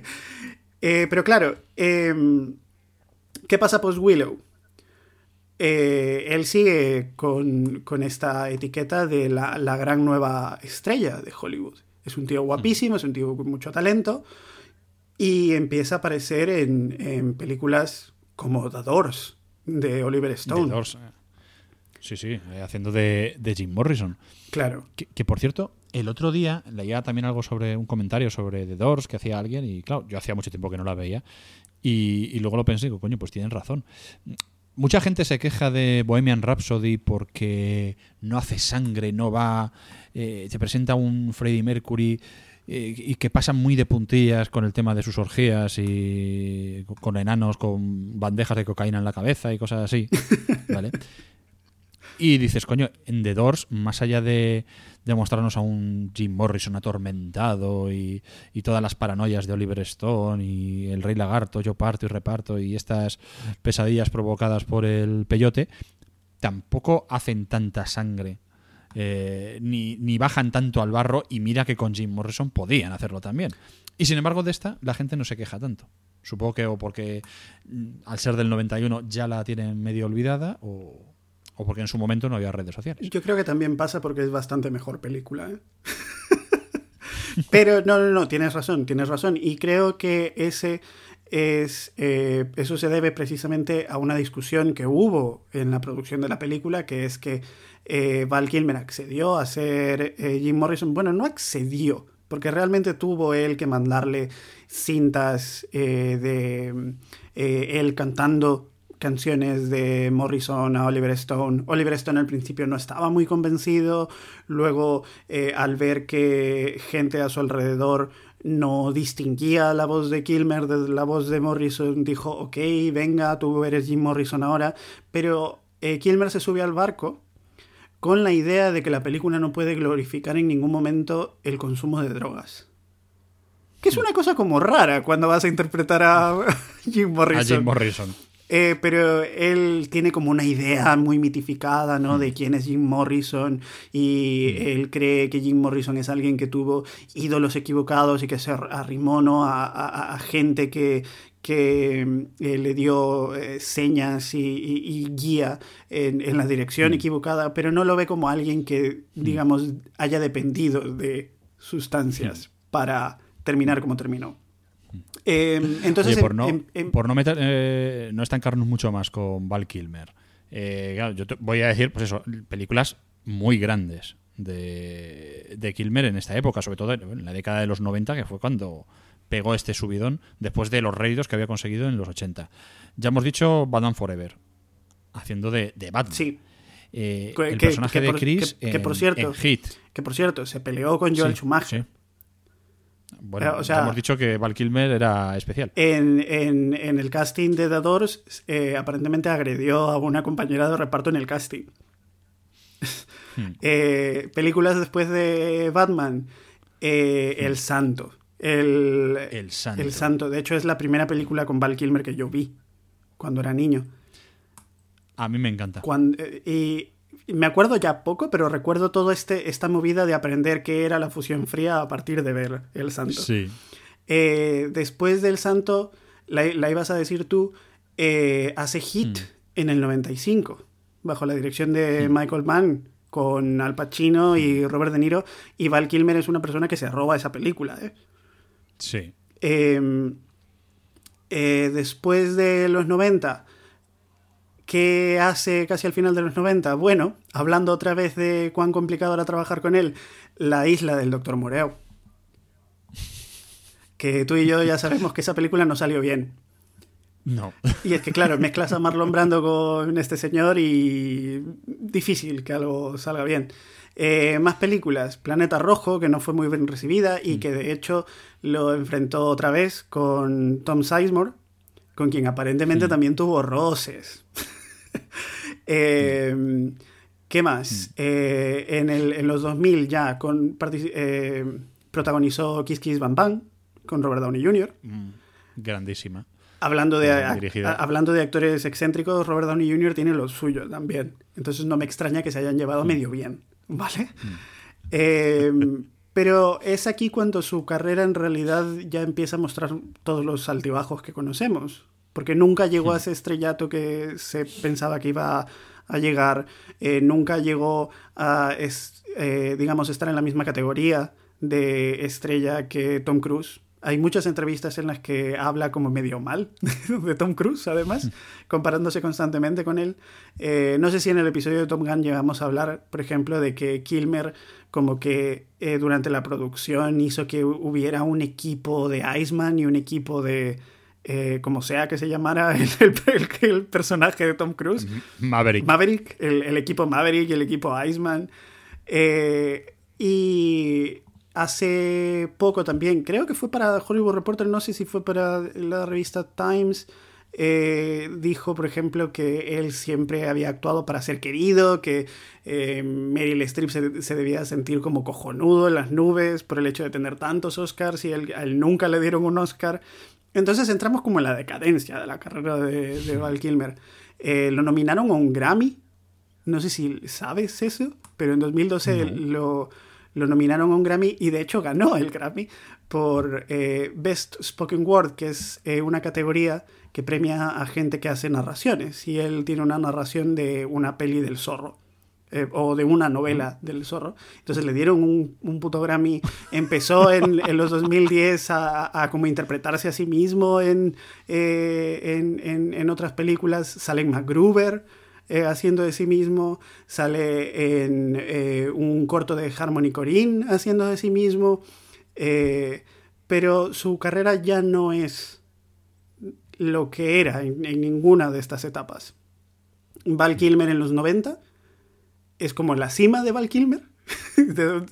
eh, pero claro, em, ¿qué pasa post Willow? Eh, él sigue con, con esta etiqueta de la, la gran nueva estrella de Hollywood. Es un tío guapísimo, es un tío con mucho talento. Y empieza a aparecer en, en películas como The Doors, de Oliver Stone. The Doors. Sí, sí, eh, haciendo de, de Jim Morrison. Claro. Que, que, por cierto, el otro día leía también algo sobre un comentario sobre The Doors que hacía alguien y claro, yo hacía mucho tiempo que no la veía y, y luego lo pensé y digo, coño, pues tienen razón. Mucha gente se queja de Bohemian Rhapsody porque no hace sangre, no va, eh, te presenta un Freddie Mercury eh, y que pasan muy de puntillas con el tema de sus orgías y con enanos con bandejas de cocaína en la cabeza y cosas así, ¿vale? Y dices, coño, en The Doors, más allá de, mostrarnos a un Jim Morrison atormentado y, y, todas las paranoias de Oliver Stone y el Rey Lagarto, yo parto y reparto y estas pesadillas provocadas por el peyote, tampoco hacen tanta sangre. Eh, ni, ni bajan tanto al barro y mira que con Jim Morrison podían hacerlo también. Y sin embargo de esta la gente no se queja tanto. Supongo que o porque mm, al ser del 91 ya la tienen medio olvidada o, o porque en su momento no había redes sociales. Yo creo que también pasa porque es bastante mejor película. ¿eh? Pero no, no, no, tienes razón, tienes razón. Y creo que ese es eh, eso se debe precisamente a una discusión que hubo en la producción de la película, que es que eh, Val Kilmer accedió a ser Jim Morrison. Bueno, no accedió, porque realmente tuvo él que mandarle cintas de él cantando canciones de Morrison a Oliver Stone. Oliver Stone al principio no estaba muy convencido, luego eh, al ver que gente a su alrededor no distinguía la voz de Kilmer de la voz de Morrison, dijo, ok, venga, tú eres Jim Morrison ahora, pero eh, Kilmer se sube al barco con la idea de que la película no puede glorificar en ningún momento el consumo de drogas. Que es una cosa como rara cuando vas a interpretar a Jim Morrison. A Jim Morrison. Eh, pero él tiene como una idea muy mitificada, ¿no? De quién es Jim Morrison y él cree que Jim Morrison es alguien que tuvo ídolos equivocados y que se arrimó, ¿no? A, a, a gente que, que eh, le dio eh, señas y, y, y guía en, en, la dirección mm. equivocada, pero no lo ve como alguien que, digamos, haya dependido de sustancias mm. para terminar como terminó. Eh, entonces, Oye, por, no, en, en, por no, meter, eh, no estancarnos mucho más con Val Kilmer, eh, claro, yo te voy a decir, pues eso, películas muy grandes de, de, Kilmer en esta época, sobre todo en la década de los 90, que fue cuando pegó este subidón después de los réditos que había conseguido en los 80. Ya hemos dicho Batman Forever, haciendo de, de Batman. Sí. Eh, que, el personaje que, de Chris que, que, por cierto, en Hit. Que por cierto, se peleó con Joel sí, Schumacher. Sí. Bueno, o sea, hemos dicho que Val Kilmer era especial. En, en, en el casting de The Doors, eh, aparentemente agredió a una compañera de reparto en el casting. Hmm. eh, películas después de Batman, eh, hmm. El Santo. El, el, Santo. El Santo. De hecho, es la primera película con Val Kilmer que yo vi cuando era niño. A mí me encanta. Cuando, y me acuerdo ya poco, pero recuerdo toda este, esta movida de aprender qué era la fusión fría a partir de ver El Santo. Sí. Eh, después del Santo, la, la, ibas a decir tú, eh, hace Hit mm. en el 95, bajo la dirección de mm. Michael Mann, con Al Pacino y Robert De Niro, y Val Kilmer es una persona que se roba esa película. ¿eh? Sí. Em, eh, después de los 90 ¿Qué hace casi al final de los 90? Bueno, hablando otra vez de cuán complicado era trabajar con él, la isla del Doctor Moreau. Que tú y yo ya sabemos que esa película no salió bien. No. Y es que, claro, mezclas a Marlon Brando con este señor y difícil que algo salga bien. Eh, más películas. Planeta Rojo, que no fue muy bien recibida y que de hecho lo enfrentó otra vez con Tom Sizemore, con quien aparentemente también tuvo roces. Eh, ¿Qué más? Eh, en, el- en los 2000 ya con, eh, protagonizó Kiss Kiss Bang Bang con Robert Downey Jr. Grandísima. Hablando de, a- a- hablando de actores excéntricos, Robert Downey Jr. tiene lo suyo también. Entonces no me extraña que se hayan llevado medio bien, ¿vale? Eh, pero es aquí cuando su carrera en realidad ya empieza a mostrar todos los altibajos que conocemos. Porque nunca llegó a ese estrellato que se pensaba que iba a llegar. eh, nunca llegó a, es- eh, digamos, estar en la misma categoría de estrella que Tom Cruise. Hay muchas entrevistas en las que habla como medio mal de Tom Cruise, además, comparándose constantemente con él. Eh, no sé si en el episodio de Tom Gunn llegamos a hablar, por ejemplo, de que Kilmer como que durante la producción hizo que hu- hubiera un equipo de Iceman y un equipo de, eh, como sea que se llamara el, el- el personaje de Tom Cruise. Maverick. Maverick, el, el equipo Maverick y el equipo Iceman. Eh, y hace poco también, creo que fue para Hollywood Reporter, no sé si fue para la revista Times, eh, dijo, por ejemplo, que él siempre había actuado para ser querido, que eh, Meryl Streep se, se debía sentir como cojonudo en las nubes por el hecho de tener tantos Oscars y él- a él nunca le dieron un Oscar. Entonces entramos como en la decadencia de la carrera de, de Val Kilmer. Eh, lo nominaron a un Grammy no sé si sabes eso, pero en 2012 lo, lo nominaron a un Grammy y de hecho ganó el Grammy por eh, Best Spoken Word, que es eh, una categoría que premia a gente que hace narraciones. Y él tiene una narración de una peli del zorro. Eh, o de una novela del zorro. Entonces le dieron un, un puto Grammy. Empezó en, en los 2010 a, a como interpretarse a sí mismo en, eh, en, en- en otras películas. Sale en MacGruber eh, haciendo de sí mismo. Sale en eh, un corto de Harmony Corinne haciendo de sí mismo. Pero su carrera ya no es lo que era en, en ninguna de estas etapas. Val Kilmer en los 90 es como la cima de Val Kilmer.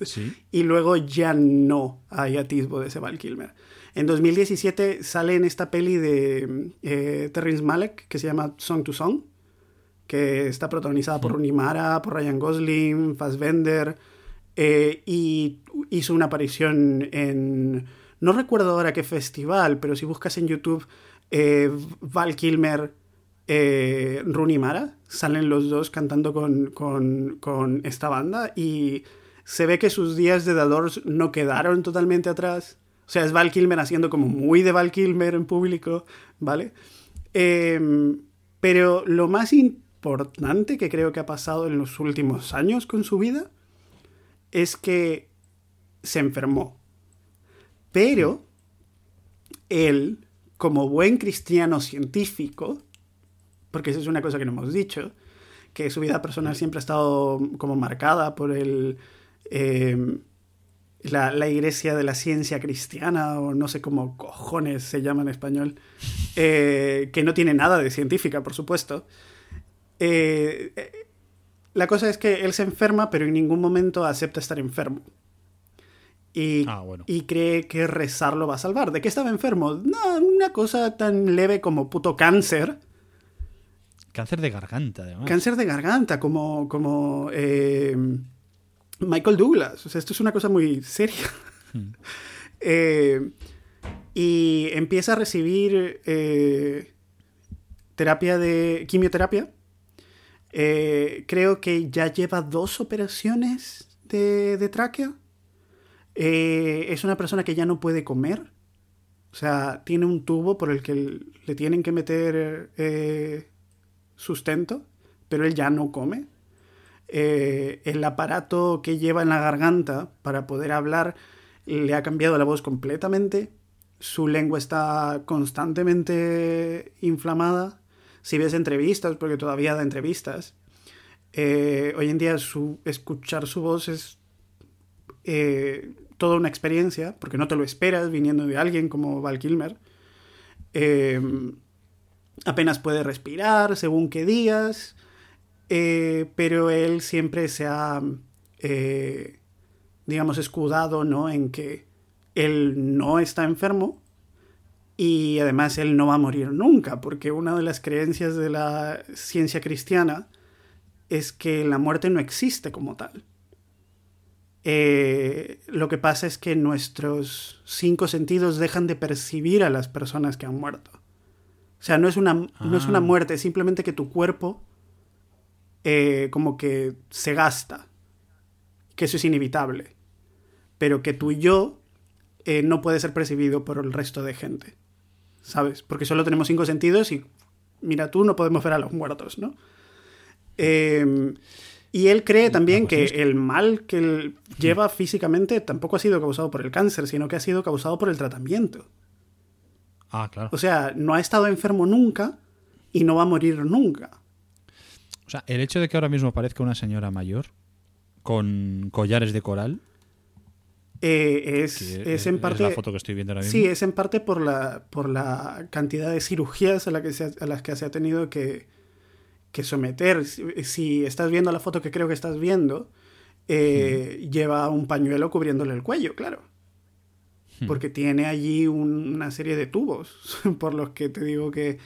Sí. Y luego ya no hay atisbo de ese Val Kilmer. En 2017 sale en esta peli de eh, Terrence Malick que se llama Song to Song, que está protagonizada por Rooney Mara, por Ryan Gosling, Fassbender, eh, y hizo una aparición en... No recuerdo ahora qué festival, pero si buscas en YouTube eh, Val Kilmer, Rooney Mara, salen los dos cantando con, con- con esta banda y se ve que sus días de The Doors no quedaron totalmente atrás. O sea, es Val Kilmer haciendo como muy de Val Kilmer en público, ¿vale? Em, pero lo más importante que creo que ha pasado en los últimos años con su vida es que se enfermó. Pero él, como buen cristiano científico, porque esa es una cosa que no hemos dicho, que su vida personal siempre ha estado como marcada por el, eh, la, la iglesia de la ciencia cristiana, o no sé cómo cojones se llama en español, eh, que no tiene nada de científica, por supuesto. Eh, eh, la cosa es que él se enferma, pero en ningún momento acepta estar enfermo. Y, Ah, bueno. y cree que rezar lo va a salvar. ¿De qué estaba enfermo? No, una cosa tan leve como puto cáncer. Cáncer de garganta, además. Cáncer de garganta, como, como eh, Michael Douglas. O sea, esto es una cosa muy seria. Eh, y empieza a recibir eh, terapia de quimioterapia. Eh, creo que ya lleva dos operaciones de, de tráquea. Eh, es una persona que ya no puede comer. O sea, tiene un tubo por el que le tienen que meter sustento, pero él ya no come. Eh, el aparato que lleva en la garganta para poder hablar le ha cambiado la voz completamente. Su lengua está constantemente inflamada. Si ves entrevistas, porque todavía da entrevistas, eh, hoy en día escuchar su voz es eh, toda una experiencia, porque no te lo esperas viniendo de alguien como Val Kilmer. Apenas puede respirar según qué días, eh, pero él siempre se ha eh, digamos, escudado, ¿no? En que él no está enfermo y además él no va a morir nunca, porque una de las creencias de la ciencia cristiana es que la muerte no existe como tal. Eh, lo que pasa es que nuestros cinco sentidos dejan de percibir a las personas que han muerto. O sea, no es una, no es una Ah. muerte, es simplemente que tu cuerpo eh, como que se gasta, que eso es inevitable, pero que tu yo eh, no puede ser percibido por el resto de gente, ¿sabes? Porque solo tenemos cinco sentidos y, mira, tú no podemos ver a los muertos, ¿no? Eh, y él cree también que el mal que él lleva físicamente tampoco ha sido causado por el cáncer, sino que ha sido causado por el tratamiento. Ah, claro. O sea, no ha estado enfermo nunca y no va a morir nunca. O sea, el hecho de que ahora mismo parezca una señora mayor con collares de coral, Eh, es, en parte... la foto que estoy viendo ahora mismo. Sí, es en parte por la, por la cantidad de cirugías a, la que se a las que se ha tenido que, que someter. Si, si estás viendo la foto que creo que estás viendo, eh, lleva un pañuelo cubriéndole el cuello, claro. Porque tiene allí un- una serie de tubos por los que te digo que,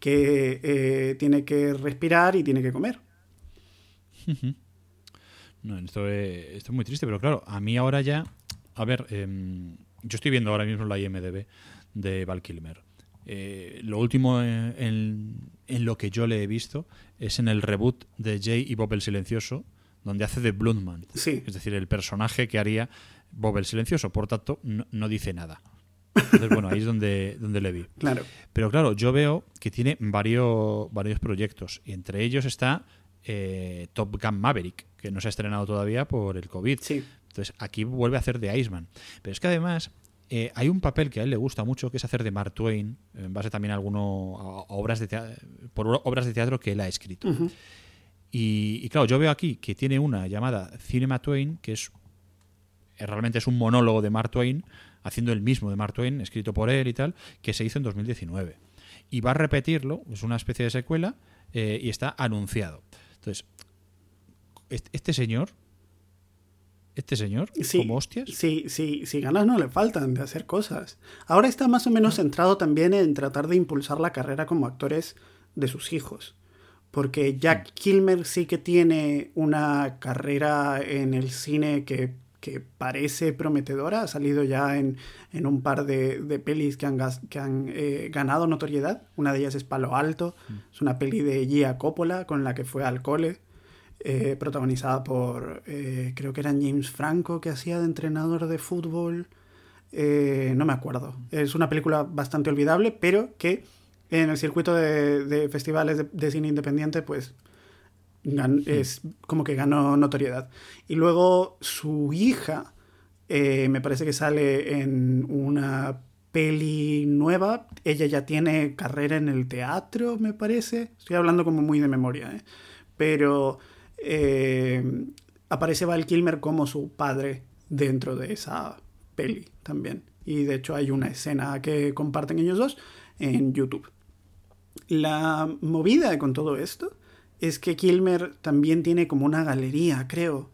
que eh, tiene que respirar y tiene que comer. No, esto, es, esto es muy triste, pero claro, a mí ahora ya. A ver, em, yo estoy viendo ahora mismo la IMDB de Val Kilmer. Eh, lo último en, en- en lo que yo le he visto es en el reboot de Jay y Bob el Silencioso, donde hace de Bloodman. Sí. Es decir, el personaje que haría Bob el Silencioso. Por tanto, no, no dice nada. Entonces, bueno, ahí es donde, donde le vi. Claro. Pero claro, yo veo que tiene varios, varios proyectos y entre ellos está eh, Top Gun Maverick, que no se ha estrenado todavía por el COVID. Sí. Entonces aquí vuelve a hacer de Iceman. Pero es que además eh, hay un papel que a él le gusta mucho, que es hacer de Mark Twain, en base también a, alguno, a, obras de tea- por obras de teatro que él ha escrito. Y, y claro, yo veo aquí que tiene una llamada Cinema Twain, que es realmente es un monólogo de Mark Twain, haciendo el mismo de Mark Twain, escrito por él y tal, que se hizo en 2019. Y va a repetirlo, es una especie de secuela, eh, y está anunciado. Entonces, este, señor, este señor, Sí, como hostias, Sí, sí, sí, ganas no le faltan de hacer cosas. Ahora está más o menos centrado también en tratar de impulsar la carrera como actores de sus hijos. Porque Jack Kilmer sí que tiene una carrera en el cine que, que parece prometedora. Ha salido ya en, en un par de, de pelis que han, que han eh, ganado notoriedad. Una de ellas es Palo Alto. Es una peli de Gia Coppola con la que fue al cole eh, protagonizada por, eh, creo que era James Franco, que hacía de entrenador de fútbol. No me acuerdo. Es una película bastante olvidable, pero que en el circuito de, de festivales de, de cine independiente, pues es como que ganó notoriedad. Y luego su hija, eh, me parece que sale en una peli nueva. Ella ya tiene carrera en el teatro, me parece. Estoy hablando como muy de memoria, ¿eh? Pero eh, aparece Val Kilmer como su padre dentro de esa peli también. Y de hecho hay una escena que comparten ellos dos en YouTube. La movida con todo esto es que Kilmer también tiene como una galería, creo,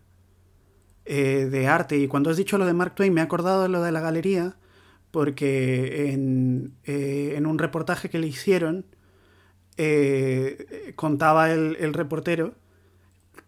eh, de arte. Y cuando has dicho lo de Mark Twain, me he acordado de lo de la galería, porque en, eh, en un reportaje que le hicieron, eh, contaba el, el reportero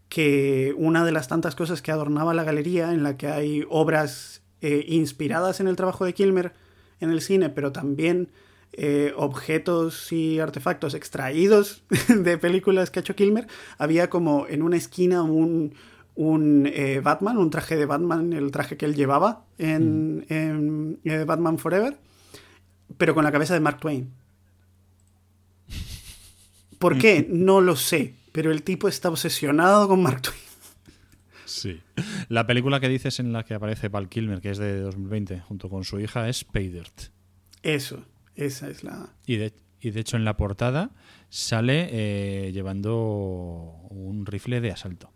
que una de las tantas cosas que adornaba la galería, en la que hay obras eh, inspiradas en el trabajo de Kilmer en el cine, pero también eh, objetos y artefactos extraídos de películas que ha hecho Kilmer, había como en una esquina un, un eh, Batman, un traje de Batman, el traje que él llevaba en, en, eh, Batman Forever, pero con la cabeza de Mark Twain. ¿Por qué? No lo sé, pero el tipo está obsesionado con Mark Twain. Sí. La película que dices en la que aparece Val Kilmer, que es de 2020, junto con su hija, es Pay Dirt. Eso, esa es la... Y de, y de hecho en la portada sale eh, llevando un rifle de asalto.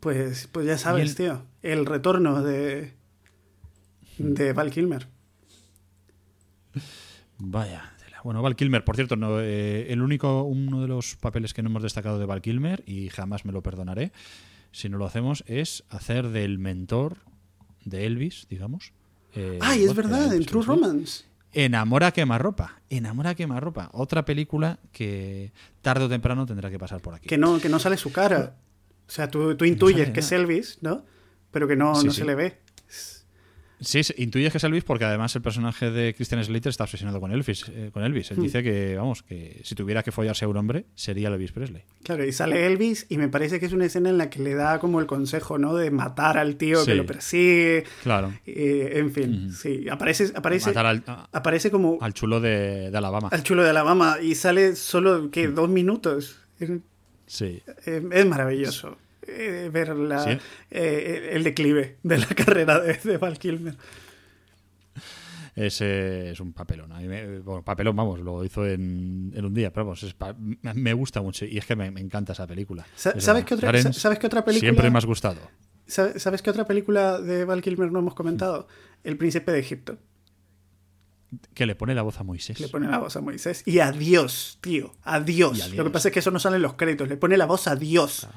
Pues, pues ya sabes, el- tío. El retorno de, de Val Kilmer. Vaya. Bueno, Val Kilmer, por cierto, no, eh, el único, uno de los papeles que no hemos destacado de Val Kilmer, y jamás me lo perdonaré, si no lo hacemos, es hacer del mentor de Elvis, digamos. eh, Ay, es verdad, en True. Romance. Enamora quemarropa. Enamora quemarropa. Otra película que tarde o temprano tendrá que pasar por aquí. Que no, que no sale su cara. O sea, tú, tú intuyes sale que es. Elvis, ¿no? Pero que no, Sí, no sí. se le ve. Sí, sí, intuyes que es Elvis porque además el personaje de Christian Slater está obsesionado con Elvis. eh, con Elvis. Él Hmm. dice que, vamos, que si tuviera que follarse a un hombre, sería Elvis Presley. Claro, y sale Elvis y me parece que es una escena en la que le da como el consejo, ¿no? De matar al tío que lo persigue. Claro. Eh, en fin, sí. Aparece, aparece, Matar al, a- aparece como al chulo de, de Alabama. al chulo de Alabama y sale solo, ¿qué? Dos minutos. Sí. eh, es maravilloso eh, ver la- Sí. eh, el declive de la carrera de, de Val Kilmer. Ese es un papelón. A mí me- bueno, papelón, vamos, lo hizo en, en un día, pero vamos, es pa- me gusta mucho y es que me, me encanta esa película. Esa ¿sabes qué otra- sabes qué otra película- Siempre me has gustado. ¿Sabe- ¿Sabes qué otra película de Val Kilmer no hemos comentado? El Príncipe de Egipto. Que le pone la voz a Moisés. Le pone la voz a Moisés. Y a Dios, tío. A Dios. Lo que pasa es que eso no sale en los créditos. Le pone la voz a Dios.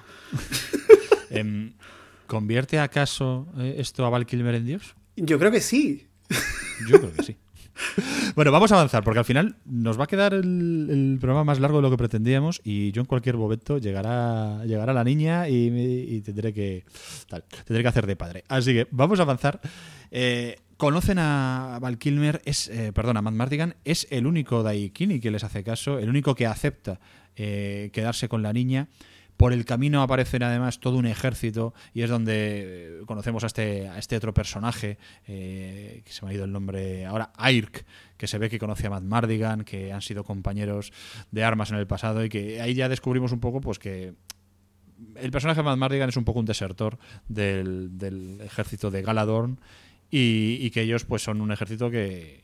Em, ¿Convierte acaso eh, esto a Val Kilmer en Dios? Yo creo que sí. Yo creo que sí. Bueno, vamos a avanzar porque al final nos va a quedar el, el programa más largo de lo que pretendíamos y yo en cualquier momento llegará, llegará la niña y, tendré que tal, tendré que hacer de padre. Así que vamos a avanzar. Eh, conocen a Val Kilmer, es, eh, perdón, a Matt Mardigan, es el único Daikini que les hace caso, el único que acepta eh, quedarse con la niña. Por el camino aparecen además todo un ejército y es donde eh, conocemos a este, este otro personaje, eh, que se me ha ido el nombre ahora, Airk, que se ve que conoce a Matt Mardigan, que han sido compañeros de armas en el pasado y que ahí ya descubrimos un poco pues que el personaje de Matt Mardigan es un poco un desertor del, del ejército de Galadorn y, que ellos pues son un ejército que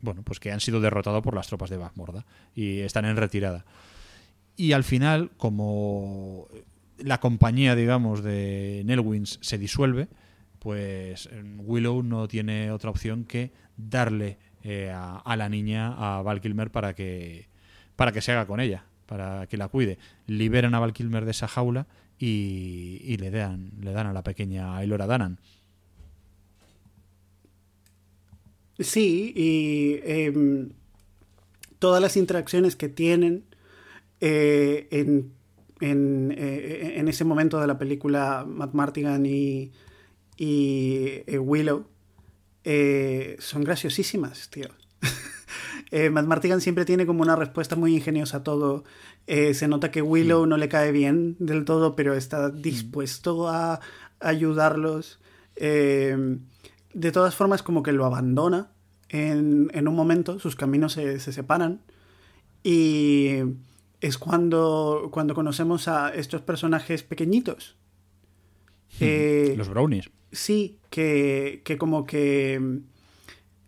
bueno pues que han sido derrotados por las tropas de Bagmorda y están en retirada. Y al final como la compañía digamos de Nelwins se disuelve pues Willow no tiene otra opción que darle eh, a, la niña a Val Kilmer para que para que se haga con ella para que la cuide. Liberan a Val Kilmer de esa jaula y, y le dan le dan a la pequeña Elora Danan Sí, y em, todas las interacciones que tienen eh, en, en, eh, en ese momento de la película Matt Martigan y, y eh, Willow eh, son graciosísimas, tío. Eh, Matt Martigan siempre tiene como una respuesta muy ingeniosa a todo. Eh, se nota que Willow no le cae bien del todo, pero está dispuesto a ayudarlos. Eh, de todas formas, como que lo abandona en, en un momento, sus caminos se, se separan. Y es cuando, cuando conocemos a estos personajes pequeñitos. Eh, los brownies Sí, que, que como que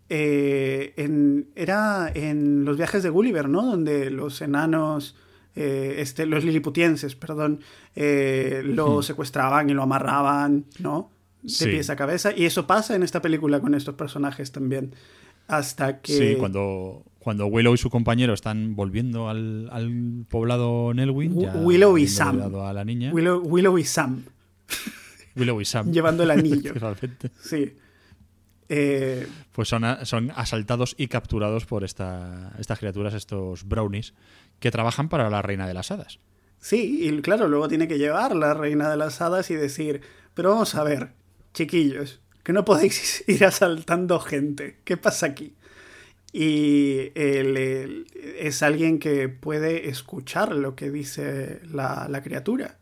eh, en, era en los viajes de Gulliver, ¿no? Donde los enanos, eh, este, los liliputienses, perdón, eh, lo secuestraban y lo amarraban, ¿no? De Sí. pies a cabeza. Y eso pasa en esta película con estos personajes también. Hasta que... Sí, cuando, cuando Willow y su compañero están volviendo al, al poblado Nelwyn, Willow y Sam. liberado a la niña. Willow, Willow y Sam Willow y Sam. llevando el anillo. Realmente. sí. Eh, Pues son, a- son asaltados y capturados por esta, estas criaturas, estos brownies, que trabajan para la reina de las hadas. Sí, y claro, luego tiene que llevar la reina de las hadas y decir, pero vamos a ver, chiquillos, que no podéis ir asaltando gente, ¿qué pasa aquí? Y él, él es alguien que puede escuchar lo que dice la, la criatura.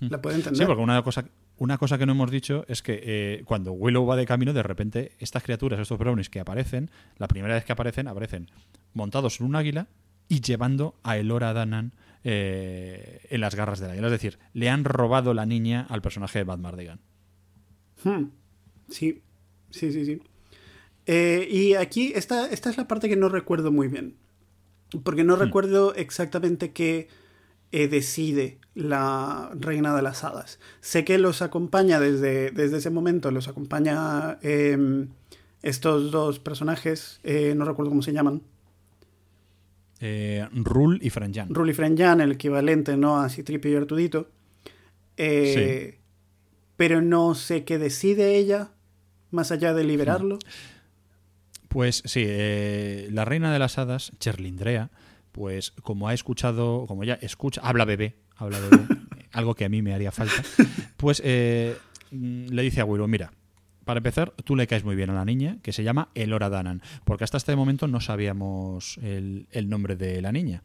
La puede entender. Sí, porque una cosa, una cosa que no hemos dicho es que eh, cuando Willow va de camino, de repente estas criaturas, estos brownies que aparecen, la primera vez que aparecen, aparecen montados en un águila y llevando a Elora Danan eh, en las garras del águila. Es decir, le han robado la niña al personaje de Bad Mardigan. Hmm. Sí, sí, sí, sí. Eh, y aquí, esta, esta es la parte que no recuerdo muy bien. Porque no recuerdo exactamente qué eh, decide la reina de las hadas. Sé que los acompaña desde, desde ese momento, los acompaña eh, estos dos personajes, eh, no recuerdo cómo se llaman. Rul y Franjan. Rul y Frenjan, el equivalente ¿no? a Citripio y Artudito. Eh, pero no sé qué decide ella, más allá de liberarlo. Pues sí, eh, la reina de las hadas, Cherlindrea, pues como ha escuchado, como ella escucha, habla bebé, habla bebé, algo que a mí me haría falta, pues eh, mm, le dice a Willow, mira, para empezar, tú le caes muy bien a la niña, que se llama Elora Danan, porque hasta este momento no sabíamos el, el nombre de la niña.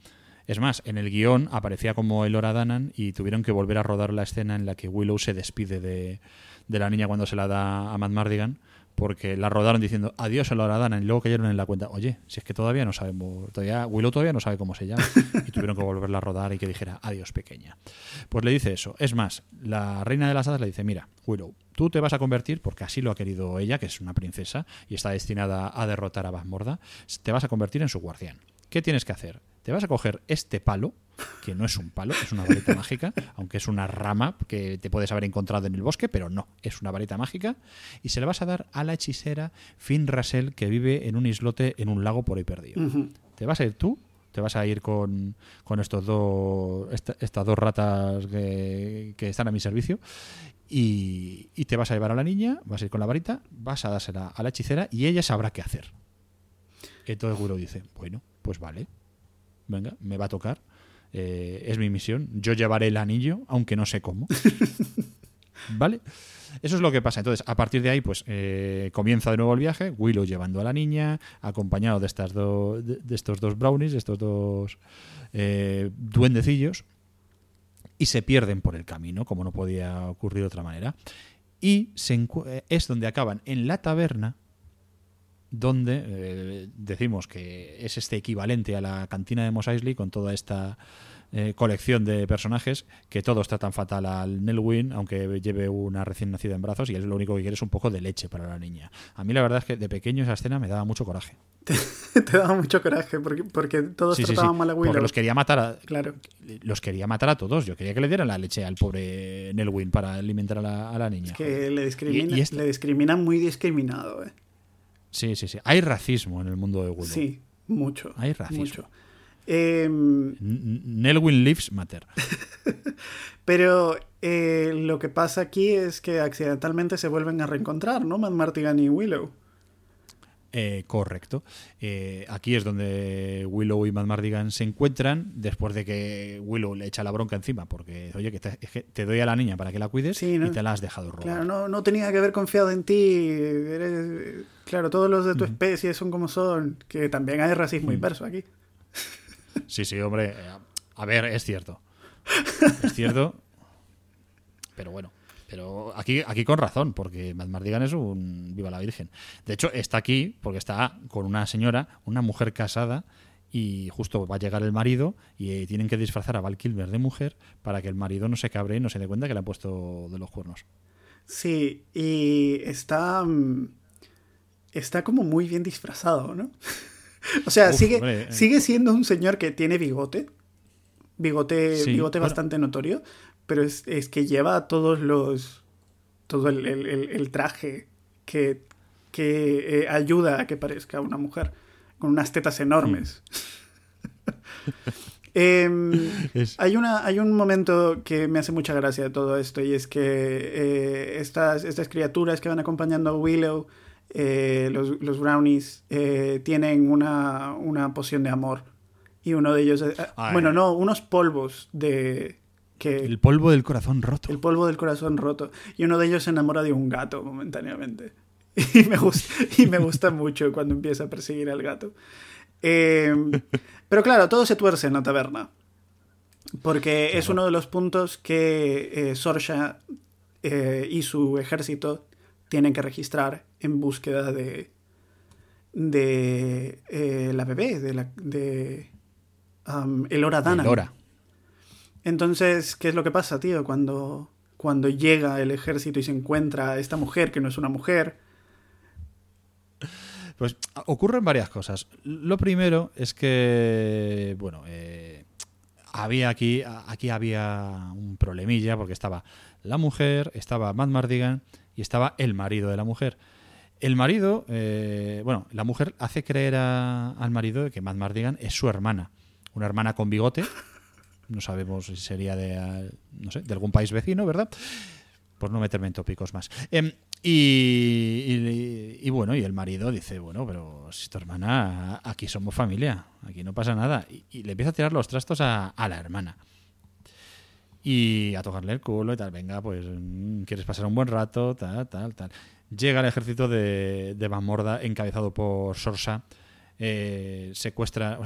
Es más, en el guion aparecía como Elora Danan y tuvieron que volver a rodar la escena en la que Willow se despide de, de la niña cuando se la da a Matt Mardigan, porque la rodaron diciendo adiós Elora Danan y luego cayeron en la cuenta, oye, si es que todavía no sabemos, todavía Willow todavía no sabe cómo se llama y tuvieron que volverla a rodar y que dijera adiós pequeña. Pues le dice eso. Es más, la reina de las hadas le dice, mira, Willow, tú te vas a convertir, porque así lo ha querido ella, que es una princesa y está destinada a derrotar a Basmorda, te vas a convertir en su guardián. ¿Qué tienes que hacer? Te vas a coger este palo, que no es un palo, es una varita mágica, aunque es una rama que te puedes haber encontrado en el bosque, pero no, es una varita mágica, y se le vas a dar a la hechicera Finn Rassel, que vive en un islote en un lago por ahí perdido. Te vas a ir tú, te vas a ir con, con estos dos, esta- estas dos ratas que, que están a mi servicio, y, y te vas a llevar a la niña, vas a ir con la varita, vas a dársela a la hechicera y ella sabrá qué hacer. Entonces Willow dice, bueno, pues vale, venga, me va a tocar, eh, es mi misión, yo llevaré el anillo, aunque no sé cómo. ¿Vale? Eso es lo que pasa. Entonces, a partir de ahí, pues eh, comienza de nuevo el viaje. Willow llevando a la niña, acompañado de estas de, de estos dos brownies, de estos dos eh, duendecillos, y se pierden por el camino, como no podía ocurrir de otra manera. Y se es donde acaban en la taberna, donde eh, decimos que es este equivalente a la cantina de Mos Eisley con toda esta eh, colección de personajes que todos tratan fatal al Nelwyn, aunque lleve una recién nacida en brazos y él lo único que quiere es un poco de leche para la niña. A mí la verdad es que de pequeño esa escena me daba mucho coraje. Te daba mucho coraje porque, porque todos Sí, sí, sí, trataban mal a Willow. porque los quería matar a, Claro. los quería matar a todos. Yo quería que le dieran la leche al pobre Nelwyn para alimentar a la, a la niña. Es que le, discrimina, Y- y esta- le discriminan muy discriminado. eh. Sí, sí, sí. Hay racismo en el mundo de Willow. Sí, mucho. Hay racismo. Mucho. N- Nelwyn lives matter. pero eh, lo que pasa aquí es que accidentalmente se vuelven a reencontrar, ¿no? Matt Martigan y Willow. Eh, correcto. Eh, aquí es donde Willow y Matt Mardigan se encuentran después de que Willow le echa la bronca encima porque, oye, que te, es que te doy a la niña para que la cuides Sí, ¿no? y te la has dejado robar. Claro, no, no tenía que haber confiado en ti. eres- claro, todos los de tu especie son como son. Que también hay racismo inverso aquí. Sí, sí, hombre. eh, A ver, es cierto. Es cierto. Pero bueno. Pero aquí, aquí con razón, porque Matt Mardigan es un viva la Virgen. De hecho, está aquí porque está con una señora, una mujer casada, y justo va a llegar el marido y eh, tienen que disfrazar a Val Kilmer de mujer para que el marido no se cabre y no se dé cuenta que le han puesto de los cuernos. Sí, y está. mm, Está como muy bien disfrazado, ¿no? o sea, Uf, sigue, hombre, eh. sigue siendo un señor que tiene bigote. Bigote, Sí, bigote bueno. bastante notorio. Pero es, es que lleva todos los. Todo el, el- el- traje que, que eh, ayuda a que parezca una mujer. Con unas tetas enormes. Em, Es- hay, una, hay un momento que me hace mucha gracia de todo esto y es que eh, estas, estas criaturas que van acompañando a Willow, eh, los, los brownies, eh, tienen una, una poción de amor. Y uno de ellos, eh, bueno, no, unos polvos de... Que, El polvo del corazón roto. el polvo del corazón roto. Y uno de ellos se enamora de un gato momentáneamente. Y me gusta, y me gusta mucho cuando empieza a perseguir al gato. Eh, pero claro, todo se tuerce en la taberna. Porque es uno de los puntos que eh, Sorsha eh, y su ejército tienen que registrar en búsqueda de, de eh, la bebé, de, la, de um, Elora Danan. Elora. Entonces, ¿qué es lo que pasa, tío? Cuando, cuando llega el ejército y se encuentra a esta mujer, que no es una mujer. Pues ocurren varias cosas. Lo primero es que, bueno, eh, había aquí, aquí había un problemilla porque estaba la mujer, estaba Matt Mardigan y estaba el marido de la mujer. El marido, eh, bueno, la mujer hace creer a- al marido que Matt Mardigan es su hermana, una hermana con bigote. No sabemos si sería de, no sé, de algún país vecino, ¿verdad? por no meterme en tópicos más. Em, y, y- bueno, y el marido dice, bueno, pero si tu hermana, aquí somos familia, aquí no pasa nada. Y, le empieza a tirar los trastos a, la hermana. Y a tocarle el culo y tal, venga, pues mm, quieres pasar un buen rato, tal, tal, tal. Llega el ejército de, de Van Morda, encabezado por Sorsa, eh, secuestra,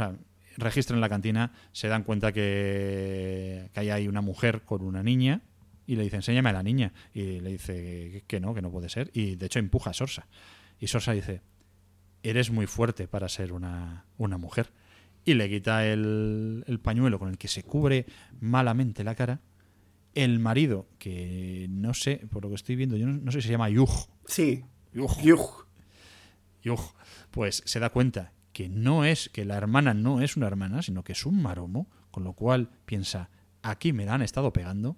registran la cantina, se dan cuenta que, que ahí hay una mujer con una niña y le dice, enséñame a la niña. Y le dice que no, que no puede ser. Y de hecho empuja a Sorsa. Y Sorsa dice, eres muy fuerte para ser una, una mujer. Y le quita el, el pañuelo con el que se cubre malamente la cara. El marido, que no sé, por lo que estoy viendo, yo no, no sé si se llama Yuj. Sí. Yuj. Yuj. Yuj, pues se da cuenta que no es, que la hermana no es una hermana, sino que es un maromo, con lo cual piensa, aquí me la han estado pegando,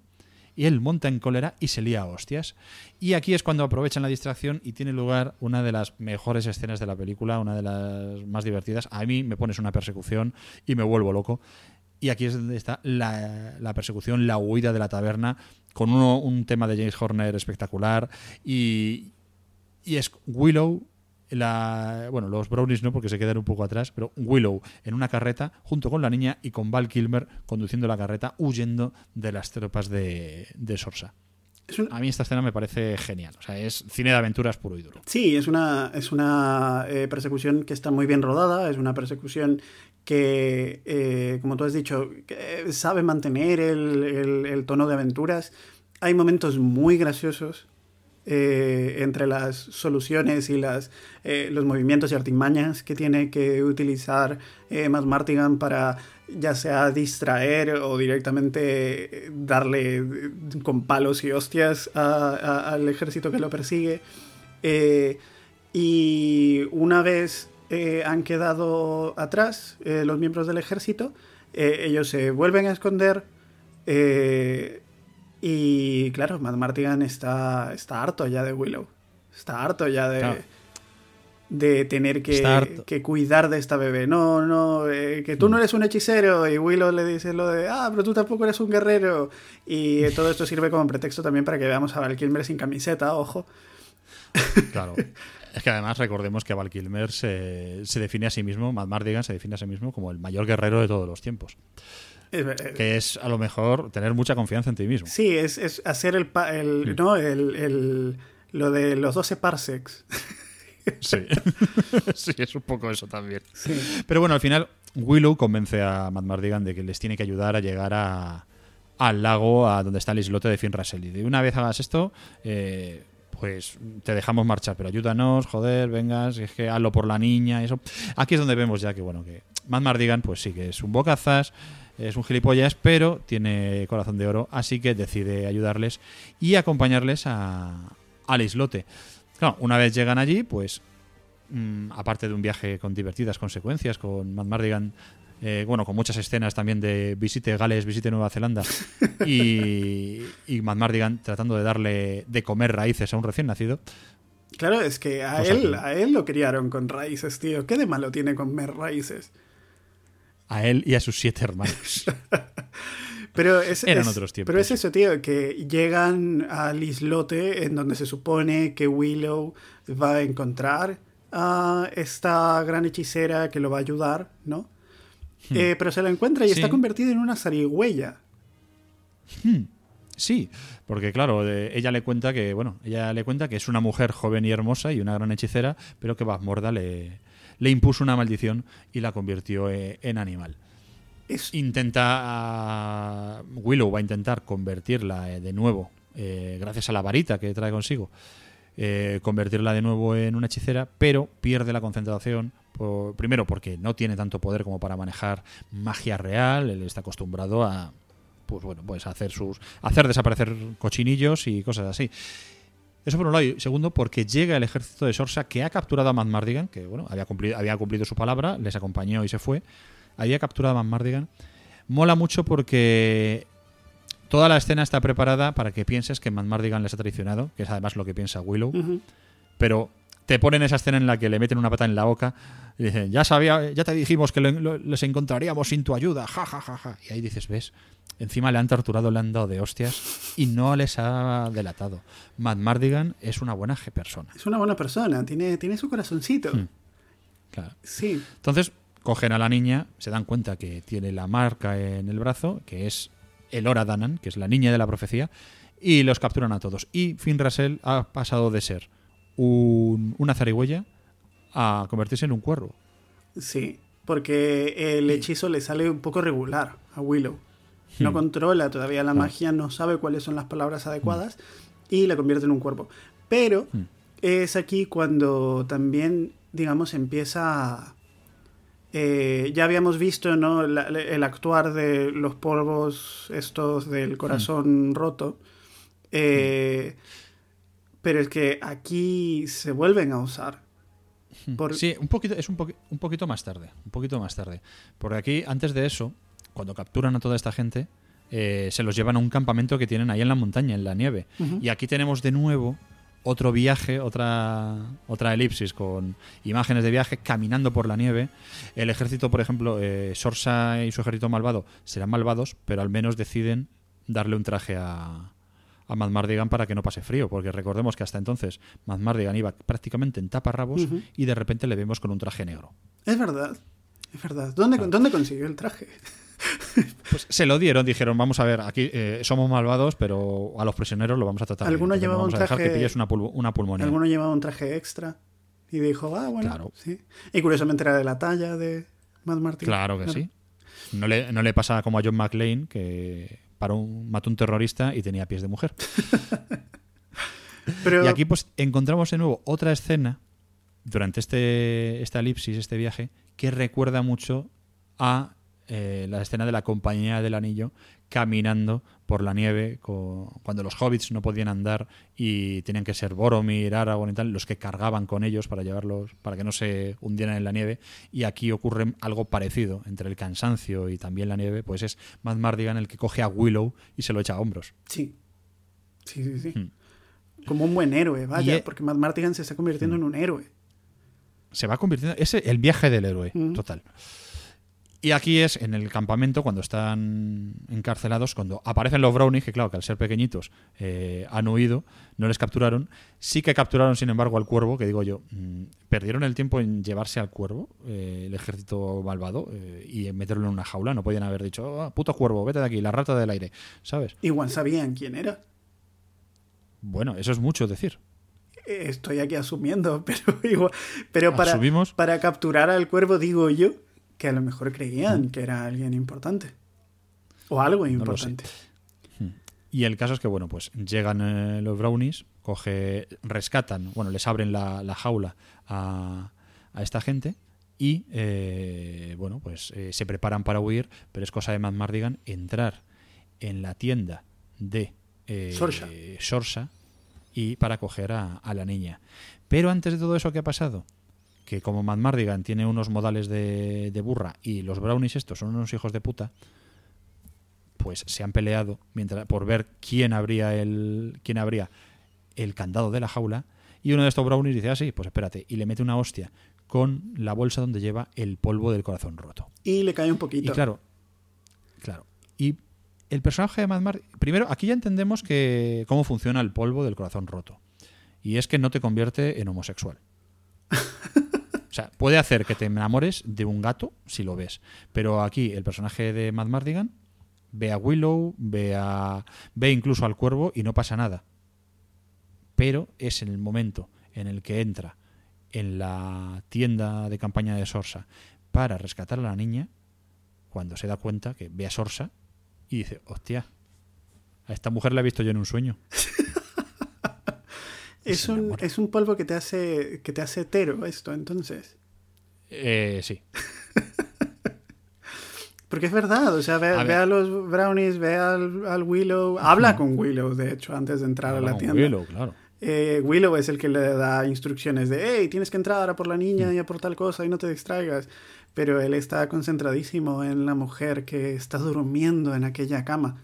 y él monta en cólera y se lía a hostias. Y aquí es cuando aprovechan la distracción y tiene lugar una de las mejores escenas de la película, una de las más divertidas. A mí me pones una persecución y me vuelvo loco. Y aquí es donde está la, la persecución, la huida de la taberna, con uno- un tema de James Horner espectacular. Y, y es Willow, la, bueno, los Brownies no, porque se quedan un poco atrás, pero Willow en una carreta junto con la niña y con Val Kilmer conduciendo la carreta, huyendo de las tropas de, de Sorsa. Es un- A mí esta escena me parece genial. O sea, es cine de aventuras puro y duro. Sí, es una, es una eh, persecución que está muy bien rodada, es una persecución que, eh, como tú has dicho, que sabe mantener el, el- el tono de aventuras. Hay momentos muy graciosos eh, entre las soluciones y las, eh, los movimientos y artimañas que tiene que utilizar eh, Matt Martigan para ya sea distraer o directamente darle eh, con palos y hostias al ejército que lo persigue. Y una vez han quedado atrás los miembros del ejército, ellos se vuelven a esconder. eh, y claro, Matt Martigan está, está harto ya de Willow. Está harto ya de, Claro. de tener que, que cuidar de esta bebé. No, no, eh, que tú no eres un hechicero. Y Willow le dice lo de, ah, pero tú tampoco eres un guerrero. Y eh, todo esto sirve como pretexto también para que veamos a Val Kilmer sin camiseta, ojo. Claro. Es que además recordemos que Val Kilmer se, se define a sí mismo, Matt Mardigan se define a sí mismo como el mayor guerrero de todos los tiempos. Es ver- eh, Que es a lo mejor tener mucha confianza en ti mismo. Sí, es, es hacer el, el, ¿no? el, el- lo de los 12 parsecs. Sí. sí, es un poco eso también. Pero bueno, al final Willow convence a Matt Mardigan de que les tiene que ayudar a llegar a, al lago, a donde está el islote de Finn Russell. Y de una vez hagas esto, eh, pues te dejamos marchar, pero ayúdanos, joder, vengas, es que hazlo por la niña eso. Aquí es donde vemos ya que, bueno, que Matt Mardigan, pues sí que es un bocazas, es un gilipollas, pero tiene corazón de oro, así que decide ayudarles y acompañarles a, al islote. Claro, una vez llegan allí, pues mm, aparte de un viaje con divertidas consecuencias, con Matt Mardigan, eh, bueno, con muchas escenas también de visite Gales, visite Nueva Zelanda, y, y Matt Mardigan tratando de darle de comer raíces a un recién nacido. Claro, es que a Cosa él, que- a él lo criaron con raíces, tío. ¿Qué de malo tiene comer raíces? A él y a sus siete hermanos. Pero es, Eran es- otros tiempos. Pero es eso, tío, que llegan al islote en donde se supone que Willow va a encontrar a esta gran hechicera que lo va a ayudar, ¿no? Eh, pero se la encuentra y Hmm. Sí. está convertida en una zarigüeya. Sí, porque claro, de- ella le cuenta que, bueno, ella le cuenta que es una mujer joven y hermosa y una gran hechicera, pero que Morda le, le impuso una maldición y la convirtió eh, en animal. Es, Intenta ah, Willow va a intentar convertirla eh, de nuevo, eh, gracias a la varita que trae consigo, eh, convertirla de nuevo en una hechicera, pero pierde la concentración. por- primero porque no tiene tanto poder como para manejar magia real, él está acostumbrado a pues bueno, pues hacer sus hacer desaparecer cochinillos y cosas así. Eso por un lado. Y segundo, porque llega el ejército de Sorsa que ha capturado a Matt Mardigan, que bueno, había cumplido, había cumplido su palabra, les acompañó y se fue. Había capturado a Matt Mardigan. Mola mucho porque toda la escena está preparada para que pienses que Matt Mardigan les ha traicionado, que es además lo que piensa Willow. Pero te ponen esa escena en la que le meten una pata en la boca y dicen, ya sabía, ya te dijimos que lo- les encontraríamos sin tu ayuda, ja, ja, ja, ja. Y ahí dices, ves, encima le han torturado, le han dado de hostias y no les ha delatado. Matt Mardigan es una buena persona. Es una buena persona, tiene, tiene su corazoncito. Hmm. Claro. Sí. Entonces cogen a la niña, se dan cuenta que tiene la marca en el brazo, que es Elora Danan, que es la niña de la profecía, y los capturan a todos. Y Finn Russell ha pasado de ser un, una zarigüeya a convertirse en un cuervo. Sí, porque el hechizo le sale un poco regular a Willow. No Hmm. controla todavía la magia, no sabe cuáles son las palabras adecuadas y la convierte en un cuerpo. Pero Hmm. es aquí cuando también, digamos, empieza... eh, ya habíamos visto ¿no? La- el actuar de los polvos estos del corazón roto. eh, Pero es que aquí se vuelven a usar. Por- Sí, un poquito, es un, un poquito más tarde. Un poquito más tarde. Porque aquí, antes de eso, cuando capturan a toda esta gente, eh, se los llevan a un campamento que tienen ahí en la montaña, en la nieve. Y aquí tenemos de nuevo otro viaje, otra, otra elipsis con imágenes de viaje caminando por la nieve. El ejército, por ejemplo, eh, Sorsa y su ejército malvado serán malvados, pero al menos deciden darle un traje a, a Matt Mardigan para que no pase frío, porque recordemos que hasta entonces Matt Mardigan iba prácticamente en taparrabos y de repente le vemos con un traje negro. Es verdad, es verdad. ¿Dónde, ¿dónde consiguió el traje? Pues se lo dieron, dijeron, vamos a ver, aquí eh, somos malvados, pero a los prisioneros lo vamos a tratar. bien, Alguno entonces no llevaba vamos un traje- que pilles una, una pulmonía. Alguno llevaba un traje extra y dijo, ah, bueno, Claro. sí. Y curiosamente era de la talla de Matt Martin. Claro que sí. No le, no le pasa como a John McClane, que un, mató un terrorista y tenía pies de mujer. Pero Y aquí pues encontramos de nuevo otra escena durante este, esta elipsis, este viaje, que recuerda mucho a eh, la escena de la compañía del anillo caminando por la nieve cuando los hobbits no podían andar y tenían que ser Boromir, Aragorn y tal los que cargaban con ellos para llevarlos para que no se hundieran en la nieve y aquí ocurre algo parecido entre el cansancio y también la nieve pues es Matt Mardigan el que coge a Willow y se lo echa a hombros sí. Sí, sí, sí. Hmm. Como un buen héroe, vaya, Y e- porque Matt Martigan se está convirtiendo en un héroe. se va convirtiendo. Es el viaje del héroe, total. Y aquí es en el campamento, cuando están encarcelados, cuando aparecen los brownies, que claro, que al ser pequeñitos eh, han huido, no les capturaron. Sí que capturaron, sin embargo, al cuervo, que digo yo, mm, perdieron el tiempo en llevarse al cuervo, eh, el ejército malvado, eh, y meterlo en una jaula. No podían haber dicho, "Ah, puto cuervo, vete de aquí, la rata del aire, ¿sabes? Igual sabían quién era. Bueno, eso es mucho decir. Estoy aquí asumiendo, pero igual. Pero para, Asumimos. para capturar al cuervo, digo yo, que a lo mejor creían que era alguien importante. O algo importante. Y el caso es que, bueno, pues llegan eh, los brownies, coge, rescatan, bueno, les abren la, la jaula a, a esta gente y, eh, bueno, pues eh, se preparan para huir, pero es cosa de Matt Mardigan entrar en la tienda de eh, Sorsa. Sorsa y para coger a, a la niña. Pero antes de todo eso, ¿qué ha pasado? Que como Matt Mardigan tiene unos modales de, de burra y los brownies estos son unos hijos de puta, pues se han peleado mientras, por ver quién habría el quién habría el candado de la jaula y uno de estos brownies dice, ah, sí, pues espérate, y le mete una hostia con la bolsa donde lleva el polvo del corazón roto. Y le cae un Y poquito. claro, claro. Y el personaje de Mad Mar- primero, aquí ya entendemos que cómo funciona el polvo del corazón roto. Y es que no te convierte en homosexual. O sea, puede hacer que te enamores de un gato si lo ves. Pero aquí el personaje de Matt Mardigan ve a Willow, ve, a, ve incluso al cuervo y no pasa nada. Pero es en el momento en el que entra en la tienda de campaña de Sorsa para rescatar a la niña, cuando se da cuenta que ve a Sorsa y dice, hostia, a esta mujer la he visto yo en un sueño. es, un, enamora. es un polvo que te hace que te hace hetero esto, entonces. Eh, sí. Porque es verdad, o sea, ve, A ve ver. a los brownies, ve al, al Willow, habla con Willow, de hecho, antes de entrar a la con tienda. Willow, claro. Eh, Willow es el que le da instrucciones de, hey, tienes que entrar a por la niña y a por tal cosa y no te distraigas. Pero él está concentradísimo en la mujer que está durmiendo en aquella cama.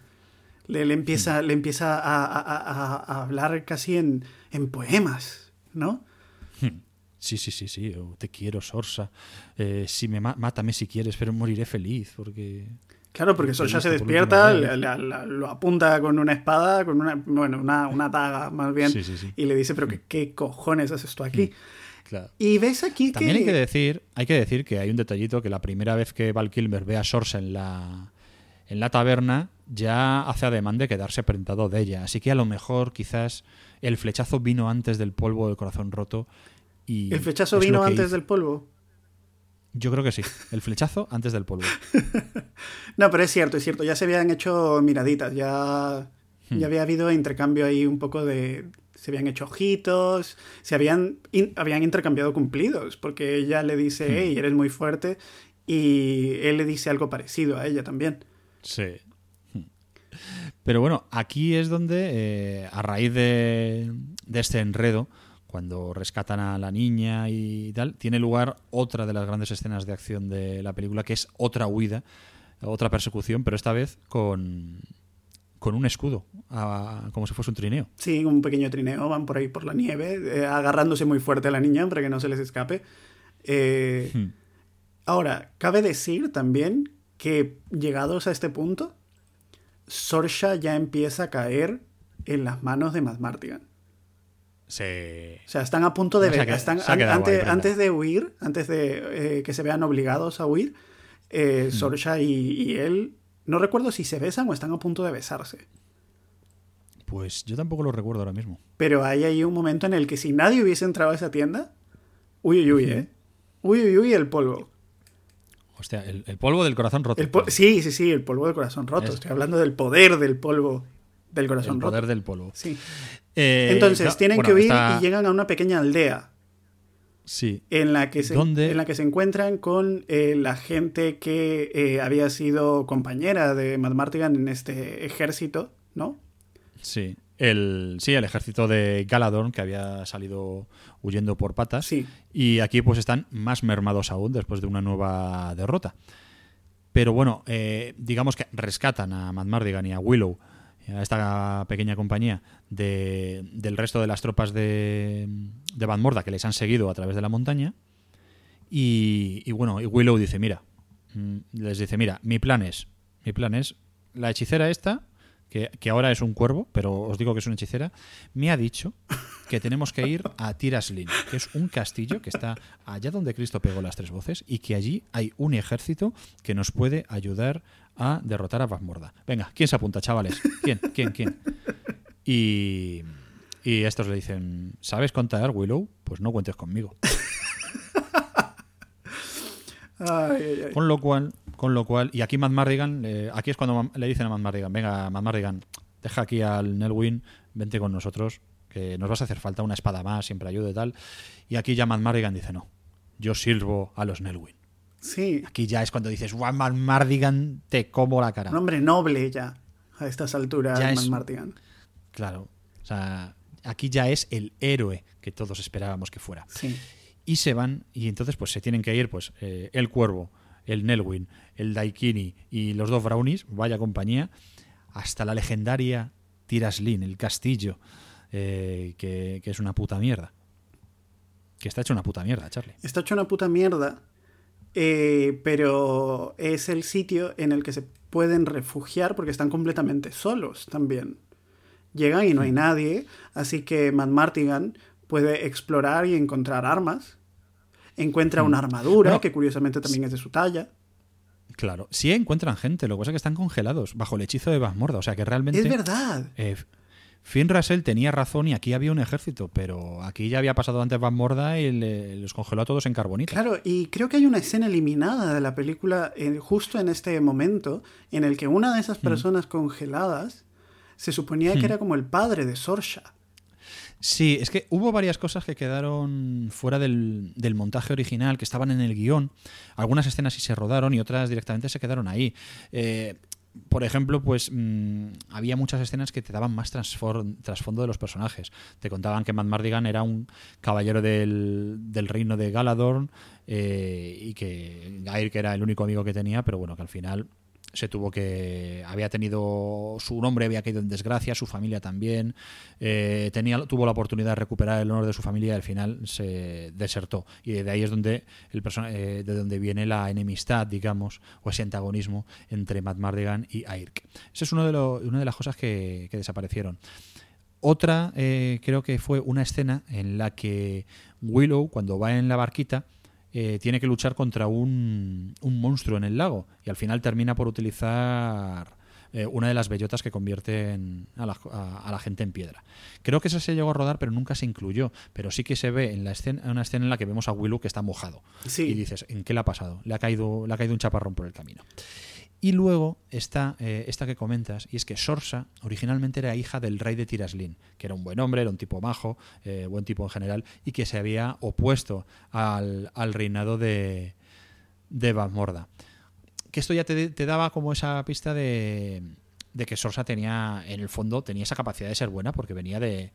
Le, le empieza, le empieza a, a- a- a- a hablar casi en, en poemas, ¿no? Sí, sí, sí, sí. o te quiero, Sorsa. Eh, si me ma- mátame si quieres, pero moriré feliz porque. Claro, porque Sorja se despierta, vez. le- le- lo apunta con una espada, con una, bueno, una, una daga más bien, Sí, sí, sí. y le dice, pero ¿qué, qué cojones haces tú aquí? Claro. Y ves aquí También que... hay que decir, hay que decir que hay un detallito que la primera vez que Val Kilmer ve a Sorsa en la en la taberna ya hace ademán de quedarse prendado de ella, así que a lo mejor quizás el flechazo vino antes del polvo del corazón roto y ¿El flechazo vino antes hizo- del polvo? Yo creo que sí, el flechazo antes del polvo. No, pero es cierto, es cierto. Ya se habían hecho miraditas, ya, Hmm. ya había habido intercambio ahí un poco de... Se habían hecho ojitos, se habían, in- habían intercambiado cumplidos, porque ella le dice, Hmm. hey, eres muy fuerte, y él le dice algo parecido a ella también. Sí. Pero bueno, aquí es donde, eh, a raíz de, de este enredo, cuando rescatan a la niña y tal, tiene lugar otra de las grandes escenas de acción de la película, que es otra huida, otra persecución, pero esta vez con, con un escudo, a- como si fuese un trineo. Sí, un pequeño trineo, van por ahí por la nieve, eh, agarrándose muy fuerte a la niña para que no se les escape. Eh, Hmm. Ahora, cabe decir también que llegados a este punto, Sorsha ya empieza a caer en las manos de Matt Martigan. Sí. O sea, están a punto de Se ver, quedado- están, se antes, de huir, antes de eh, que se vean obligados a huir, eh, Sorsha y, y él, no recuerdo si se besan o están a punto de besarse. Pues yo tampoco lo recuerdo ahora mismo. Pero hay ahí un momento en el que si nadie hubiese entrado a esa tienda, uy, uy, uy, ¿eh? Uy, uy, uy, el polvo. Hostia, el, el polvo del corazón roto. El sí, sí, sí, el polvo del corazón roto. Es- Estoy hablando del poder del polvo del corazón el roto. poder del polvo. Sí. Eh, Entonces, no, tienen bueno, que huir está- y llegan a una pequeña aldea Sí. en la que se, ¿Dónde? en la que se encuentran con eh, la gente que eh, había sido compañera de Matt Martigan en este ejército, ¿no? Sí. El, sí, el ejército de Galadorn que había salido huyendo por patas. Sí. Y aquí pues están más mermados aún después de una nueva derrota. Pero bueno, eh, digamos que rescatan a Matt Mardigan y a Willow, a esta pequeña compañía, de- del resto de las tropas de, de Van Morda que les han seguido a través de la montaña. Y, y bueno, y Willow dice, mira, mm, les dice, mira, mi plan es, mi plan es, la hechicera esta, que, que ahora es un cuervo, pero os digo que es una hechicera, me ha dicho que tenemos que ir a Tiraslin, que es un castillo que está allá donde Cristo pegó las tres voces y que allí hay un ejército que nos puede ayudar a derrotar a Morda. Venga, ¿quién se apunta, chavales? ¿Quién? ¿Quién? ¿Quién? Y, y estos le dicen, ¿sabes contar, Willow? Pues no cuentes conmigo. Ay, ay, ay. Con lo cual, con lo cual, y aquí Matt Mardigan, eh, aquí es cuando le dicen a Matt Mardigan, venga, Matt Mardigan, deja aquí al Nelwyn, vente con nosotros, que nos vas a hacer falta una espada más, siempre ayuda y tal. Y aquí ya Matt Mardigan dice, no, yo sirvo a los Nelwyn. Sí, Aquí ya es cuando dices, guau, Matt Mardigan, te como la cara. un hombre noble ya a estas alturas, Ya Matt es- Martigan. Claro, o sea, aquí ya es el héroe que todos esperábamos que fuera. Sí. y se van y entonces pues se tienen que ir pues eh, el cuervo el Nelwyn el Daikini y los dos brownies vaya compañía hasta la legendaria Tiraslin el castillo eh, que, que es una puta mierda que está hecho una puta mierda Charlie Está hecho una puta mierda, eh, pero es el sitio en el que se pueden refugiar porque están completamente solos también. Llegan y no hay nadie, así que Matt Martigan puede explorar y encontrar armas. Encuentra una armadura, Bueno, que curiosamente también es de su talla. Claro sí encuentran gente lo que pasa es que están congelados bajo el hechizo de Basmorda o sea que realmente Es verdad. Eh, Finn Russell tenía razón y aquí había un ejército, pero aquí ya había pasado antes Van Morda y le- los congeló a todos en carbonita. Claro, y creo que hay una escena eliminada de la película eh, justo en este momento en el que una de esas personas congeladas se suponía que era como el padre de Sorsha. Sí, es que hubo varias cosas que quedaron fuera del, del montaje original, que estaban en el guion. Algunas escenas sí se rodaron y otras directamente se quedaron ahí. Eh, por ejemplo, pues mm, había muchas escenas que te daban más trasfondo de los personajes. Te contaban que Matt Mardigan era un caballero del, del reino de Galadorn eh, y que Gair que era el único amigo que tenía, pero bueno, que al final se tuvo que había tenido su nombre había caído en desgracia su familia también eh, tenía tuvo la oportunidad de recuperar el honor de su familia y al final se desertó. Y de ahí es donde el de donde viene la enemistad digamos o ese antagonismo entre Matt Mardigan y Airk esa es uno de una de las cosas que, que desaparecieron. Otra creo que fue una escena en la que Willow cuando va en la barquita eh, tiene que luchar contra un, un, monstruo en el lago y al final termina por utilizar eh, una de las bellotas que convierten a la, a, la, gente en piedra. Creo que esa se llegó a rodar, pero nunca se incluyó. Pero sí que se ve en la escena, una escena en la que vemos a Willow que está mojado. Y dices, ¿en qué le ha pasado? Le ha caído, le ha caído un chaparrón por el camino. Y luego está eh, esta que comentas, y es que Sorsa originalmente era hija del rey de Tiraslin, que era un buen hombre, era un tipo majo, eh, buen tipo en general, y que se había opuesto al, reinado de, de Morda. Que esto ya te, daba como esa pista de, de, que Sorsa tenía, en el fondo, tenía esa capacidad de ser buena, porque venía de,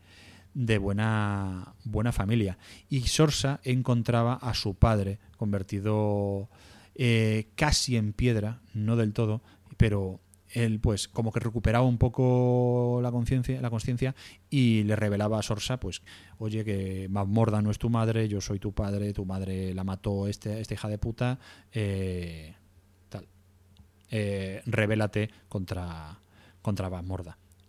de buena, buena familia. Y Sorsa encontraba a su padre convertido eh, casi en piedra, no del todo, pero él pues como que recuperaba un poco la conciencia la conciencia y le revelaba a Sorsa pues oye que Morda no es tu madre yo soy tu padre tu madre la mató este esta hija de puta eh, tal eh, contra contra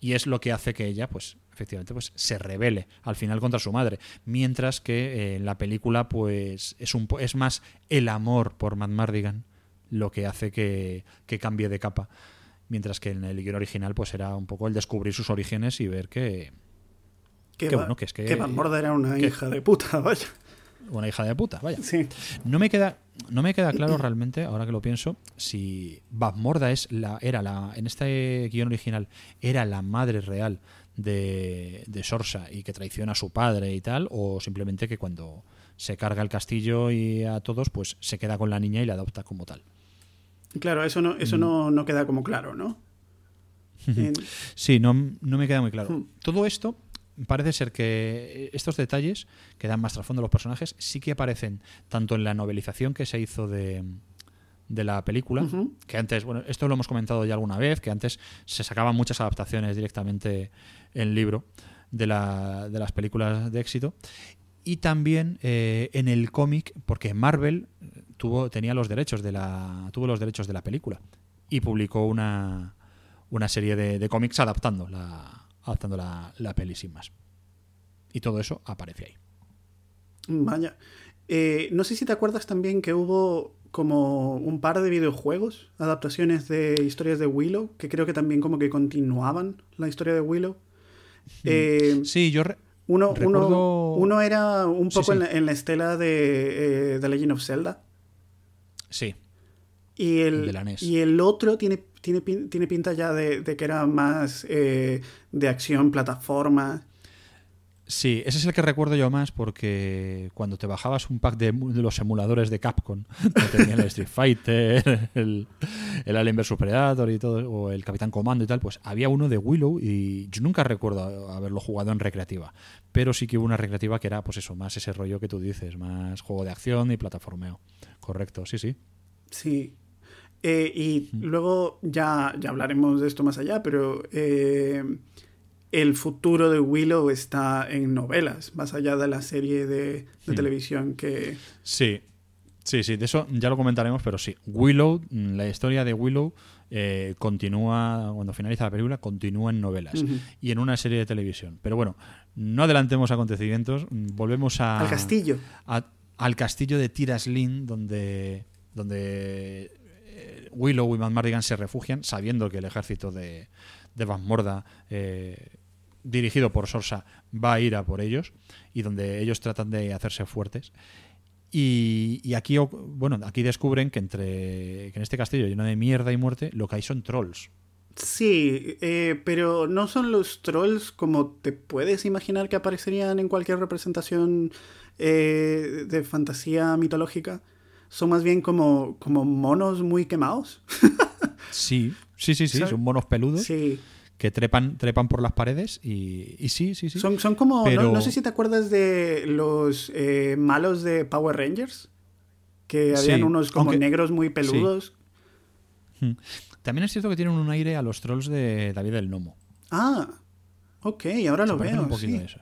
y es lo que hace que ella pues efectivamente pues se revele al final contra su madre. Mientras que eh, en la película pues es un es más el amor por Matt Mardigan lo que hace que, cambie de capa. Mientras que en el guion original pues era un poco el descubrir sus orígenes y ver que que, bueno que es que, Matt Mardigan era una hija de puta vaya. Una hija de puta, vaya. No me queda no me queda claro realmente, ahora que lo pienso, si Morda es la era la en este guion original era la madre real de, de Sorsa y que traiciona a su padre y tal, o simplemente que cuando se carga el castillo y a todos, pues se queda con la niña y la adopta como tal. Claro, eso no, eso no, no queda como claro, ¿no? Sí, no, no me queda muy claro. Hmm. Todo esto parece ser que estos detalles que dan más trasfondo a los personajes sí que aparecen tanto en la novelización que se hizo de, de la película, que antes, bueno, esto lo hemos comentado ya alguna vez, que antes se sacaban muchas adaptaciones directamente en libro de, la, de las películas de éxito, y también eh, en el cómic, porque Marvel tuvo, tenía los derechos de la, tuvo los derechos de la película y publicó una, una serie de, de cómics adaptando la, adaptando la, la peli sin más. Y todo eso aparece ahí. Vaya. Eh, no sé si te acuerdas también que hubo como un par de videojuegos, adaptaciones de historias de Willow, que creo que también como que continuaban la historia de Willow. Mm. Eh, sí, yo uno, uno, era un poco En, la, estela de eh, The Legend of Zelda. Sí. Y el, e y el otro tiene, tiene, tiene pinta ya de, que era más eh, de acción, plataforma. Sí, ese es el que recuerdo yo más porque cuando te bajabas un pack de, los emuladores de Capcom, que tenían el Street Fighter, el, el Alien vs Predator y todo, o el Capitán Comando y tal, pues había uno de Willow y yo nunca recuerdo haberlo jugado en recreativa, pero sí que hubo una recreativa que era, pues eso, más ese rollo que tú dices, más juego de acción y plataformeo. Correcto, sí, sí. Sí. Eh, y luego ya, ya hablaremos de esto más allá, pero eh, el futuro de Willow está en novelas, más allá de la serie de, hmm. televisión que... Sí, sí, sí, de eso ya lo comentaremos, pero sí, Willow, la historia de Willow eh, continúa, cuando finaliza la película, continúa en novelas y en una serie de televisión. Pero bueno, no adelantemos acontecimientos, volvemos a... Al castillo. al castillo de Tiraslin, donde, donde eh, Willow y Van Mardigan se refugian, sabiendo que el ejército de, de Van Morda eh, dirigido por Sorsa, va a ir a por ellos y donde ellos tratan de hacerse fuertes. Y, aquí, bueno, aquí descubren que entre que en este castillo lleno de mierda y muerte, lo que hay son trolls. Sí, eh, pero no son los trolls como te puedes imaginar que aparecerían en cualquier representación eh, de fantasía mitológica. Son más bien como, como monos muy quemados. sí, sí, sí, sí, son monos peludos. Sí que trepan, trepan por las paredes y, sí, sí, sí. Son, son como, no, sé si te acuerdas de los eh, malos de Power Rangers, que habían unos como negros muy peludos. Hmm. también es cierto que tienen un aire a los trolls de David el Nomo. Ah, ok, ahora Se lo veo. un poquito sí. a eso.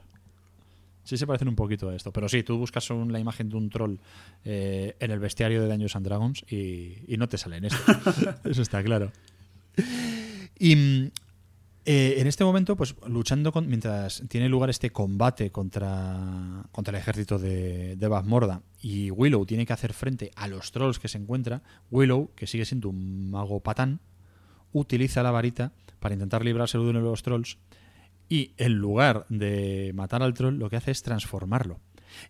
Sí, se parecen un poquito a esto. Pero sí, tú buscas un- la imagen de un troll eh, en el bestiario de Dungeons and Dragons y, y no te salen eso. eso está claro. Y eh, en este momento, pues luchando con, mientras tiene lugar este combate contra, contra el ejército de, de Morda y Willow tiene que hacer frente a los trolls que se encuentra, Willow, que sigue siendo un mago patán, utiliza la varita para intentar librarse de uno de los trolls y en lugar de matar al troll lo que hace es transformarlo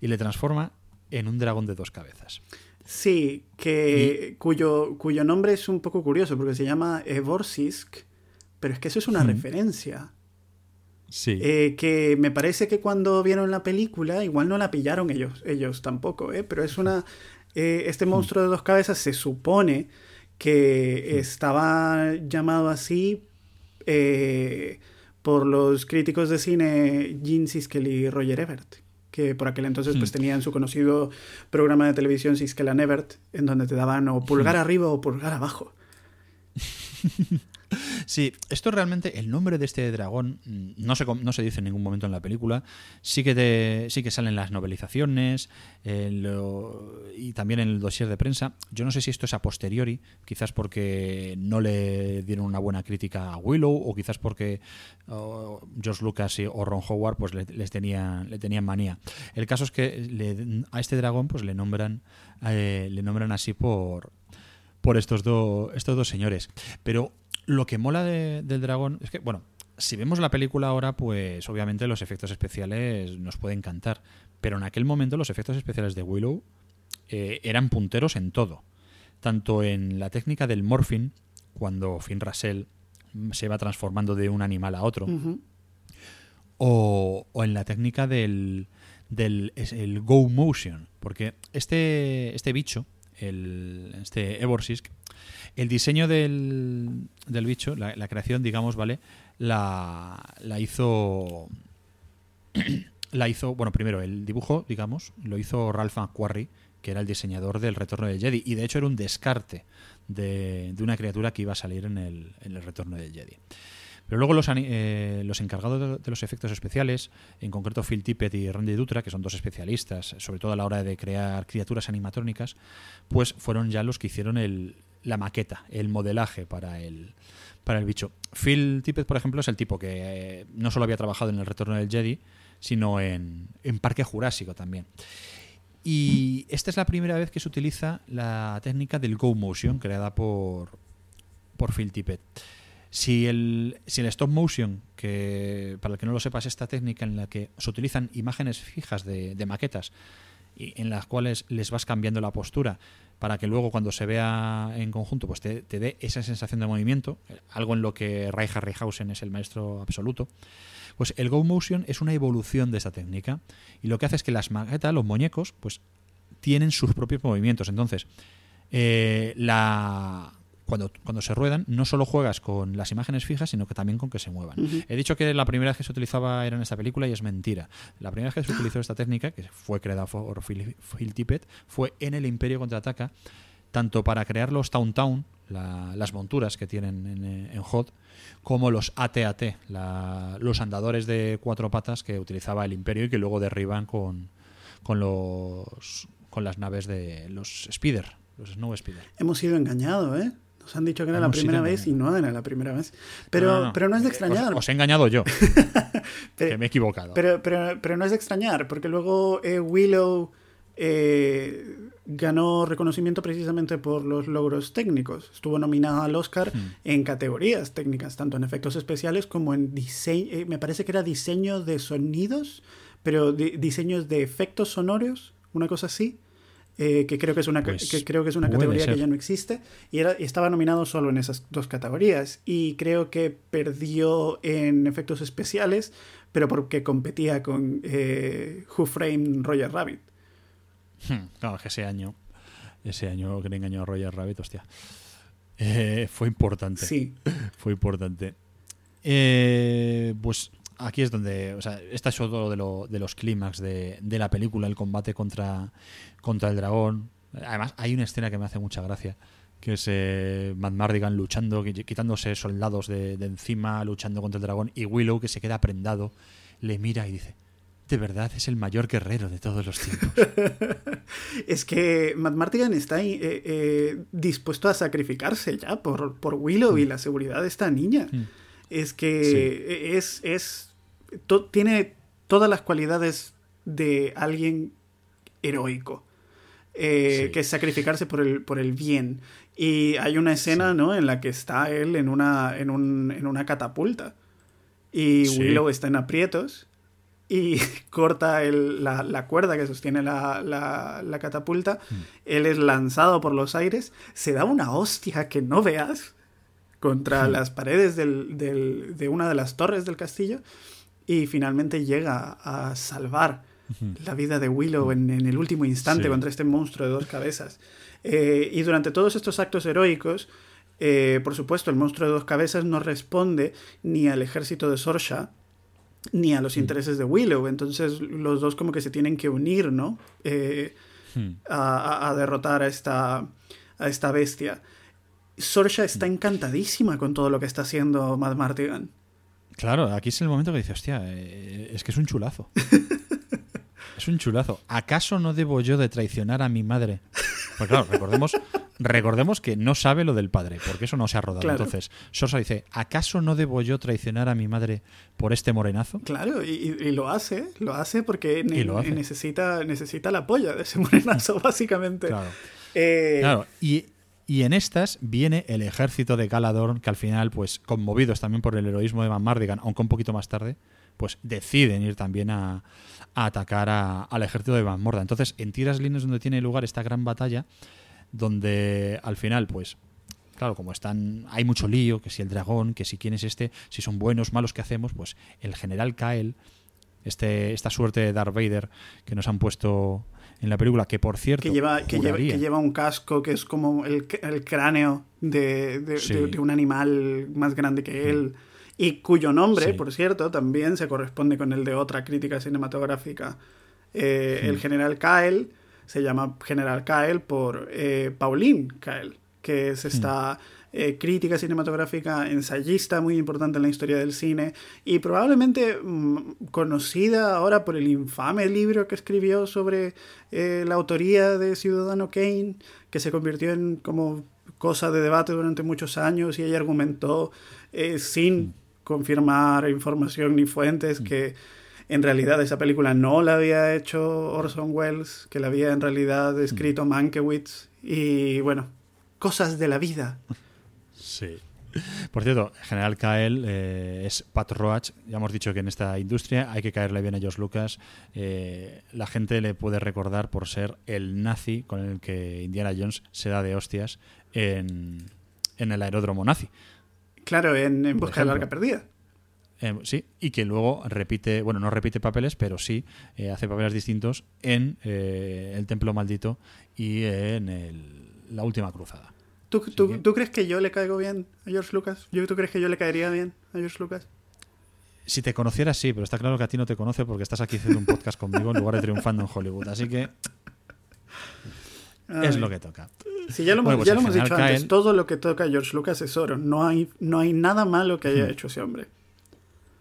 y le transforma en un dragón de dos cabezas. Sí, que cuyo, cuyo nombre es un poco curioso porque se llama Evorsisk, pero es que eso es una Hmm. referencia. Sí. Eh, que me parece que cuando vieron la película, igual no la pillaron ellos, ellos tampoco, ¿eh? pero es una. eh, este monstruo de dos cabezas se supone que estaba llamado así eh, por los críticos de cine Gene Siskel y Roger Ebert, que por aquel entonces pues tenían su conocido programa de televisión Siskel and Ebert, en donde te daban o pulgar arriba o pulgar abajo. Sí, esto realmente, el nombre de este dragón mm, no se, no se dice en ningún momento en la película. Sí que, sí que salen las novelizaciones lo- y también en el dossier de prensa. Yo no sé si esto es a posteriori, quizás porque no le dieron una buena crítica a Willow o quizás porque George Lucas o Ron Howard pues le, les tenían, le tenían manía. El caso es que a este dragón pues le nombran, eh, le nombran así por, por estos, dos estos dos señores. Pero lo que mola de- del dragón es que, bueno, si vemos la película ahora, pues obviamente los efectos especiales nos pueden encantar. Pero en aquel momento los efectos especiales de Willow eh, eran punteros en todo. Tanto en la técnica del morphing, cuando Finn Russell se va transformando de un animal a otro, o, o en la técnica del, del el go motion. Porque este, este bicho, el, este Evorsisk, el diseño del, del bicho, la, la creación, digamos, ¿vale? La, la hizo. La hizo, bueno, primero el dibujo, digamos, lo hizo Ralph McQuarrie, que era el diseñador del Retorno del Jedi, y de hecho era un descarte de, de una criatura que iba a salir en el, en el Retorno del Jedi. Pero luego los, eh, los encargados de los efectos especiales, en concreto Phil Tippett y Randy Dutra, que son dos especialistas, sobre todo a la hora de crear criaturas animatrónicas, pues fueron ya los que hicieron el, la maqueta, el modelaje para el, para el bicho. Phil Tippett, por ejemplo, es el tipo que eh, no solo había trabajado en el Retorno del Jedi, sino en, en Parque Jurásico también. Y esta es la primera vez que se utiliza la técnica del Go Motion, creada por, por Phil Tippett. Si el, si el stop motion, que para el que no lo sepa es esta técnica en la que se utilizan imágenes fijas de, maquetas y en las cuales les vas cambiando la postura para que luego cuando se vea en conjunto pues te, te dé esa sensación de movimiento, algo en lo que Ray Harryhausen es el maestro absoluto, pues el Go Motion es una evolución de esa técnica y lo que hace es que las maquetas, los muñecos, pues tienen sus propios movimientos. Entonces, eh, la cuando, cuando se ruedan, no solo juegas con las imágenes fijas, sino que también con que se muevan. He dicho que la primera vez que se utilizaba era en esta película y es mentira. La primera vez que se utilizó esta técnica, que fue creada por Phil, Phil Tippett, fue en El Imperio Contraataca, tanto para crear los Town Town, la- las monturas que tienen en, en HOT, como los AT-AT, la- los andadores de cuatro patas que utilizaba el Imperio y que luego derriban con, con los con las naves de los Speeder, los Snow Speeder. Hemos sido engañados, ¿eh? Nos han dicho que era la primera vez y no era la primera vez. Pero, pero no es de extrañar. Os, os he engañado yo. Pero- que me he equivocado. Pero, pero, pero no es de extrañar, porque luego eh, Willow eh, ganó reconocimiento precisamente por los logros técnicos. Estuvo nominada al Oscar Hmm. en categorías técnicas, tanto en efectos especiales como en diseño. eh, me parece que era diseño de sonidos, pero di- diseños de efectos sonoros, una cosa así. Eh, que creo que es una, Pues que creo que es una categoría ser. que ya no existe y, era, estaba nominado solo en esas dos categorías y creo que perdió en efectos especiales pero porque competía con eh, Who Framed Roger Rabbit Hmm, Claro, que ese año, ese año que le engañó a Roger Rabbit, hostia, eh, fue importante. sí Fue importante. Eh, pues aquí es donde, o sea, este es otro de, lo- de los clímax de, de la película, el combate contra, contra el dragón. Además, hay una escena que me hace mucha gracia, que es eh, Matt Mardigan luchando, qui- quitándose soldados de, de encima, luchando contra el dragón, y Willow que se queda prendado, le mira y dice, de verdad es el mayor guerrero de todos los tiempos. Es que Matt Mardigan está eh, eh, dispuesto a sacrificarse ya por, por Willow y la seguridad de esta niña. Es que es, es to- tiene todas las cualidades de alguien heroico. Eh, Sí. que es sacrificarse por el, por el bien. Y hay una escena, ¿no? En la que está él en una, en un- en una catapulta. Y Sí. Willow está en aprietos y corta el- la, la cuerda que sostiene la, la- la catapulta. Mm. Él es lanzado por los aires, se da una hostia que no veas contra las paredes del- del- de una de las torres del castillo y finalmente llega a salvar la vida de Willow en, en el último instante Sí. contra este monstruo de dos cabezas. Eh, y durante todos estos actos heroicos, eh, por supuesto, el monstruo de dos cabezas no responde ni al ejército de Sorsha, ni a los intereses de Willow. Entonces los dos como que se tienen que unir, ¿no? Eh, a, a- derrotar a esta, a esta bestia. Sorsha está encantadísima con todo lo que está haciendo Matt Mardigan. Claro, aquí es el momento que dice, hostia, eh, es que es un chulazo. es un chulazo. ¿Acaso no debo yo de traicionar a mi madre? Pues claro, recordemos, recordemos que no sabe lo del padre, porque eso no se ha rodado. Claro. Entonces, Sosa dice, ¿acaso no debo yo traicionar a mi madre por este morenazo? Claro, y, lo hace, lo hace porque ne- Y lo hace. Necesita, necesita la polla de ese morenazo, básicamente. Claro. Eh, Claro, y, y en estas viene el ejército de Galadorn, que al final, pues, conmovidos también por el heroísmo de Van Mardigan, aunque un poquito más tarde, pues deciden ir también a, a atacar a- al ejército de Van Morda. Entonces, en Tiras Líneas donde tiene lugar esta gran batalla, donde al final, pues, claro, como están, hay mucho lío, que si el dragón, que si quién es este, si son buenos, malos, ¿qué hacemos? Pues el general Kael, este, esta suerte de Darth Vader que nos han puesto en la película, que por cierto, que lleva, que, lleva, juraría- que lleva un casco que es como el, el cráneo de, de- Sí. de- de un animal más grande que él. Y cuyo nombre, Sí. por cierto, también se corresponde con el de otra crítica cinematográfica. Eh, Hmm. El general Kael se llama General Kael por eh, Pauline Kael, que Hmm. es esta eh, crítica cinematográfica, ensayista muy importante en la historia del cine y probablemente mm, conocida ahora por el infame libro que escribió sobre la autoría de Ciudadano Kane, que se convirtió en como cosa de debate durante muchos años y ella argumentó eh, sin confirmar información ni fuentes que en realidad esa película no la había hecho Orson Welles, que la había en realidad escrito Mankiewicz y bueno, cosas de la vida. Sí. Por cierto, General Kael eh, es Pat Roach. Ya hemos dicho que en esta industria hay que caerle bien a George Lucas. Eh, la gente le puede recordar por ser el nazi con el que Indiana Jones se da de hostias en, en el aeródromo nazi. Claro, en, en Busca de la. Arca Perdida. Eh, sí, y que luego repite, bueno, no repite papeles, pero sí eh, hace papeles distintos en eh, El Templo Maldito y en el- La Última Cruzada. ¿Tú, tú- que- tú crees que yo le caigo bien a George Lucas? ¿Yo, ¿Tú crees que yo le caería bien a George Lucas? Si te conociera, sí, pero está claro que a ti no te conoce porque estás aquí haciendo un podcast conmigo en lugar de triunfando en Hollywood. Así que es lo que toca. Sí, ya lo, hemos- Bueno, pues ya lo hemos dicho antes. Todo lo que toca George Lucas es oro. No hay, no hay nada malo que Hmm. haya hecho ese hombre.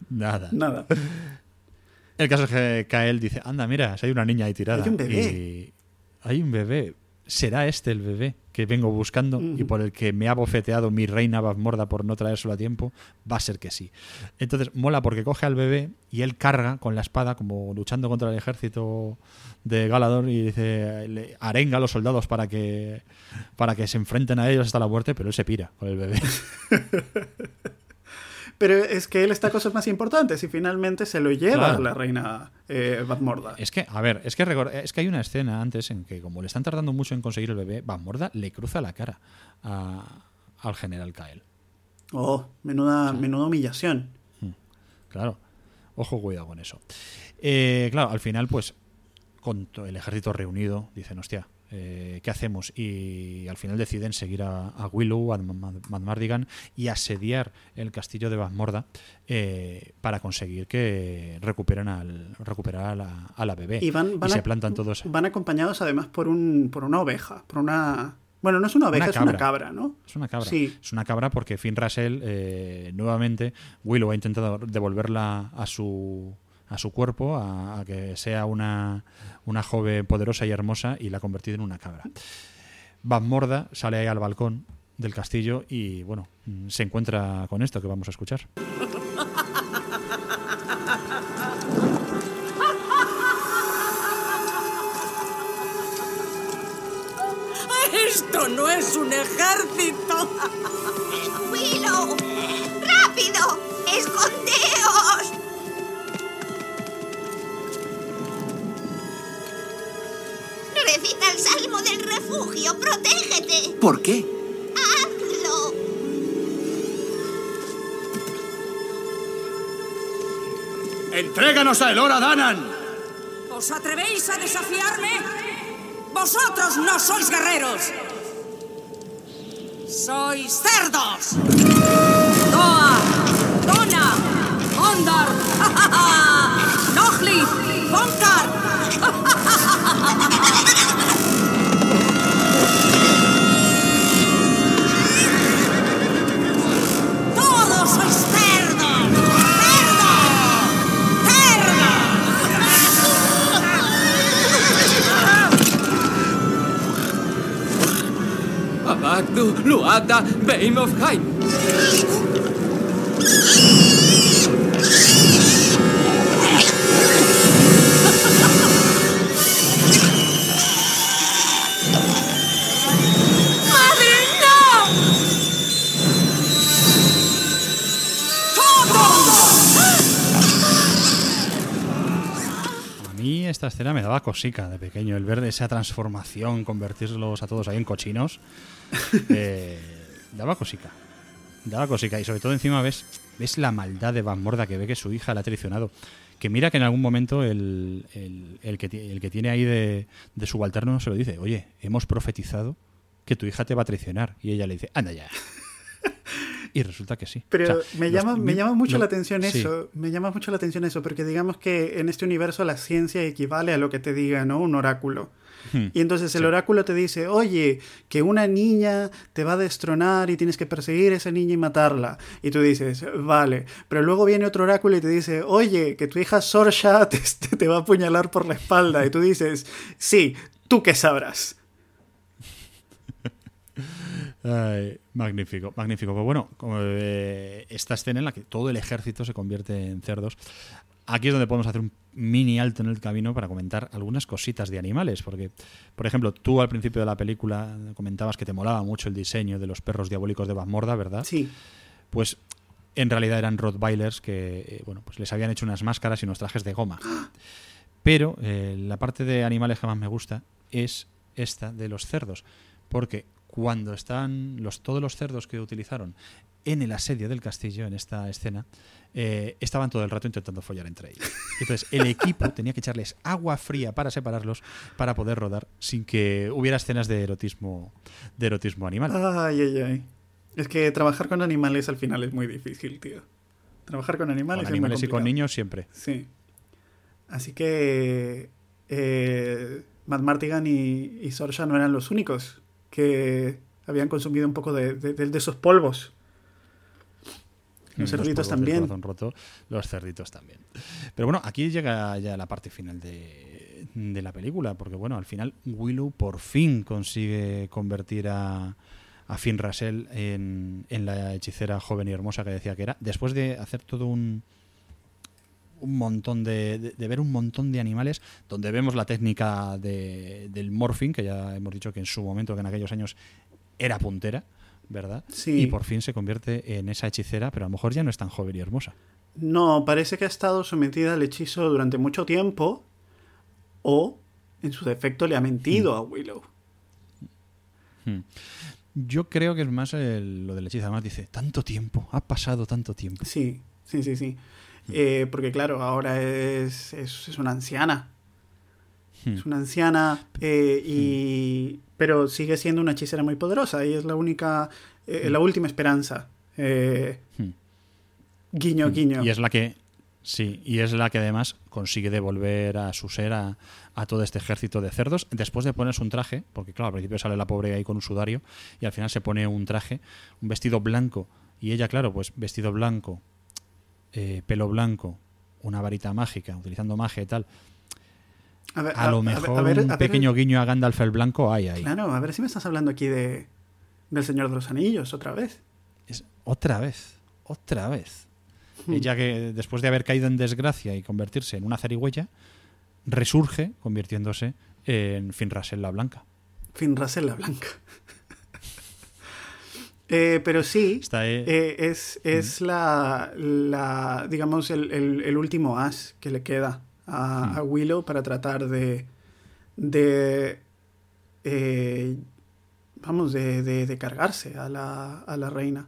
Nada. Nada. El caso es que Kael dice, anda, mira, si hay una niña ahí tirada. Hay un bebé. Y hay un bebé. ¿Será este el bebé que vengo buscando y por el que me ha bofeteado mi reina Bazmorda por no traérselo a tiempo? Va a ser que sí. Entonces mola porque coge al bebé y él carga con la espada como luchando contra el ejército de Galador y dice le arenga a los soldados para que para que se enfrenten a ellos hasta la muerte, pero él se pira con el bebé. Pero es que él está cosas más importantes y finalmente se lo lleva Claro. la reina eh, Badmorda. Es que, a ver, es que, es que hay una escena antes en que, como le están tardando mucho en conseguir el bebé, Van Morda le cruza la cara a- al general Kael. Oh, menuda, menuda humillación. Claro. Ojo, cuidado con eso. Eh, claro, al final, pues, con el ejército reunido, dicen, hostia, eh, ¿qué hacemos? Y al final deciden seguir a, a Willow, a Mad Mardigan y asediar el castillo de Bazmorda eh, para conseguir que recuperen al, recuperar a la, a la bebé. Y van, van se a- plantan todos. Van acompañados además por, un, por una oveja, por una, Bueno, no es una oveja, Una es una cabra. cabra, ¿no? Es una cabra. Sí. Es una cabra porque Finn Russell, eh, nuevamente, Willow ha intentado devolverla a su, a su cuerpo, a, a que sea una, una joven poderosa y hermosa, y la ha convertido en una cabra. Van Morda sale ahí al balcón del castillo y, bueno, mm, se encuentra con esto que vamos a escuchar. Esto no es un ejército. ¡Willow! ¡Rápido! ¡Escondeos! Recita el salmo del refugio. ¡Protégete! ¿Por qué? ¡Hazlo! ¡Entréganos a Elora Danan! ¿Os atrevéis a desafiarme? Vosotros no sois guerreros. Sois cerdos. Doa, Dona, Ondar, Nohli, Bonkar. Abagdu, Luada, Bane of Hain. ¡Madre, no! A mí esta escena me daba cosica de pequeño, el ver esa transformación, convertirlos a todos ahí en cochinos. eh, daba cosica. Daba cosica. Y sobre todo encima ves, ves la maldad de Van Morda que ve que su hija la ha traicionado. Que mira que en algún momento el, el- el que, el que tiene ahí de, de subalterno se lo dice, oye, hemos profetizado que tu hija te va a traicionar. Y ella le dice, anda ya. y resulta que sí. Pero O sea, me, los- llama, me llama mucho la atención sí. eso. Me llama mucho la atención eso, porque digamos que en este universo la ciencia equivale a lo que te diga, ¿no? Un oráculo. Hmm. Y entonces el Sí. oráculo te dice, oye, que una niña te va a destronar y tienes que perseguir a esa niña y matarla. Y tú dices, vale. Pero luego viene otro oráculo y te dice, oye, que tu hija Sorsha te, te va a apuñalar por la espalda. Y tú dices, sí, tú qué sabrás. Ay, magnífico, magnífico. Pues bueno, como, eh, esta escena en la que todo el ejército se convierte en cerdos. Aquí es donde podemos hacer un mini alto en el camino para comentar algunas cositas de animales. Porque, por ejemplo, tú al principio de la película comentabas que te molaba mucho el diseño de los perros diabólicos de Van Morda, ¿verdad? Sí. Pues en realidad eran Rottweilers que, eh, bueno, pues les habían hecho unas máscaras y unos trajes de goma. Pero eh, la parte de animales que más me gusta es esta de los cerdos. Porque cuando están los, todos los cerdos que utilizaron en el asedio del castillo, en esta escena, eh, estaban todo el rato intentando follar entre ellos. Entonces, el equipo tenía que echarles agua fría para separarlos, para poder rodar sin que hubiera escenas de erotismo, de erotismo animal. Ay, ay, ay. Es que trabajar con animales al final es muy difícil, tío. Trabajar con animales, con es muy animales y con niños siempre. Sí. Así que eh, Matt Martigan y, y Sorsha no eran los únicos que habían consumido un poco de, de- de- de esos polvos. Los cerditos también. roto, los cerditos también. Pero bueno, aquí llega ya la parte final de, de la película, porque bueno, al final Willow por fin consigue convertir a, a Finn Russell en, en la hechicera joven y hermosa que decía que era, después de hacer todo un un montón de, de- de ver un montón de animales donde vemos la técnica de- del morphing que ya hemos dicho que en su momento que en aquellos años era puntera verdad Sí. y por fin se convierte en esa hechicera pero a lo mejor ya no es tan joven y hermosa No, parece que ha estado sometida al hechizo durante mucho tiempo o, en su defecto, le ha mentido a Willow. Hmm. Yo creo que es más el- lo del hechizo. Además dice, tanto tiempo, ha pasado tanto tiempo. Sí, sí, sí, sí. Eh, porque claro, ahora es, es, es una anciana. Hmm. Es una anciana, eh, y, pero sigue siendo una hechicera muy poderosa y es la única, eh, la última esperanza. Eh, Hmm. guiño, guiño. Y es la que Sí, y es la que además consigue devolver a su ser a, a todo este ejército de cerdos después de ponerse un traje, porque claro, al principio sale la pobre ahí con un sudario y al final se pone un traje, un vestido blanco y ella, claro, pues vestido blanco, eh, pelo blanco, una varita mágica, utilizando magia y tal. A, ver, A lo mejor a ver- un pequeño guiño a Gandalf el blanco hay ahí. Claro, a ver si me estás hablando aquí de del Señor de los Anillos otra vez. Es otra vez, otra vez. Hmm. Ella que después de haber caído en desgracia y convertirse en una zarigüeya, resurge convirtiéndose en Finrasel la Blanca. Finrasel la Blanca. Eh, pero sí, Está, eh, eh, es, es la, la, digamos, el, el- el último as que le queda a, a Willow para tratar de, de eh, vamos, de, de- de cargarse a la, a la reina.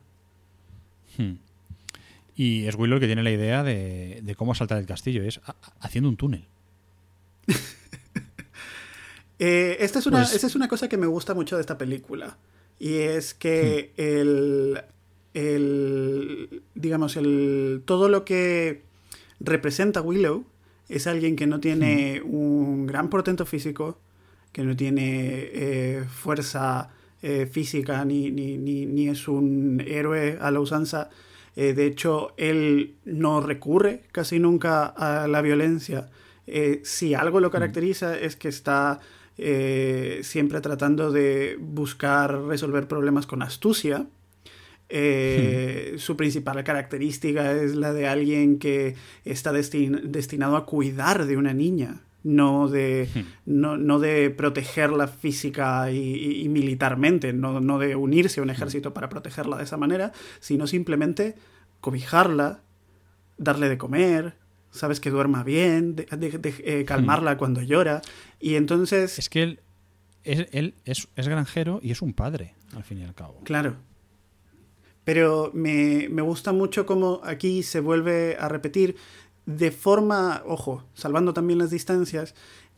Hmm. Y es Willow el que tiene la idea de, de cómo saltar el castillo, es a- haciendo un túnel. Eh, esta, es una, Pues- esta es una cosa que me gusta mucho de esta película. Y es que el, el. Digamos, el. Todo lo que representa Willow es alguien que no tiene un gran portento físico, que no tiene eh, fuerza eh, física, ni, ni, ni, ni es un héroe a la usanza. Eh, de hecho, él no recurre casi nunca a la violencia. Si algo lo caracteriza es que está siempre tratando de buscar resolver problemas con astucia. Eh, Su principal característica es la de alguien que está destin- destinado a cuidar de una niña, no de, no, no de protegerla física y, y- y militarmente, no, no de unirse a un ejército para protegerla de esa manera, sino simplemente cobijarla, darle de comer, sabes que duerma bien, de- de- de- eh, calmarla cuando llora. Y entonces, Es que él, es, él es, es granjero y es un padre, al fin y al cabo. claro. Pero me, me gusta mucho cómo aquí se vuelve a repetir de forma, ojo, salvando también las distancias,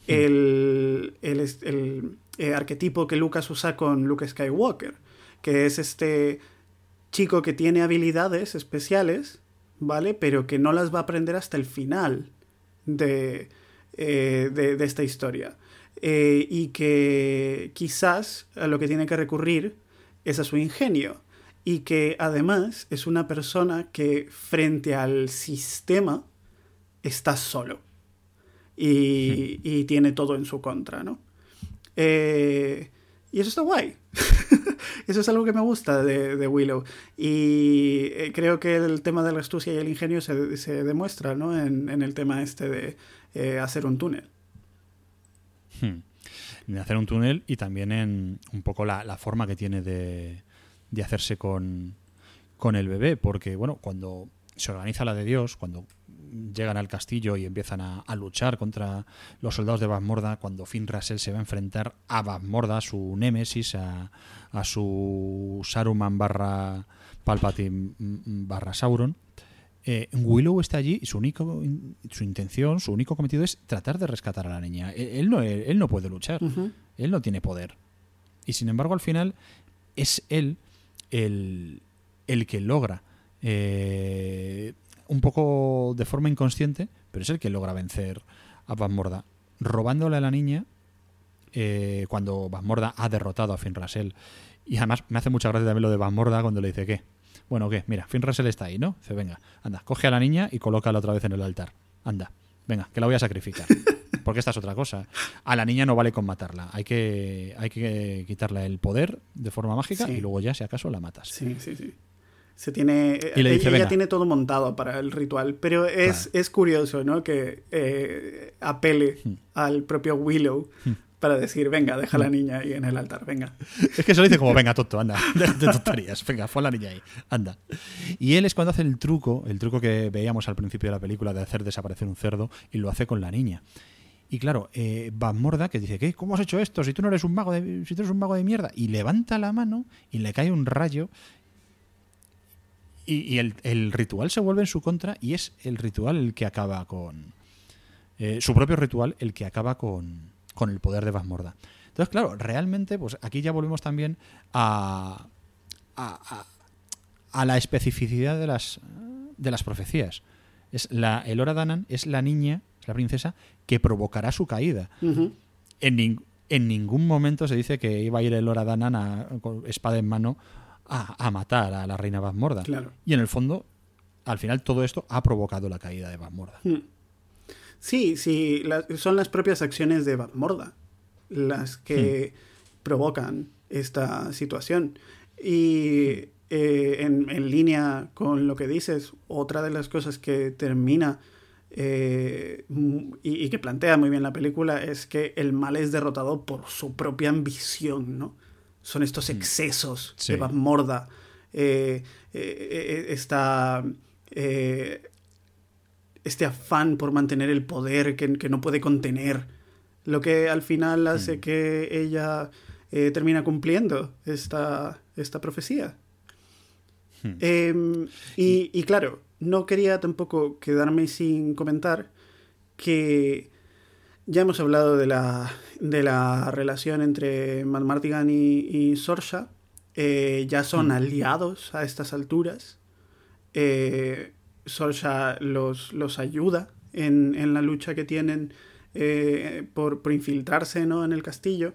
el, el, es- el, eh, arquetipo que Lucas usa con Luke Skywalker, que es este chico que tiene habilidades especiales, ¿vale? Pero que no las va a aprender hasta el final de, eh, de, de esta historia. Eh, y que quizás a lo que tiene que recurrir es a su ingenio. Y que además es una persona que frente al sistema está solo. Y, y tiene todo en su contra, ¿no? Eh, y eso está guay. eso es algo que me gusta de, de Willow. Y eh, creo que el tema de la astucia y el ingenio se, se demuestra ¿no? en, en el tema este de eh, hacer un túnel. Hmm. En hacer un túnel y también en un poco la, la forma que tiene de, de hacerse con, con el bebé. Porque, bueno, cuando se organiza la de Dios, cuando llegan al castillo y empiezan a, a luchar contra los soldados de Bazmorda, cuando Finn Rassel se va a enfrentar a Bazmorda, a su némesis, a, a su Saruman barra Palpatine barra Sauron, eh, Willow está allí y su único su intención, su único cometido es tratar de rescatar a la niña. Él, él no, él, no puede luchar, él no tiene poder. Y sin embargo, al final es él el, el que logra, eh, un poco de forma inconsciente, pero es el que logra vencer a Bazmorda, robándole a la niña eh, cuando Bazmorda ha derrotado a Finn. Y además me hace mucha gracia también lo de Bazmorda cuando le dice ¿qué? Bueno, ¿qué? Mira, Finn está ahí, ¿no? Dice, venga, anda, coge a la niña y colócala otra vez en el altar. Anda, venga, que la voy a sacrificar. Porque esta es otra cosa. A la niña no vale con matarla. Hay que, hay que quitarle el poder de forma mágica Sí. y luego ya, si acaso, la matas. Sí, sí, sí. Se tiene, Y le dice, ella tiene todo montado para el ritual, pero es, Claro. es curioso, ¿no? Que eh, apele Hmm. al propio Willow para decir, venga, deja a la niña ahí en el altar, venga. Es que se lo dice como, venga, tonto, anda, de, de tonterías, venga, pon la niña ahí, anda. Y él es cuando hace el truco, el truco que veíamos al principio de la película de hacer desaparecer un cerdo, y lo hace con la niña. Y claro, eh, Morda que dice, ¿qué? ¿Cómo has hecho esto? Si tú no eres un mago de, si tú eres un mago de mierda. Y levanta la mano y le cae un rayo. Y, el, el ritual se vuelve en su contra y es el ritual el que acaba con... eh, su propio ritual el que acaba con, con el poder de Morda Entonces, claro, realmente, pues aquí ya volvemos también a, a, a- a la especificidad de las, de las profecías. Es la Elora Danan es la niña, la princesa que provocará su caída. En, nin- en ningún momento se dice que iba a ir Elora Danan a- con espada en mano a, a matar a la reina Bazmorda. Claro. Y en el fondo, al final todo esto ha provocado la caída de Bazmorda. Sí, sí, la- son las propias acciones de Morda las que provocan esta situación. Y eh, en, en línea con lo que dices, otra de las cosas que termina eh, m- y, y que plantea muy bien la película es que el mal es derrotado por su propia ambición, ¿no? Son estos excesos Sí. de Morda. eh, eh, esta este afán por mantener el poder que, que no puede contener, lo que al final hace que ella termina cumpliendo esta, esta profecía. Em, y, y claro, no quería tampoco quedarme sin comentar que ya hemos hablado de la, de la relación entre Matt Mardigan y, y Sorsha. Eh, ya son aliados a estas alturas. Eh, Sorsha los, los ayuda en, en la lucha que tienen eh, por, por infiltrarse ¿no? en el castillo.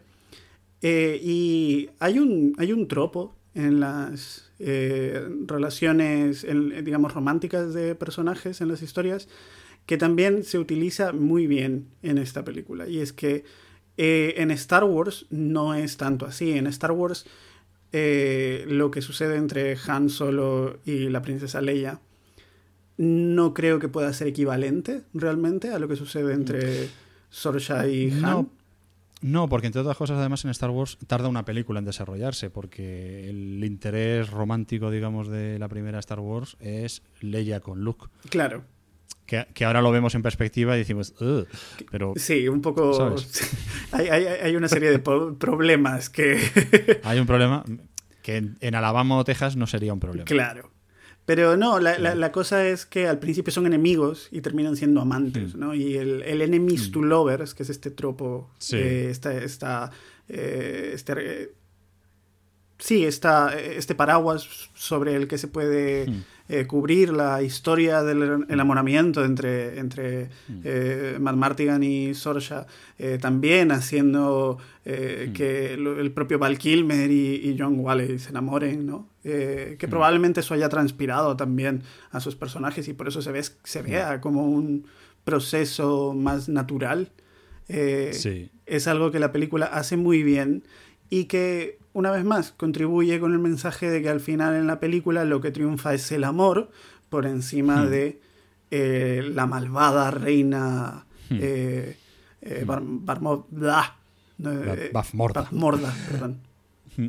Y hay un, hay un tropo en las eh, relaciones, en- digamos, románticas de personajes en las historias que también se utiliza muy bien en esta película. Y es que eh, en Star Wars no es tanto así. En Star Wars eh, lo que sucede entre Han Solo y la princesa Leia no creo que pueda ser equivalente realmente a lo que sucede entre Sorsha y Han. No, no, porque entre otras cosas, además en Star Wars tarda una película en desarrollarse, porque el interés romántico, digamos, de la primera Star Wars es Leia con Luke. Claro. Que, que ahora lo vemos en perspectiva y decimos, pero Sí, un poco... Hay, hay- hay una serie de problemas que... hay un problema que en, en Alabama o Texas no sería un problema. Claro. Pero no, la, la- la cosa es que al principio son enemigos y terminan siendo amantes, ¿no? Y el, el enemies to lovers, que es este tropo, Sí. eh, esta, esta, eh, este, eh, sí, esta, este paraguas sobre el que se puede eh, cubrir la historia del enamoramiento entre, entre eh, Matt Martigan y Sorsha, eh, también haciendo eh, que el propio Val Kilmer y, y John Wally se enamoren, ¿no? Eh, que probablemente eso haya transpirado también a sus personajes y por eso se, ve, se vea como un proceso más natural. Eh, Sí. Es algo que la película hace muy bien y que, una vez más, contribuye con el mensaje de que al final en la película lo que triunfa es el amor por encima de eh, la malvada reina eh, eh, Bar- eh, Bafmorda. Bafmorda, perdón.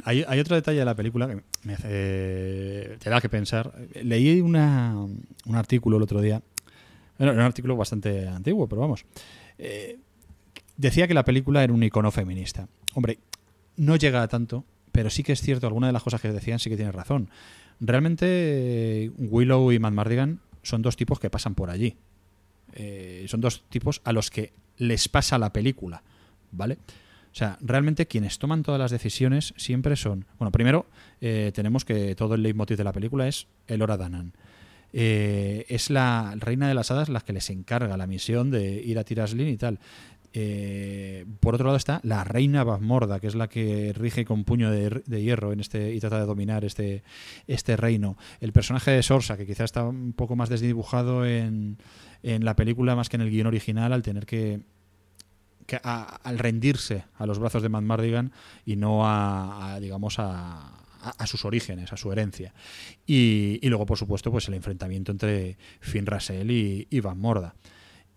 Hay, hay otro detalle de la película que me hace, te da que pensar. Leí una, un artículo el otro día, bueno, era un artículo bastante antiguo, pero vamos. Eh, decía que la película era un icono feminista. Hombre, no llega a tanto, pero sí que es cierto, algunas de las cosas que decían sí que tienen razón. Realmente Willow y Matt Mardigan son dos tipos que pasan por allí. Eh, son dos tipos a los que les pasa la película, ¿vale? O sea, realmente quienes toman todas las decisiones siempre son. Bueno, primero eh, tenemos que todo el leitmotiv de la película es Elora Danan. Eh, es la reina de las hadas la que les encarga la misión de ir a Tiraslin y tal. Eh, por otro lado está la reina Bazmorda, que es la que rige con puño de, hierro en este y trata de dominar este, este reino. El personaje de Sorsa, que quizás está un poco más desdibujado en, en la película más que en el guion original, al tener que, a- al rendirse a los brazos de Matt Mardigan y no a, digamos a, a- a sus orígenes, a su herencia. Y, y luego, por supuesto, pues el enfrentamiento entre Finn Rassel y, y Van Morda.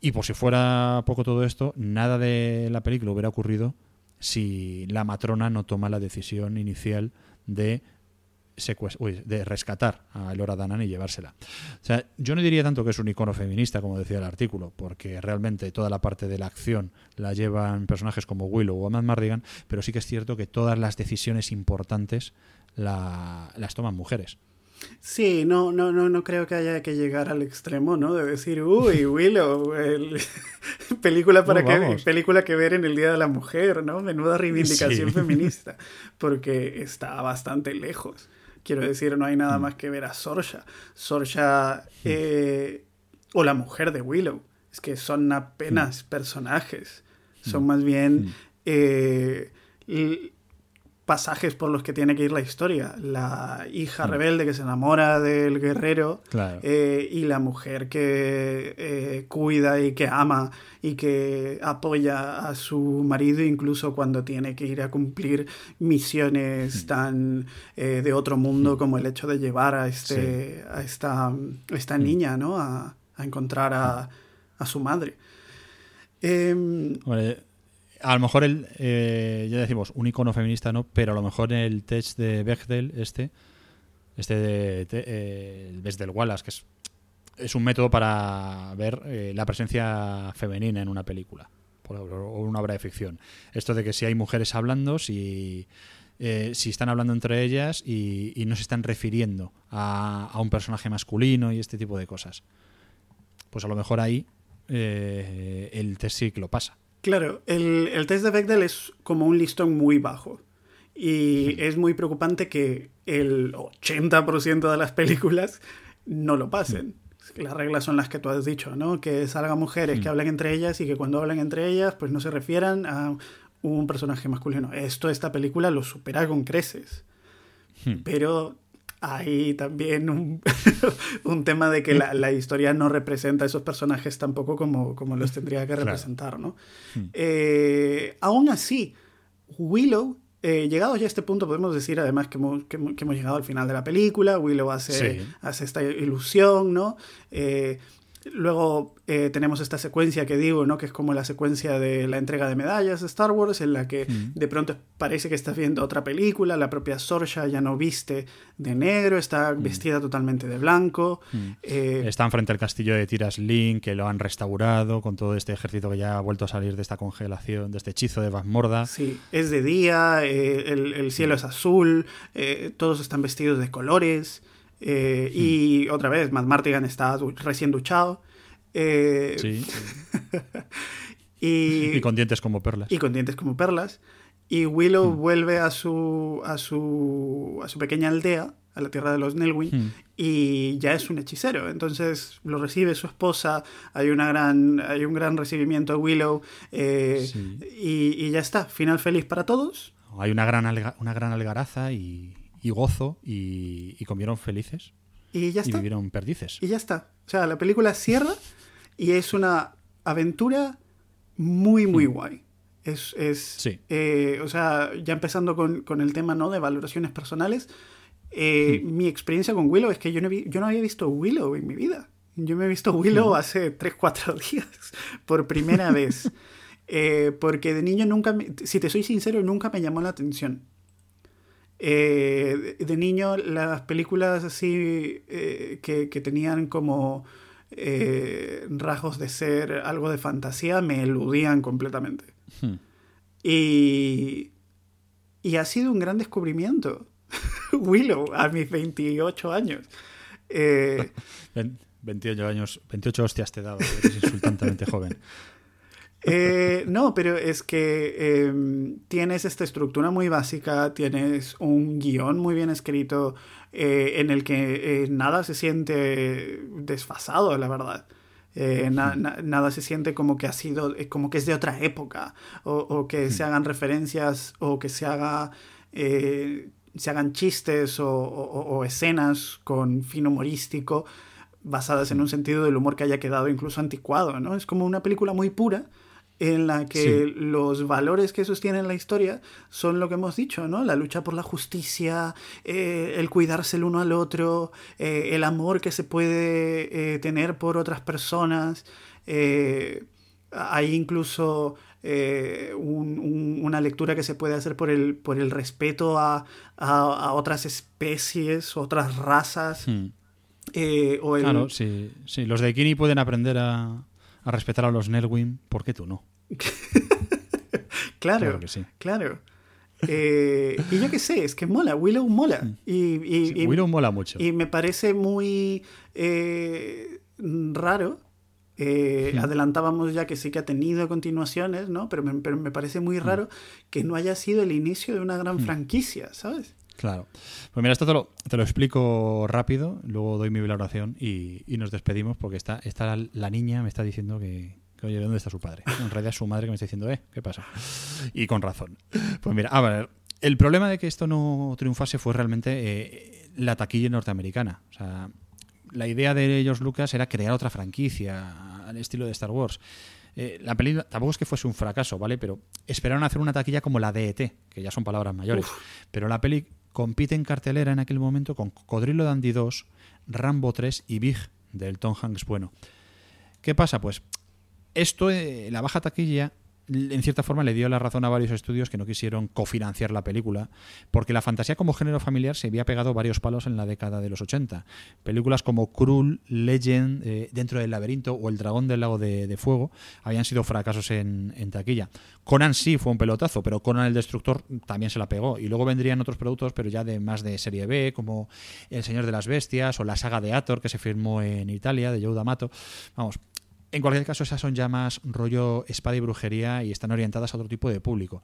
Y por si fuera poco todo esto, nada de la película hubiera ocurrido si la matrona no toma la decisión inicial de uy, de rescatar a Elora Danan y llevársela. O sea, yo no diría tanto que es un icono feminista, como decía el artículo, porque realmente toda la parte de la acción la llevan personajes como Willow o Matt Mardigan, pero sí que es cierto que todas las decisiones importantes la- las toman mujeres. Sí, no, no, no, no creo que haya que llegar al extremo, ¿no? De decir, uy, Willow, el- película para No, que película que ver en el Día de la Mujer, ¿no? Menuda reivindicación Sí. feminista, porque está bastante lejos. Quiero decir, no hay Mm. nada más que ver a Sorsha. Sorsha, eh, O la mujer de Willow. Es que son apenas personajes. Son más bien eh, pasajes por los que tiene que ir la historia. La hija rebelde que se enamora del guerrero Claro. eh, y la mujer que eh, cuida y que ama y que apoya a su marido incluso cuando tiene que ir a cumplir misiones tan eh, de otro mundo como el hecho de llevar a, este, a esta, a esta niña ¿no? a, a encontrar a, a su madre. Em, Hombre, a lo mejor el, eh, ya decimos, un icono feminista no, pero a lo mejor el test de Bechdel, este, este de, te- eh, el Bechdel Wallace, que es, es un método para ver eh, la presencia femenina en una película por o una obra de ficción. Esto de que si hay mujeres hablando, si, eh, si están hablando entre ellas y, y no se están refiriendo a, a un personaje masculino y este tipo de cosas. Pues a lo mejor ahí eh, el test sí que lo pasa. Claro, el, el test de Bechdel es como un listón muy bajo. Y es muy preocupante que el 80% de las películas no lo pasen. Las reglas son las que tú has dicho, ¿no? Que salgan mujeres que hablen entre ellas y que cuando hablen entre ellas, pues no se refieran a un personaje masculino. Esto, esta película lo supera con creces. Pero hay también un, un tema de que la, la historia no representa a esos personajes tampoco como, como los tendría que representar, ¿no? Eh, aún así, Willow, eh, llegados ya a este punto, podemos decir además que hemos, que hemos- que hemos llegado al final de la película. Willow hace, Sí. hace esta ilusión, ¿no? Eh, Luego eh, tenemos esta secuencia que digo, ¿no? Que es como la secuencia de la entrega de medallas de Star Wars, en la que de pronto parece que estás viendo otra película. La propia Sorsha ya no viste de negro, está vestida totalmente de blanco. Eh, Están frente al castillo de Tiras Link, que lo han restaurado con todo este ejército que ya ha vuelto a salir de esta congelación, de este hechizo de Morda. Sí, es de día, eh, el, el cielo es azul, todos están vestidos de colores. Eh, Y otra vez, Matt Martigan está recién duchado. eh, Sí. y, Y con dientes como perlas. y con dientes como perlas. Y Willow vuelve a su, a, su, a su pequeña aldea, a la tierra de los Nelwyn, Hmm. y ya es un hechicero. Entonces lo recibe su esposa, hay, una gran, hay un gran recibimiento a Willow, eh, Sí. y, y ya está, final feliz para todos. Hay una gran, alga- una gran algaraza y, y gozo y, y comieron felices Y ya y está. vivieron perdices. Y ya está. O sea, la película cierra y es una aventura muy, muy guay. Es, es Sí. eh, o sea, ya empezando con, con el tema ¿no? de valoraciones personales, eh, mi experiencia con Willow es que yo no, vi- yo no había visto Willow en mi vida. Yo me he visto Willow hace 3, 4 días, por primera vez. Eh, porque de niño nunca, me- si te soy sincero, nunca me llamó la atención. Eh, de, niño las películas así eh, que, que tenían como eh, rasgos de ser algo de fantasía me eludían completamente. Hmm. Y, y ha sido un gran descubrimiento. Willow, a mis 28 años. Eh, Ven- 28 años, 28 hostias te he dado, eres insultantemente joven. Eh, no, pero es que eh, tienes esta estructura muy básica, tienes un guion muy bien escrito eh, en el que eh, nada se siente desfasado, la verdad. Eh, na- na- nada se siente como que ha sido, eh, como que es de otra época, o, o que se hagan referencias, o que se haga, eh, se hagan chistes o, o- o escenas con fin humorístico basadas en un sentido del humor que haya quedado incluso anticuado, ¿no? Es como una película muy pura en la que Sí. los valores que sostienen la historia son lo que hemos dicho, ¿no? La lucha por la justicia, eh, el cuidarse el uno al otro, eh, el amor que se puede eh, tener por otras personas. hay incluso un- un- una lectura que se puede hacer por el, por el respeto a, a- a otras especies, otras razas. Hmm. o el, Claro, sí, sí. Los de Kini pueden aprender a, a respetar a los Nelwyn, ¿por qué tú no? Claro, Claro que sí. claro. Eh, y yo qué sé, es que mola, Willow mola. Y, y- Mm. Sí, y- Willow mola mucho. y me parece muy eh, raro. eh, Hmm. Adelantábamos ya que sí que ha tenido continuaciones, ¿no? Pero me, pero me parece muy raro que no haya sido el inicio de una Hmm. gran franquicia, ¿sabes? Claro. Pues mira, esto te lo, te lo explico rápido, luego doy mi valoración y, y nos despedimos porque está, está la, la niña me está diciendo que, que, oye, ¿dónde está su padre? En realidad es su madre que me está diciendo, eh, ¿qué pasa? Y con razón. Pues mira, a ver, el problema de que esto no triunfase fue realmente eh, la taquilla norteamericana. O sea, la idea de ellos, Lucas, era crear otra franquicia al estilo de Star Wars. Eh, la película tampoco es que fuese un fracaso, ¿vale? Pero esperaron hacer una taquilla como la de ET, que ya son palabras mayores. Uf. Pero la peli compite en cartelera en aquel momento con Cocodrilo Dandy 2, Rambo 3 y Big, del Tom Hanks bueno. ¿Qué pasa? Pues esto, eh, la baja taquilla, en cierta forma le dio la razón a varios estudios que no quisieron cofinanciar la película, porque la fantasía como género familiar se había pegado varios palos en la década de los 80. Películas como Cruel, Legend, eh, Dentro del laberinto o El dragón del lago de, fuego habían sido fracasos en, en, taquilla. Conan sí fue un pelotazo, pero Conan el destructor también se la pegó. Y luego vendrían otros productos, pero ya de más de serie B, como El señor de las bestias o la saga de Ator, que se firmó en Italia, de Joe D'Amato. Vamos, en cualquier caso, esas son ya más rollo espada y brujería y están orientadas a otro tipo de público.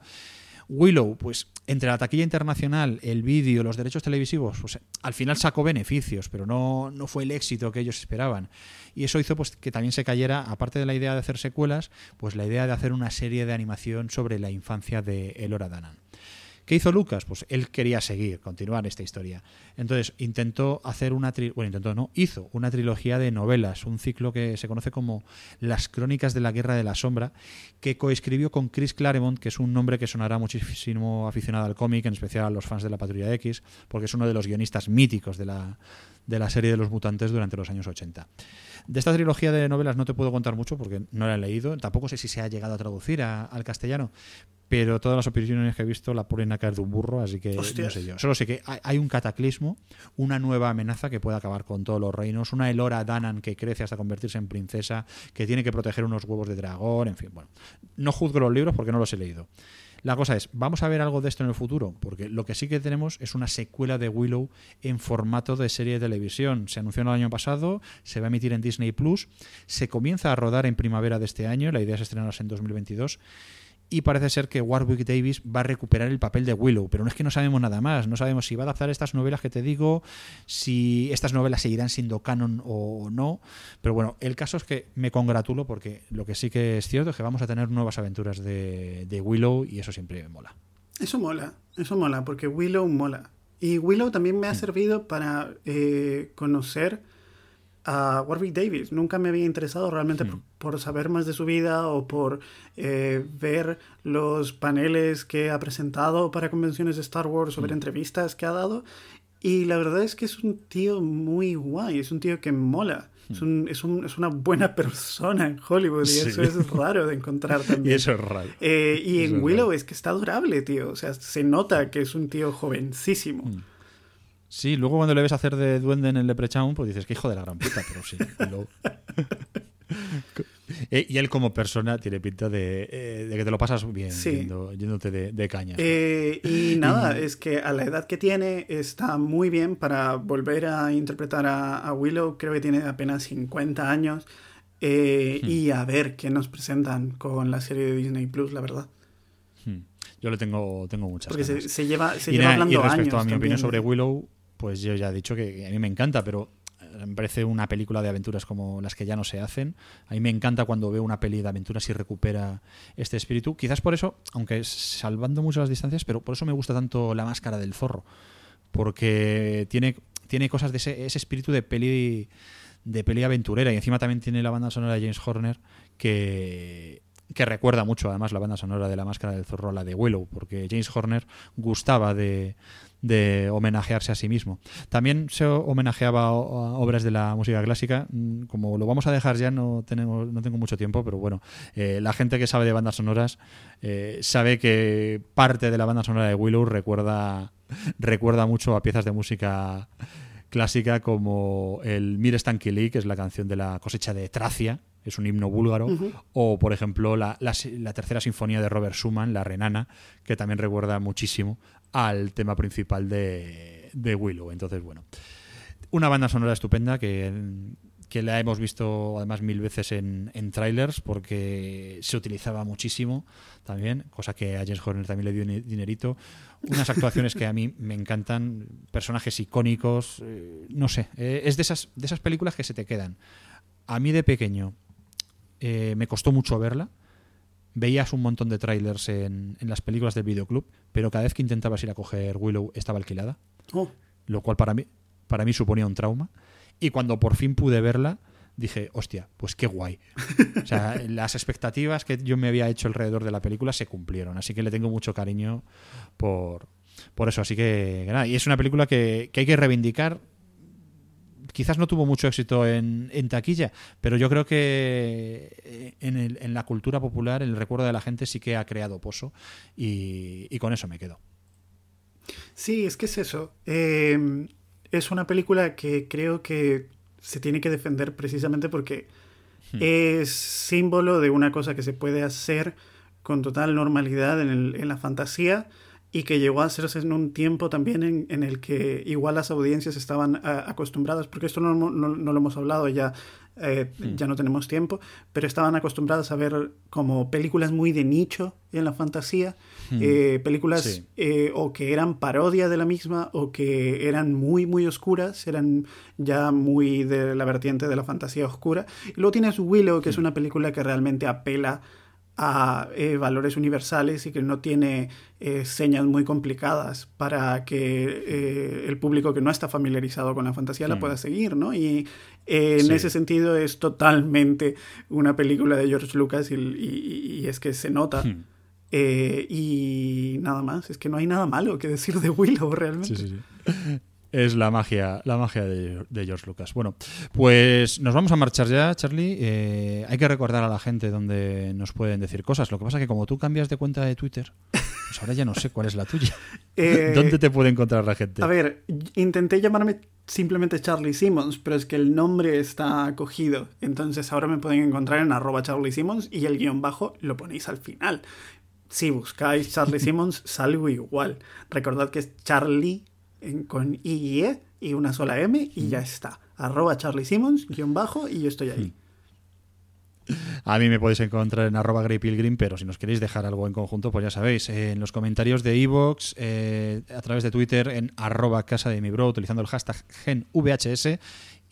Willow, pues entre la taquilla internacional, el vídeo, los derechos televisivos, pues al final sacó beneficios, pero no, no fue el éxito que ellos esperaban. Y eso hizo pues que también se cayera, aparte de la idea de hacer secuelas, pues la idea de hacer una serie de animación sobre la infancia de Elora Danan. ¿Qué hizo Lucas? Pues él quería seguir, continuar esta historia. Entonces intentó hacer una bueno, intentó no, hizo una trilogía de novelas, un ciclo que se conoce como Las Crónicas de la Guerra de la Sombra, que coescribió con Chris Claremont, que es un nombre que sonará muchísimo aficionado al cómic, en especial a los fans de la Patrulla X, porque es uno de los guionistas míticos de la, de la serie de los mutantes durante los años 80. De esta trilogía de novelas no te puedo contar mucho porque no la he leído, tampoco sé si se ha llegado a traducir a, al castellano, pero todas las opiniones que he visto la ponen a caer de un burro, así que Hostias. no sé yo. Solo sé que hay un cataclismo, una nueva amenaza que puede acabar con todos los reinos, una Elora Danan que crece hasta convertirse en princesa, que tiene que proteger unos huevos de dragón, en fin, bueno. No juzgo los libros porque no los he leído. La cosa es, ¿vamos a ver algo de esto en el futuro? Porque lo que sí que tenemos es una secuela de Willow en formato de serie de televisión. Se anunció el año pasado, se va a emitir en Disney Plus, se comienza a rodar en primavera de este año, la idea es estrenarse en 2022 y parece ser que Warwick Davis va a recuperar el papel de Willow, pero no es que no sabemos nada más, no sabemos si va a adaptar estas novelas que te digo, si estas novelas seguirán siendo canon o no, pero bueno, el caso es que me congratulo porque lo que sí que es cierto es que vamos a tener nuevas aventuras de, de Willow y eso siempre me mola. Eso mola, eso mola, porque Willow mola. Y Willow también me ha servido para eh, conocer a Warwick Davis. Nunca me había interesado realmente por, por, saber más de su vida o por eh, ver los paneles que ha presentado para convenciones de Star Wars o ver entrevistas que ha dado. Y la verdad es que es un tío muy guay, es un tío que mola. Es, un, es, un, es, una buena persona en Hollywood y sí. eso es raro de encontrar también. y eso es raro. Eh, y eso en es Willow raro. es que está adorable, tío. O sea, se nota que es un tío jovencísimo. Mm. Sí, luego cuando le ves hacer de duende en el Leprechaun, pues dices que hijo de la gran puta, pero sí. Willow. Eh, y él como persona tiene pinta de, eh, de que te lo pasas bien Sí. yendo- yéndote de, de caña. Eh, y nada, es que a la edad que tiene está muy bien para volver a interpretar a, a Willow. Creo que tiene apenas 50 años. Hmm. Y a ver qué nos presentan con la serie de Disney Plus, la verdad. Hmm. Yo le tengo, tengo muchas Porque se, ganas. se lleva, se y, lleva nada, y hablando respecto años. a mi opinión sobre Willow, pues yo ya he dicho que a mí me encanta, pero me parece una película de aventuras como las que ya no se hacen. A mí me encanta cuando veo una peli de aventuras y recupera este espíritu. Quizás por eso, aunque salvando mucho las distancias, pero por eso me gusta tanto La Máscara del Zorro. Porque tiene, tiene cosas de ese, espíritu de peli de peli aventurera y encima también tiene la banda sonora de James Horner que que recuerda mucho además la banda sonora de la máscara del zorro la de Willow porque James Horner gustaba de, de homenajearse a sí mismo. También se homenajeaba a obras de la música clásica. Mm, como lo vamos a dejar ya no tenemos no tengo mucho tiempo pero bueno eh, la gente que sabe de bandas sonoras eh, sabe que parte de la banda sonora de Willow recuerda recuerda mucho a piezas de música clásica como el Mir Stankili, que es la canción de la cosecha de Tracia, es un himno búlgaro, o por ejemplo la, la- la tercera sinfonía de Robert Schumann, La Renana, que también recuerda muchísimo al tema principal de, de Willow. Entonces, bueno, una banda sonora estupenda que que la hemos visto además mil veces en, en trailers porque se utilizaba muchísimo también, cosa que a James Horner también le dio dinerito. Unas actuaciones que a mí me encantan, personajes icónicos, eh, no sé, eh, es de esas, de esas películas que se te quedan. A mí de pequeño eh, me costó mucho verla. Veías un montón de trailers en, en las películas del videoclub, pero cada vez que intentabas ir a coger Willow estaba alquilada Oh, lo cual para mí, para mí suponía un trauma. Y cuando por fin pude verla, dije, hostia, pues qué guay. O sea, las expectativas que yo me había hecho alrededor de la película se cumplieron, así que le tengo mucho cariño por, por eso. Así que, nada, y es una película que, que hay que reivindicar. Quizás no tuvo mucho éxito en, en taquilla, pero yo creo que eh, en, el- en la cultura popular, en el recuerdo de la gente, sí que ha creado pozo y, y con eso me quedo. Sí, es que es eso. Eh, es una película que creo que se tiene que defender precisamente porque es símbolo de una cosa que se puede hacer con total normalidad en, el- en la fantasía y que llegó a hacerse en un tiempo también en, en el que igual las audiencias estaban ah, acostumbradas, porque esto no, no- no lo hemos hablado ya, eh, ya no tenemos tiempo, pero estaban acostumbradas a ver como películas muy de nicho en la fantasía, eh, películas Sí. eh, o que eran parodia de la misma o que eran muy muy oscuras, eran ya muy de la vertiente de la fantasía oscura. Y luego tienes Willow, que es una película que realmente apela a eh, valores universales y que no tiene eh, señas muy complicadas para que eh, el público que no está familiarizado con la fantasía la Hmm. pueda seguir, ¿no? Y en Sí. ese sentido es totalmente una película de George Lucas y, y- y es que se nota. Hmm. Y nada más, es que no hay nada malo que decir de Willow realmente. Sí, sí, sí. Es la magia, la magia de, de George Lucas. Bueno, pues nos vamos a marchar ya, Charlie. Eh, hay que recordar a la gente donde nos pueden decir cosas. Lo que pasa es que como tú cambias de cuenta de Twitter, pues ahora ya no sé cuál es la tuya. Eh, ¿Dónde te puede encontrar la gente? A ver, intenté llamarme simplemente Charlie Simmons, pero es que el nombre está cogido. Entonces ahora me pueden encontrar en arroba Charlie Simmons y el guion bajo lo ponéis al final. Si buscáis Charlie Simmons, salgo igual. Recordad que es Charlie en- con I y E y una sola M y ya está. Arroba Charlie Simmons, guion bajo y yo estoy ahí. A mí me podéis encontrar en arroba Grey Pilgrim, pero si nos queréis dejar algo en conjunto, pues ya sabéis, eh, en los comentarios de Evox, a través de Twitter, en arroba casa de mi bro, utilizando el hashtag GenVHS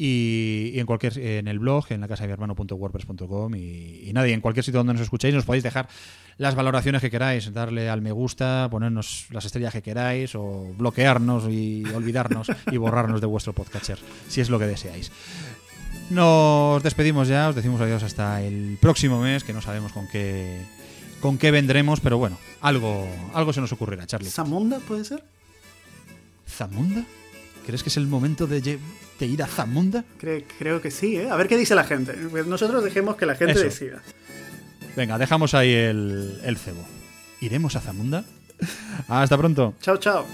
y, y en cualquier en el blog, en la casa de mi hermano.wordpress.com y, y nada, y en cualquier sitio donde nos escuchéis, nos podéis dejar las valoraciones que queráis, darle al me gusta, ponernos las estrellas que queráis o bloquearnos y olvidarnos y borrarnos de vuestro podcatcher, si es lo que deseáis. Nos despedimos ya, os decimos adiós hasta el próximo mes, que no sabemos con qué con qué vendremos, pero bueno, algo algo se nos ocurrirá, Charlie. ¿Zamunda puede ser? ¿Zamunda? ¿Crees que es el momento de, ir a Zamunda? Cre- creo que sí, ¿eh? A ver qué dice la gente. Pues Nosotros dejemos que la gente Eso. decida. Venga, dejamos ahí el, el cebo. ¿Iremos a Zamunda? Hasta pronto. Chao, chao.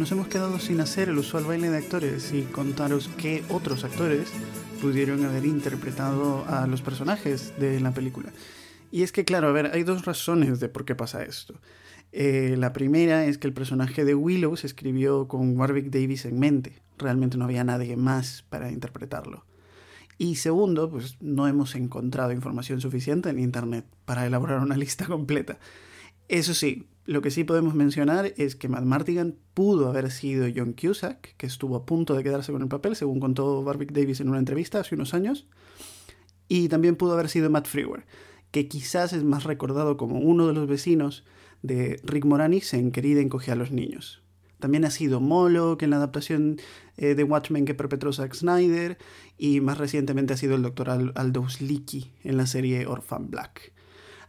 Nos hemos quedado sin hacer el usual baile de actores y contaros qué otros actores pudieron haber interpretado a los personajes de la película. Y es que, claro, a ver, hay dos razones de por qué pasa esto. Eh, la primera es que el personaje de Willow se escribió con Warwick Davis en mente. Realmente no había nadie más para interpretarlo. Y segundo, pues no hemos encontrado información suficiente en Internet para elaborar una lista completa. Eso sí, lo que sí podemos mencionar es que Matt Martigan pudo haber sido John Cusack, que estuvo a punto de quedarse con el papel, según contó Warwick Davis en una entrevista hace unos años. Y también pudo haber sido Matt Frewer, que quizás es más recordado como uno de los vecinos de Rick Moranis en Querida encoge a los niños. También ha sido Moloch en la adaptación eh, de Watchmen que perpetró Zack Snyder y más recientemente ha sido el Dr. Aldous Leakey en la serie Orphan Black.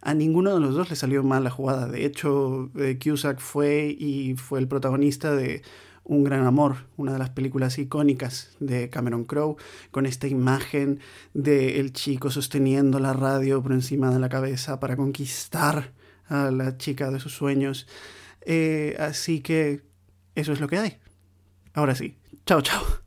A ninguno de los dos le salió mal la jugada. De hecho, eh, Cusack fue y fue el protagonista de Un Gran Amor, una de las películas icónicas de Cameron Crowe, con esta imagen de el chico sosteniendo la radio por encima de la cabeza para conquistar a la chica de sus sueños. Eh, así que eso es lo que hay. Ahora sí, chao, chao.